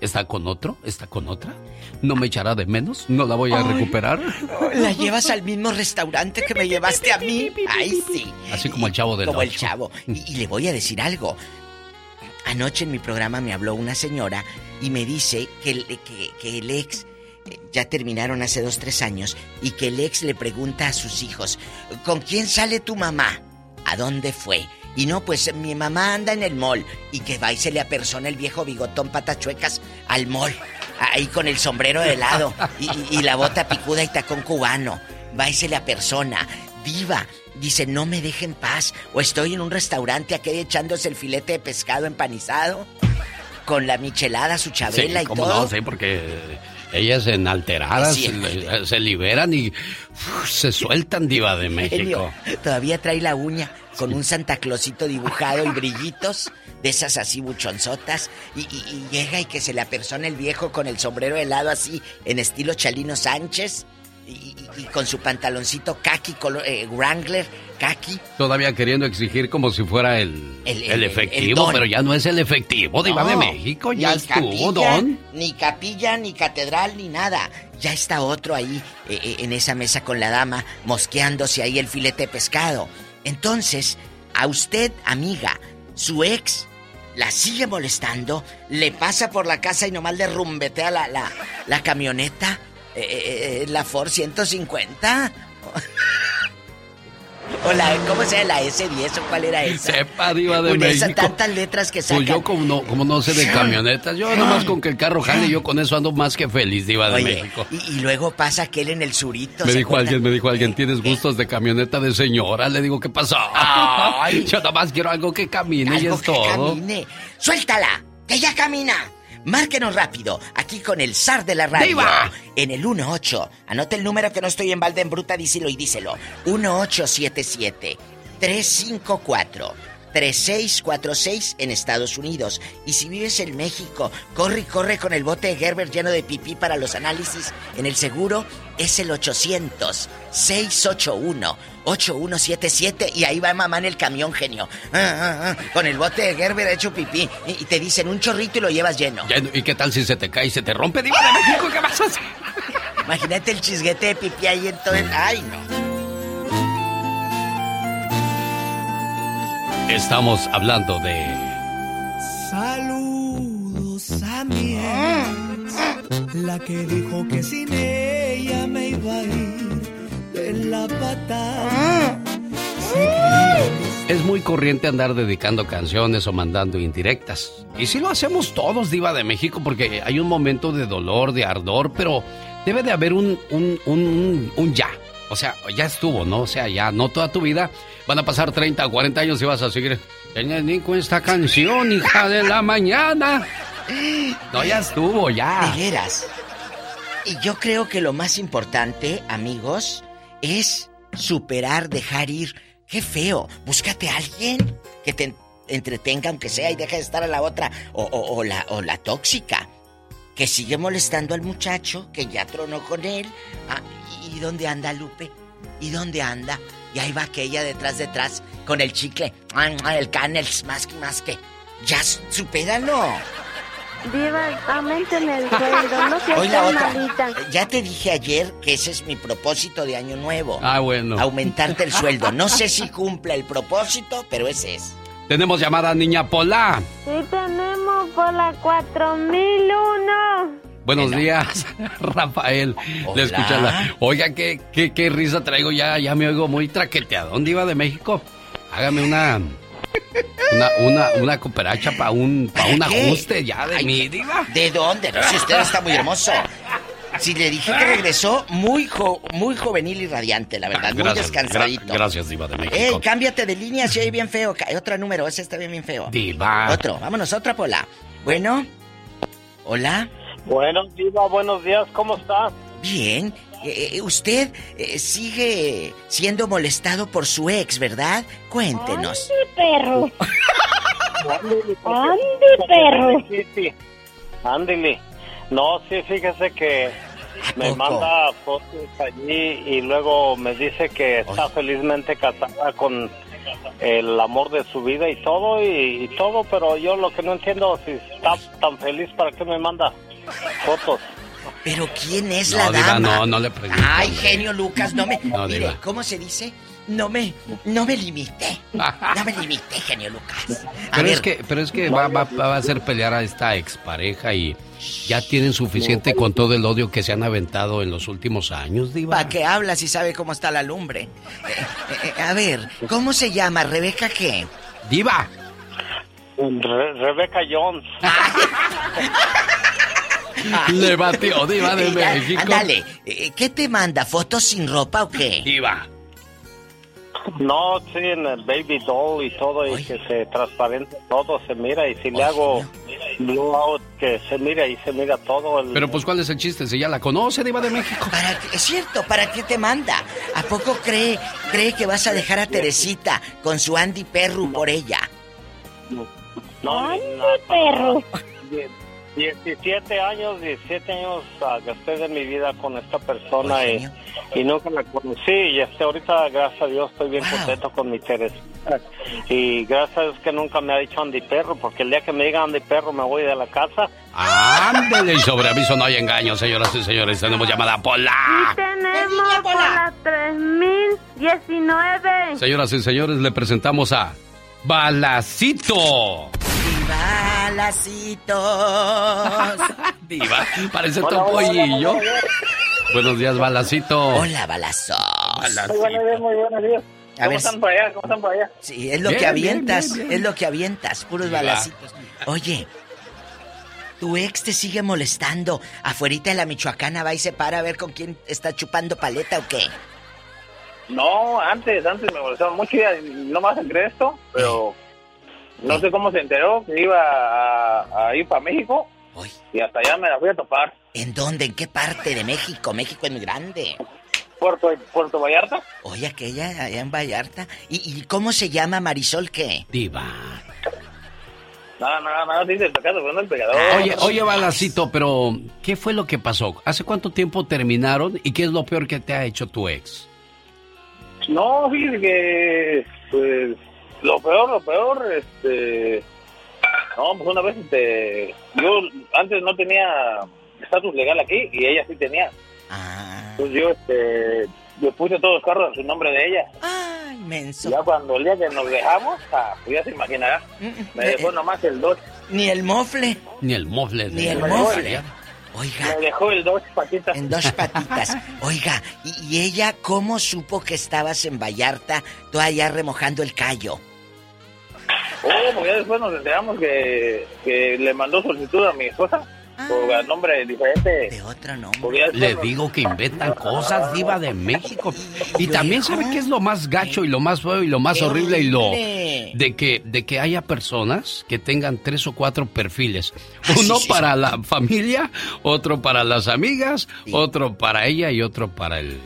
¿Está con otro? ¿Está con otra? ¿No me echará de menos? ¿No la voy a Ay. recuperar? La llevas al mismo restaurante que me llevaste a mí. Ay, sí. Así como el chavo del Como el chavo. Y, y le voy a decir algo. Anoche en mi programa me habló una señora y me dice que el, que, que el ex eh, ya terminaron hace dos, tres años y que el ex le pregunta a sus hijos, ¿con quién sale tu mamá? ¿A dónde fue? Y no, pues mi mamá anda en el mall y que va y se le apersona el viejo bigotón patachuecas al mall, ahí con el sombrero de lado y, y- y la bota picuda y tacón cubano. Va y se le apersona. Diva, dice, no me deje en paz. O estoy en un restaurante aquí echándose el filete de pescado empanizado con la michelada, su chabela sí, y todo. no, sí, porque ellas en alteradas Sí, se, se liberan y uf, se sueltan, Diva de México. Todavía trae la uña con un Santa Clausito dibujado y brillitos, de esas así buchonzotas, y, y- y llega y que se le apersona el viejo con el sombrero helado así, en estilo Chalino Sánchez, y, con su pantaloncito kaki, color, eh, Wrangler, kaki. Todavía queriendo exigir como si fuera el, El- el, el- efectivo, pero ya no es el efectivo, Diva de No, México, ya ni estuvo, capilla, don. Ni capilla, ni catedral, ni nada. Ya está otro ahí eh, eh, en esa mesa con la dama, mosqueándose ahí el filete de pescado. Entonces, a usted, amiga, su ex la sigue molestando, le pasa por la casa y nomás le rumbetea la, la, la camioneta, eh, eh, eh, la Ford 150. O la, ¿cómo se llama? La S10 o cuál era esa? Sepa, Diva de Con esas México. tantas letras que sacan. Pues yo como no, como no sé de camionetas, yo nomás con que el carro jale, yo con eso ando más que feliz, Diva de Oye, México. y, y luego pasa aquel en el surito. Me ¿se dijo alguien, me dijo alguien, ¿tienes gustos de camioneta de señora? Le digo, ¿qué pasó? Ay. Yo nomás quiero algo que camine y es que todo. camine. ¡Suéltala! ¡Que ya camina! Márquenos rápido, aquí con el zar de la radio. ¡Diva! En el 18. Anote el número que no estoy en balde en bruta, díselo y díselo. 1877 354 3646 en Estados Unidos. Y si vives en México, corre y corre con el bote de Gerber lleno de pipí para los análisis en el seguro. Es el 800 681 8177 y ahí va mamá en el camión, genio. Ah, ah, ah, con el bote de Gerber hecho pipí y, y te dicen un chorrito y lo llevas lleno. ¿Y qué tal si se te cae y se te rompe? Diva de México, ¿qué vas a hacer? Imagínate el chisguete de pipí ahí en todo el... Ay, no. Estamos hablando de... Saludos a mi ex, la que dijo que sin ella me iba a ir de la patada. Es muy corriente andar dedicando canciones o mandando indirectas. Y sí lo hacemos todos, Diva de México, porque hay un momento de dolor, de ardor, pero debe de haber un, un, un, un ya. O sea, ya estuvo, ¿no? O sea, ya no toda tu vida. Van a pasar 30 o 40 años y vas a seguir. "Tenía ni con esta canción, hija de la mañana. No, ya estuvo, ya. De. Y yo creo que lo más importante, amigos, es superar, dejar ir. Qué feo. Búscate a alguien que te entretenga, aunque sea, y deja de estar a la otra. O, o- o la, o la tóxica. Que sigue molestando al muchacho, que ya tronó con él. Ah, ¿Y dónde anda Lupe? ¿Y dónde anda? Y ahí va aquella detrás, detrás, con el chicle. El canels, más que, más que. Ya, supéralo. Diva, aumenten el sueldo, no seas Hoy la tan otra. malita. Ya te dije ayer que ese es mi propósito de año nuevo. Ah, bueno. Aumentarte el sueldo. No sé si cumpla el propósito, pero ese es. Tenemos llamada Niña Pola. Sí tenemos por la 4001. Buenos días, Rafael. Le escucha la- Oiga, ¿qué, qué, qué risa traigo ya, ya me oigo muy traqueteado. ¿Dónde iba de México? Hágame una. Una, una, una cooperacha para un, pa' un ajuste ya de mi diva. ¿De dónde? No, si usted está muy hermoso. Si le dije que regresó muy jo- muy juvenil y radiante, la verdad, muy Gracias, descansadito. gra- gracias, diva de México. Ey, cámbiate de línea, si oye bien feo. Ca- Otro número, ese está bien, bien feo. Diva. Otro, vámonos, otra pola. Bueno. Hola. Buenos días, buenos días, ¿cómo está? Bien. Eh, eh, usted eh, sigue siendo molestado por su ex, ¿verdad? Cuéntenos. perro. Ande, perro. Sí, sí. Ándele. No, sí, fíjese que me manda fotos allí y luego me dice que está felizmente casada con el amor de su vida y todo y, y todo, pero yo lo que no entiendo si está tan feliz para qué me manda fotos. Pero ¿quién es No, la diva, dama? no, no le pregunto. Ay, hombre. genio Lucas, no me... No, Mire, diva. ¿cómo se dice? No me... No me limité. No me limité, genio Lucas. A Pero ver, es que, pero es que va, va- va a hacer pelear a esta expareja y ya tienen suficiente con todo el odio que se han aventado en los últimos años, Diva. ¿para qué habla si sabe cómo está la lumbre? Eh, eh, eh, a ver, ¿cómo se llama? ¿Rebeca qué? Diva. Re- Rebecca Jones. Le batió, Diva de México. Ándale, ¿qué te manda? ¿Fotos sin ropa o qué? Diva. No, sí, en el baby doll y todo, y que se transparente todo, se mira, y si le hago blue out, que se mira y se mira todo. El... Pero pues, ¿cuál es el chiste? Si ya la conoce, Diva de México. ¿Para qué- es cierto, ¿para qué te manda? ¿A poco cree, cree que vas a dejar a Teresita con su Andy Perru por ella? No, perro. 17 años, 17 años ah, gasté de mi vida con esta persona y, y nunca la conocí. Y este, ahorita, gracias a Dios, estoy bien contento con mi Teresa. Y gracias a Dios que nunca me ha dicho Andy Perro, porque el día que me diga Andy Perro me voy de la casa. Ándele, y sobre aviso no hay engaño, señoras y señores. Tenemos llamada Pola. Tenemos por la 3019. Señoras y señores, le presentamos a Balacito. Balacitos. Diva, parece Hola, topollillo. hola. Buenos días, Balacito. Hola, balazos. Muy buenos días, muy buenos días. A ¿Cómo ver están para allá? ¿Cómo están para allá? Sí, es lo Bien, que avientas, bien, bien. es lo que avientas, puros balacitos. Oye, tu ex te sigue molestando. Afuerita de la Michoacana va y se para a ver con quién está chupando paleta o qué. No, antes, antes me molestaban mucho y no más entre esto, pero no sé cómo se enteró que iba a, a ir para México y hasta allá me la fui a topar. ¿En dónde? ¿En qué parte de México? México es muy grande. Puerto, Puerto Vallarta. Oye, aquella allá en Vallarta. ¿Y, y cómo se llama Marisol qué? Diva. Nada, nada, nada, dice el pecado, pero no el pecador. Oye, oye, Balacito, pero ¿qué fue lo que pasó? ¿Hace cuánto tiempo terminaron y qué es lo peor que te ha hecho tu ex? No, fíjese que, pues, lo peor, lo peor, este... No, pues una vez, este... Yo antes no tenía estatus legal aquí y ella sí tenía. Pues yo, este... Yo puse todos los carros a su nombre de ella. Ay, menso. Ya cuando el día que nos dejamos, ah, pues ya se imaginará. Me dejó nomás el dos. Ni el mofle. Ni el mofle. Ni el mofle. Oiga. Me dejó el dos patitas. En dos patitas. Oiga, ¿y, y ella cómo supo que estabas en Vallarta, tú allá remojando el callo? Oh, porque ya después nos enteramos que, que le mandó solicitud a mi esposa por el nombre diferente. De otro nombre. Le digo que inventan cosas, diva de México. Y también sabe qué es lo más gacho y lo más feo y lo más ¡Qué horrible y lo de que de que haya personas que tengan tres o cuatro perfiles. Ah, sí, Uno sí, para la familia, otro para las amigas, otro para ella y otro para el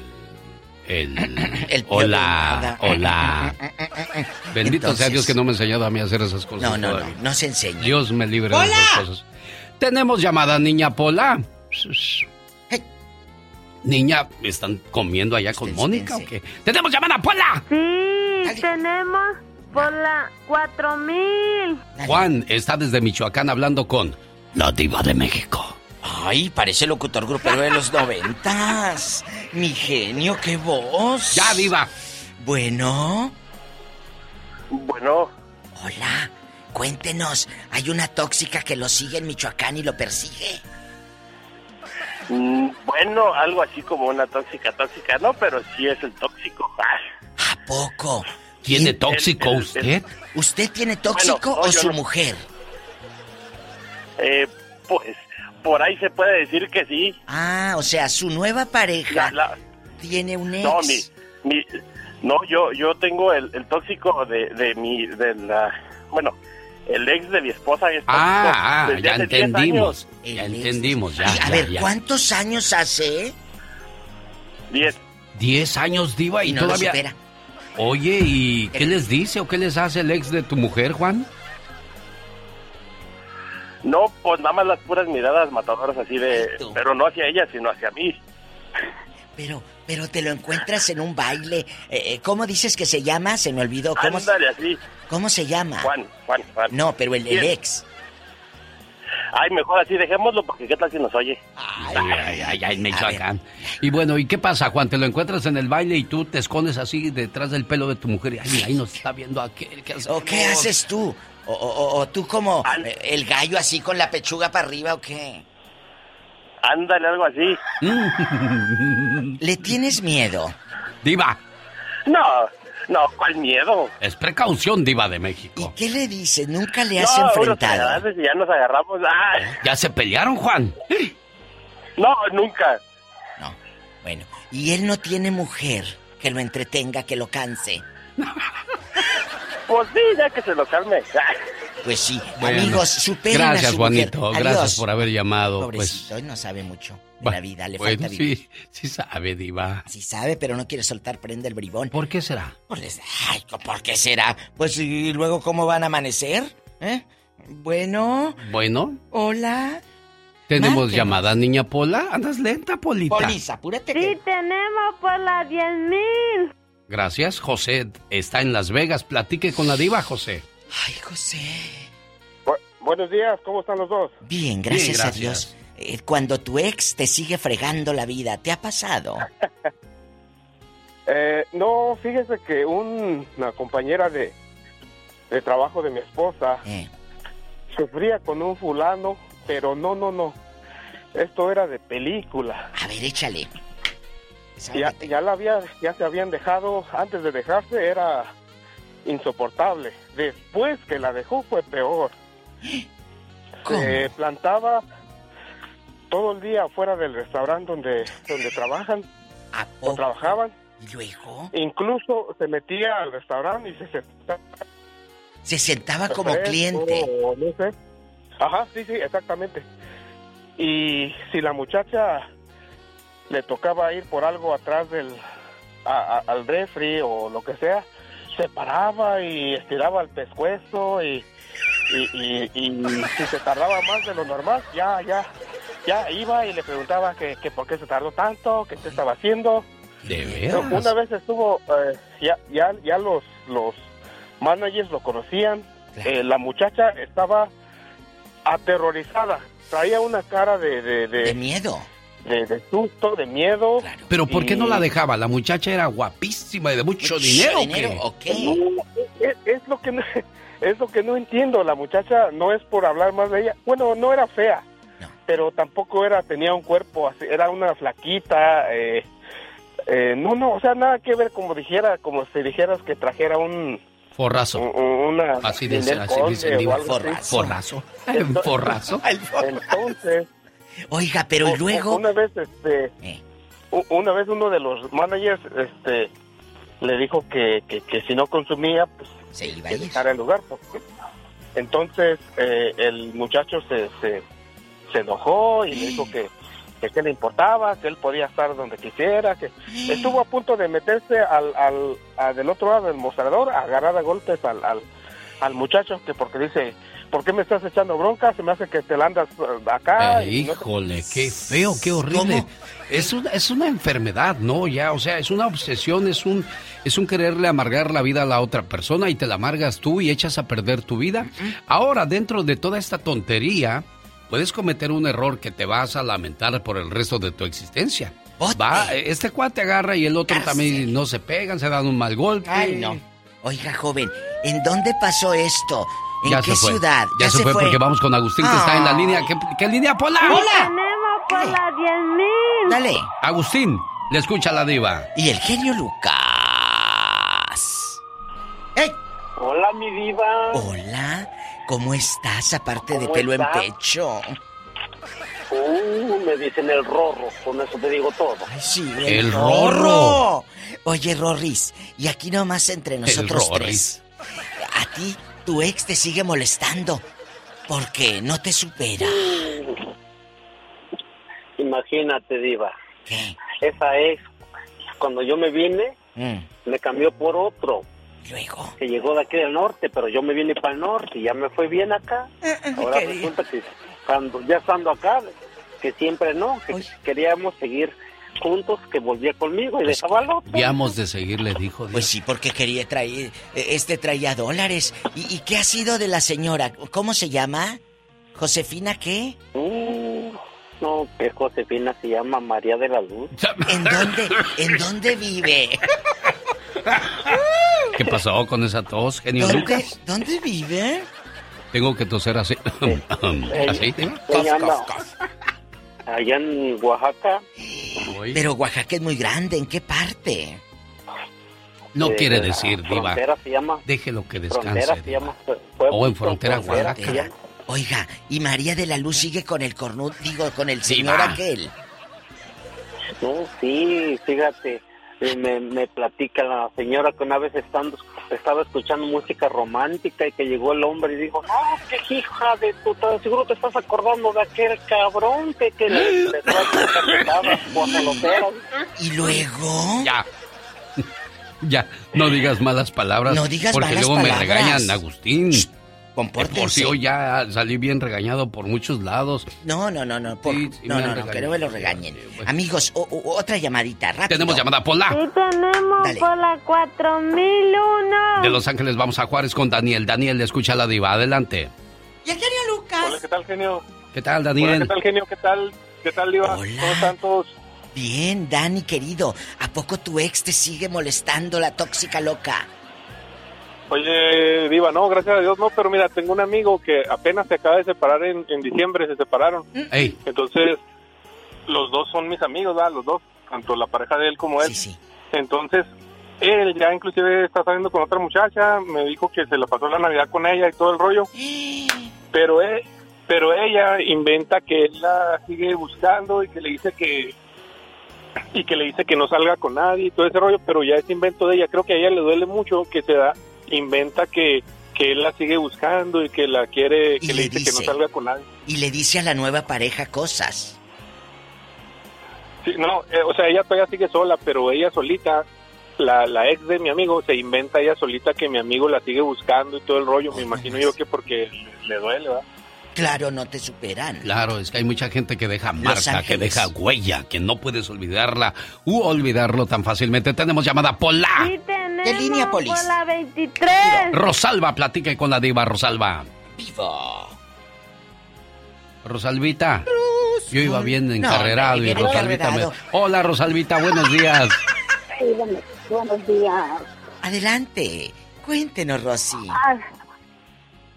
el, hola, hola. Bendito sea Dios que no me ha enseñado a mí a hacer esas cosas. No, no, no, todavía. no se enseña. Dios me libre de esas cosas. Tenemos llamada, niña Pola. Niña, ¿están comiendo allá con Mónica o qué? ¡Tenemos llamada, Pola! Sí, tenemos por la 4000. Juan está desde Michoacán hablando con la diva de México. Ay, parece locutor grupero de los noventas. Mi genio, qué voz. Ya, diva. Bueno. Bueno. Hola. Cuéntenos, hay una tóxica que lo sigue en Michoacán y lo persigue. Mm, bueno, algo así como una tóxica, tóxica, no, pero sí es el tóxico. Ah. ¿A poco? ¿Tiene tóxico el- el- usted? ¿Usted tiene tóxico Bueno, no, o su no. mujer? Eh, pues por ahí se puede decir que sí. Ah, o sea, su nueva pareja tiene un ex. No, mi, mi, no, yo, yo tengo el, el tóxico de, de mi, de la, bueno, el ex de mi esposa es tóxico Ah, ah, desde ya hace 10 entendimos. años. Ya entendimos, ya. Ay, a ya, ver, ya. ¿cuántos años hace? Diez. Diez años, diva, y, Y no lo todavía... Oye, ¿y qué les dice o qué les hace el ex de tu mujer, Juan? No, pues nada más las puras miradas matadoras así de, pero no hacia ella, sino hacia mí. Pero, pero te lo encuentras en un baile. Eh, eh, ¿Cómo dices que se llama? Se me olvidó. ¿Cómo, Ándale así. ¿cómo se llama? Juan, Juan, Juan. No, pero el, ex. Ay, mejor así dejémoslo porque qué tal si nos oye. Ay, ay, ay, ay, Michoacán. Y bueno, ¿y qué pasa, Juan? Te lo encuentras en el baile y tú te escondes así detrás del pelo de tu mujer. y, Ay, mira, ahí nos está viendo aquel. ¿Qué ¿O qué haces tú? ¿O, o- o- o tú como eh, el gallo así con la pechuga para arriba o qué? Ándale, algo así. ¿Le tienes miedo? Diva. No, no, ¿cuál miedo? Es precaución, diva de México. ¿Qué le dices? ¿Nunca le has no, enfrentado? y ya nos agarramos. Ah, ¿Ya se pelearon, Juan? no, nunca. Bueno, y él no tiene mujer que lo entretenga, que lo canse. Pues sí, ya que se lo calme. Pues sí, Bueno, amigos, superen Gracias, a su mujer. Juanito. Adiós. Gracias por haber llamado. Pobrecito, Pues, él no sabe mucho de la vida, le bueno, falta vivir. sí, sí sabe, diva. Sí sabe, pero no quiere soltar prenda el bribón. ¿Por qué será? Pues, ay, ¿por qué será? Pues y luego cómo van a amanecer, ¿eh? Bueno, Bueno, hola. tenemos Márquenos. llamada, niña Pola. Andas lenta, Polita. Polis, apúrate. Sí, tenemos por la 10000. Gracias, José. Está en Las Vegas. Platique con la diva, José. Ay, José. buenos días, ¿cómo están los dos? Bien, gracias, Bien, a. Dios. Eh, cuando tu ex te sigue fregando la vida, ¿te ha pasado? Eh, no, fíjese que un- una compañera de, de trabajo de mi esposa Eh. sufría con un fulano, pero no, no, no. Esto era de película. A ver, échale. Ya, ya la había, ya se habían dejado, antes de dejarse era insoportable. Después que la dejó fue peor. Se plantaba todo el día fuera del restaurante donde, donde trabajan o trabajaban. ¿Y luego? Incluso se metía al restaurante y se sentaba. Se sentaba como cliente. o no sé. Ajá, sí, sí, exactamente. Y si la muchacha le tocaba ir por algo atrás del a- a- al refri o lo que sea, se paraba y estiraba el pescuezo y, y, y- y si se tardaba más de lo normal, ya, ya, ya iba y le preguntaba que, que por qué se tardó tanto, qué se estaba haciendo. ¿De Pero Una vez estuvo, eh, ya, ya, ya los, los managers lo conocían. Eh, la muchacha estaba aterrorizada. Traía una cara de... De, de, miedo. De, de susto, de miedo. Pero ¿por qué no la dejaba? La muchacha era guapísima y de mucho, dinero. ¿o qué? No, es, es lo que no, es lo que no entiendo. La muchacha no es por hablar más de ella. Bueno, no era fea, pero tampoco era tenía un cuerpo así. Era una flaquita. eh, eh, no, no, o sea, nada que ver como dijera, como si dijeras que trajera un Forrazo. Una, Así dice, Ninel así dice el Conde diva. o algo así. Forrazo. Forrazo. Entonces. Oiga, pero luego. Una vez, este. u- Una vez uno de los managers, este. Le dijo que, que, que si no consumía, pues. Se iba que dejara el lugar. Entonces, eh, el muchacho se, se, se enojó y le dijo que, que qué le importaba, que él podía estar donde quisiera, que estuvo a punto de meterse al, al, a- del otro lado del mostrador, a agarrar a golpes al, al, al muchacho, que porque dice, ¿por qué me estás echando bronca? Se me hace que te la andas eh, acá. Eh, y no te- híjole, qué feo, qué horrible. Es una, es una enfermedad, ¿no? Ya, o sea, es una obsesión, es un, es un quererle amargar la vida a la otra persona y te la amargas tú y echas a perder tu vida. Ahora, dentro de toda esta tontería, puedes cometer un error que te vas a lamentar por el resto de tu existencia. Va, este cuate agarra y el otro también no se pegan, se dan un mal golpe. Ay, no. Oiga, joven, ¿en dónde pasó esto? ¿En Ya qué se fue. ciudad? Ya, se, fue, porque vamos con Agustín que está en la línea. ¿Qué, qué línea, Pola? Tenemos por la 10.000. Dale. Agustín, le escucha la diva. Y el genio Lucas. Hola, mi diva. Hola, ¿cómo estás aparte de ¿Cómo pelo está? en pecho? Uh, me dicen el rorro, con eso te digo todo. Sí, El Rorro. Oye, Rorris, y aquí nomás entre nosotros Rorris. tres. A ti, tu ex te sigue molestando. Porque no te supera. Imagínate, diva. Esa ex, cuando yo me vine, me cambió por otro. Luego. Que llegó de aquí del norte, pero yo me vine para el norte y ya me fue bien acá. Ahora querido. resulta que cuando ya estando acá, que siempre no, que queríamos seguir juntos, que volvía conmigo y dejaba al otro. Habíamos de seguirle, dijo. Pues sí, porque quería traer. eh, Este traía dólares. ¿Y, y qué ha sido de la señora? ¿Cómo se llama? ¿Josefina qué? Uh, no, que Josefina se llama María de la Luz. ¿En dónde? ¿En dónde vive? ¿Qué pasó con esa tos, genio ¿Dónde, Lucas? ¿Dónde vive? Tengo que toser así. ¿Así? anda allá en Oaxaca. Pero Oaxaca es muy grande. ¿En qué parte? No Eh, quiere decir, diva. Frontera se llama. Déjelo que Frontera descanse. se llama. pueblo- O en frontera, frontera Oaxaca. Oiga, ¿y María de la Luz sigue con el cornudo? Digo, con el señor Diva. aquel. No, sí, fíjate. eh, Me, me platica la señora que una vez estando, estaba escuchando música romántica y que llegó el hombre y dijo, no, qué hija de tu, seguro te estás acordando de aquel cabrón que, que le, le guajoloteras". ¿Y luego? Ya. Ya, no digas malas palabras. No digas porque malas luego me regañan, Agustín. De compórtense. Por si hoy ya salí bien regañado por muchos lados. No, no, no, no. por- Sí, sí no, no, no, que no me lo regañen. Amigos, o- o- otra llamadita, rápido. Tenemos llamada Pola. Sí, tenemos Dale. por la 4001. De Los Ángeles vamos a Juárez con Daniel. Daniel, le escucha la diva. Adelante. ¿Y el genio Lucas? Hola, ¿qué tal, genio? ¿Qué tal, Hola, Daniel? ¿qué tal, genio? ¿Qué tal? ¿Qué tal, Diva? ¿Cómo están todos? Bien, Dani, querido. ¿A poco tu ex te sigue molestando la tóxica loca? Oye, Diva, no, gracias a Dios, no, pero mira, tengo un amigo que apenas se acaba de separar en, en diciembre, se separaron. Ey, Entonces, los dos son mis amigos, ¿verdad? Los dos, tanto la pareja de él como él. Entonces, él ya inclusive está saliendo con otra muchacha, me dijo que se la pasó la Navidad con ella y todo el rollo. Pero él, pero ella inventa que él la sigue buscando y que le dice que y que le dice que no salga con nadie y todo ese rollo, pero ya es invento de ella. Creo que a ella le duele mucho que se da inventa que que él la sigue buscando y que la quiere, que le le dice, que no salga con nadie. Y le dice a la nueva pareja cosas. Sí, no, eh, o sea, ella todavía sigue sola, pero ella solita, la, la ex de mi amigo, se inventa ella solita que mi amigo la sigue buscando y todo el rollo. Me imagino yo que porque le, le duele, ¿verdad? Claro, no te superan. Claro, es que hay mucha gente que deja marca, que deja huella, que no puedes olvidarla u olvidarlo tan fácilmente. Tenemos llamada Pola. Sí, tenemos ¿Qué línea, Polis? por la 23. Rosalba, platique con la diva Rosalba. Viva. Rosalvita. Yo iba bien No, encarrerado hombre, y Rosalvita me... Hola Rosalvita, buenos días. Sí, buenos días. Adelante. Cuéntenos, Rosy. Ah,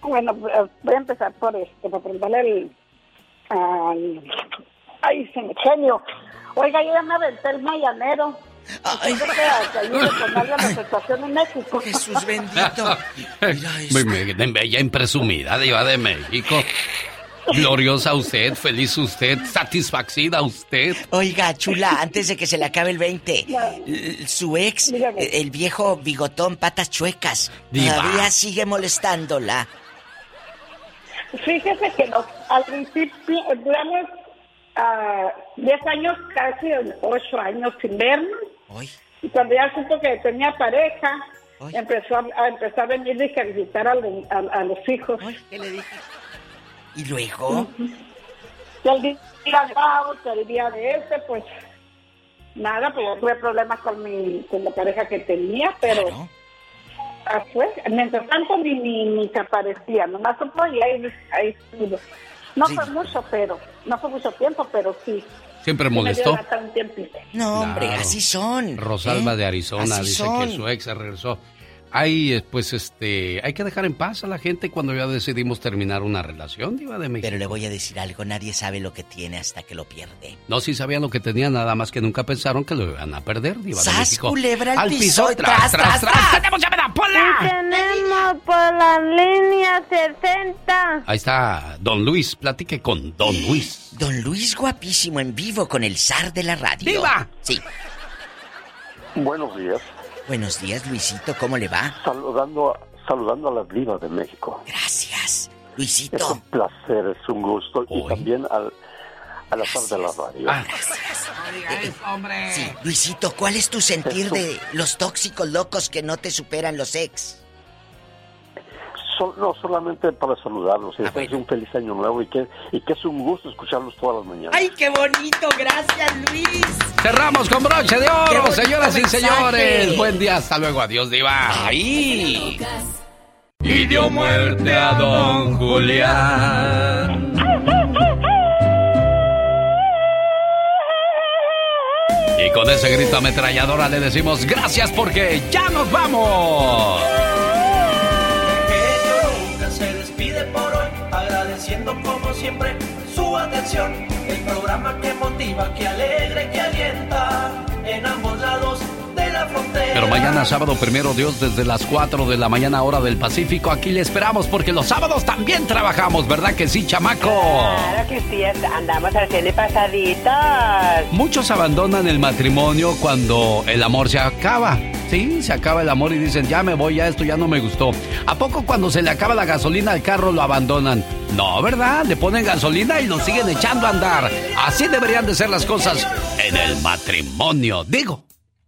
bueno, voy a empezar por este, por preguntarle al, al- ay, se me genio. Oiga, yo ya me aventé el mayanero. Ay. que ayude con darle la situación en México. Jesús bendito. Bella impresumida, diva de México. Gloriosa usted, feliz usted, satisfacida usted. Oiga, chula, antes de que se le acabe el 20, l- su ex, el viejo bigotón patas chuecas, Diva. todavía sigue molestándola. Fíjese que nos, al principio duramos ah, 10 años, casi 8 años sin vernos. Y cuando ya supo que tenía pareja, empezó a, a empezó a venir y a visitar a, los- a- a los hijos. ¿Qué le dije? ¿Y luego? Y el día de que el día de ese, pues nada, pues yo tuve problemas con mi con la pareja que tenía, pero mientras tanto ni, ni, ni se aparecía, nomás supo y ahí, ahí estuvo. No fue mucho, pero, no fue mucho tiempo, pero sí. Siempre Sí me dio molestó. No, hombre, Claro. así son. Rosalba ¿eh? de Arizona Así dice son. que su ex se regresó. Hay, pues, este, hay que dejar en paz a la gente cuando ya decidimos terminar una relación, diva de México. Pero le voy a decir algo, nadie sabe lo que tiene hasta que lo pierde. No, sí sabían lo que tenían, nada más que nunca pensaron que lo iban a perder, diva de ¡Sas, México. culebra al piso! tras, tras, tras. ¡Tenemos llamada, Pola! Tenemos por la línea 60. Ahí está, don Luis, platique con don Luis. Don Luis guapísimo en vivo con el zar de la radio. ¡Viva! Sí. Buenos días. Buenos días, Luisito, ¿cómo le va? Saludando, a- saludando a las divas de México. Gracias. Es Luisito. un placer, es un gusto. Y también al, a la de la radio. Ah, Sí, Luisito, ¿cuál es tu sentir de los tóxicos locos que no te superan los ex? Sol- no, solamente para saludarlos. Y desearles un feliz año nuevo y que, y que es un gusto escucharlos todas las mañanas. ¡Ay, qué bonito! Gracias, Luis. Cerramos con broche de oro, señoras y señores. Buen día, hasta luego, adiós, diva. Ahí. Y dio muerte a don Julián. Y con ese grito ametralladora le decimos gracias porque ya nos vamos. Agradeciendo como siempre su atención. El programa que motiva, que alegra y que alienta en ambos lados. Pero mañana sábado primero Dios desde las 4 de la mañana hora del Pacífico aquí le esperamos porque los sábados también trabajamos, ¿verdad que sí, chamaco? Claro que sí, andamos haciendo pasaditas. Muchos abandonan el matrimonio cuando el amor se acaba. Sí, se acaba el amor y dicen, ya me voy, ya esto ya no me gustó. ¿A poco cuando se le acaba la gasolina al carro lo abandonan? No, ¿verdad? Le ponen gasolina y lo siguen echando a andar. Así deberían de ser las cosas en el matrimonio. Digo,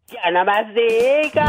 Ya nada más diga.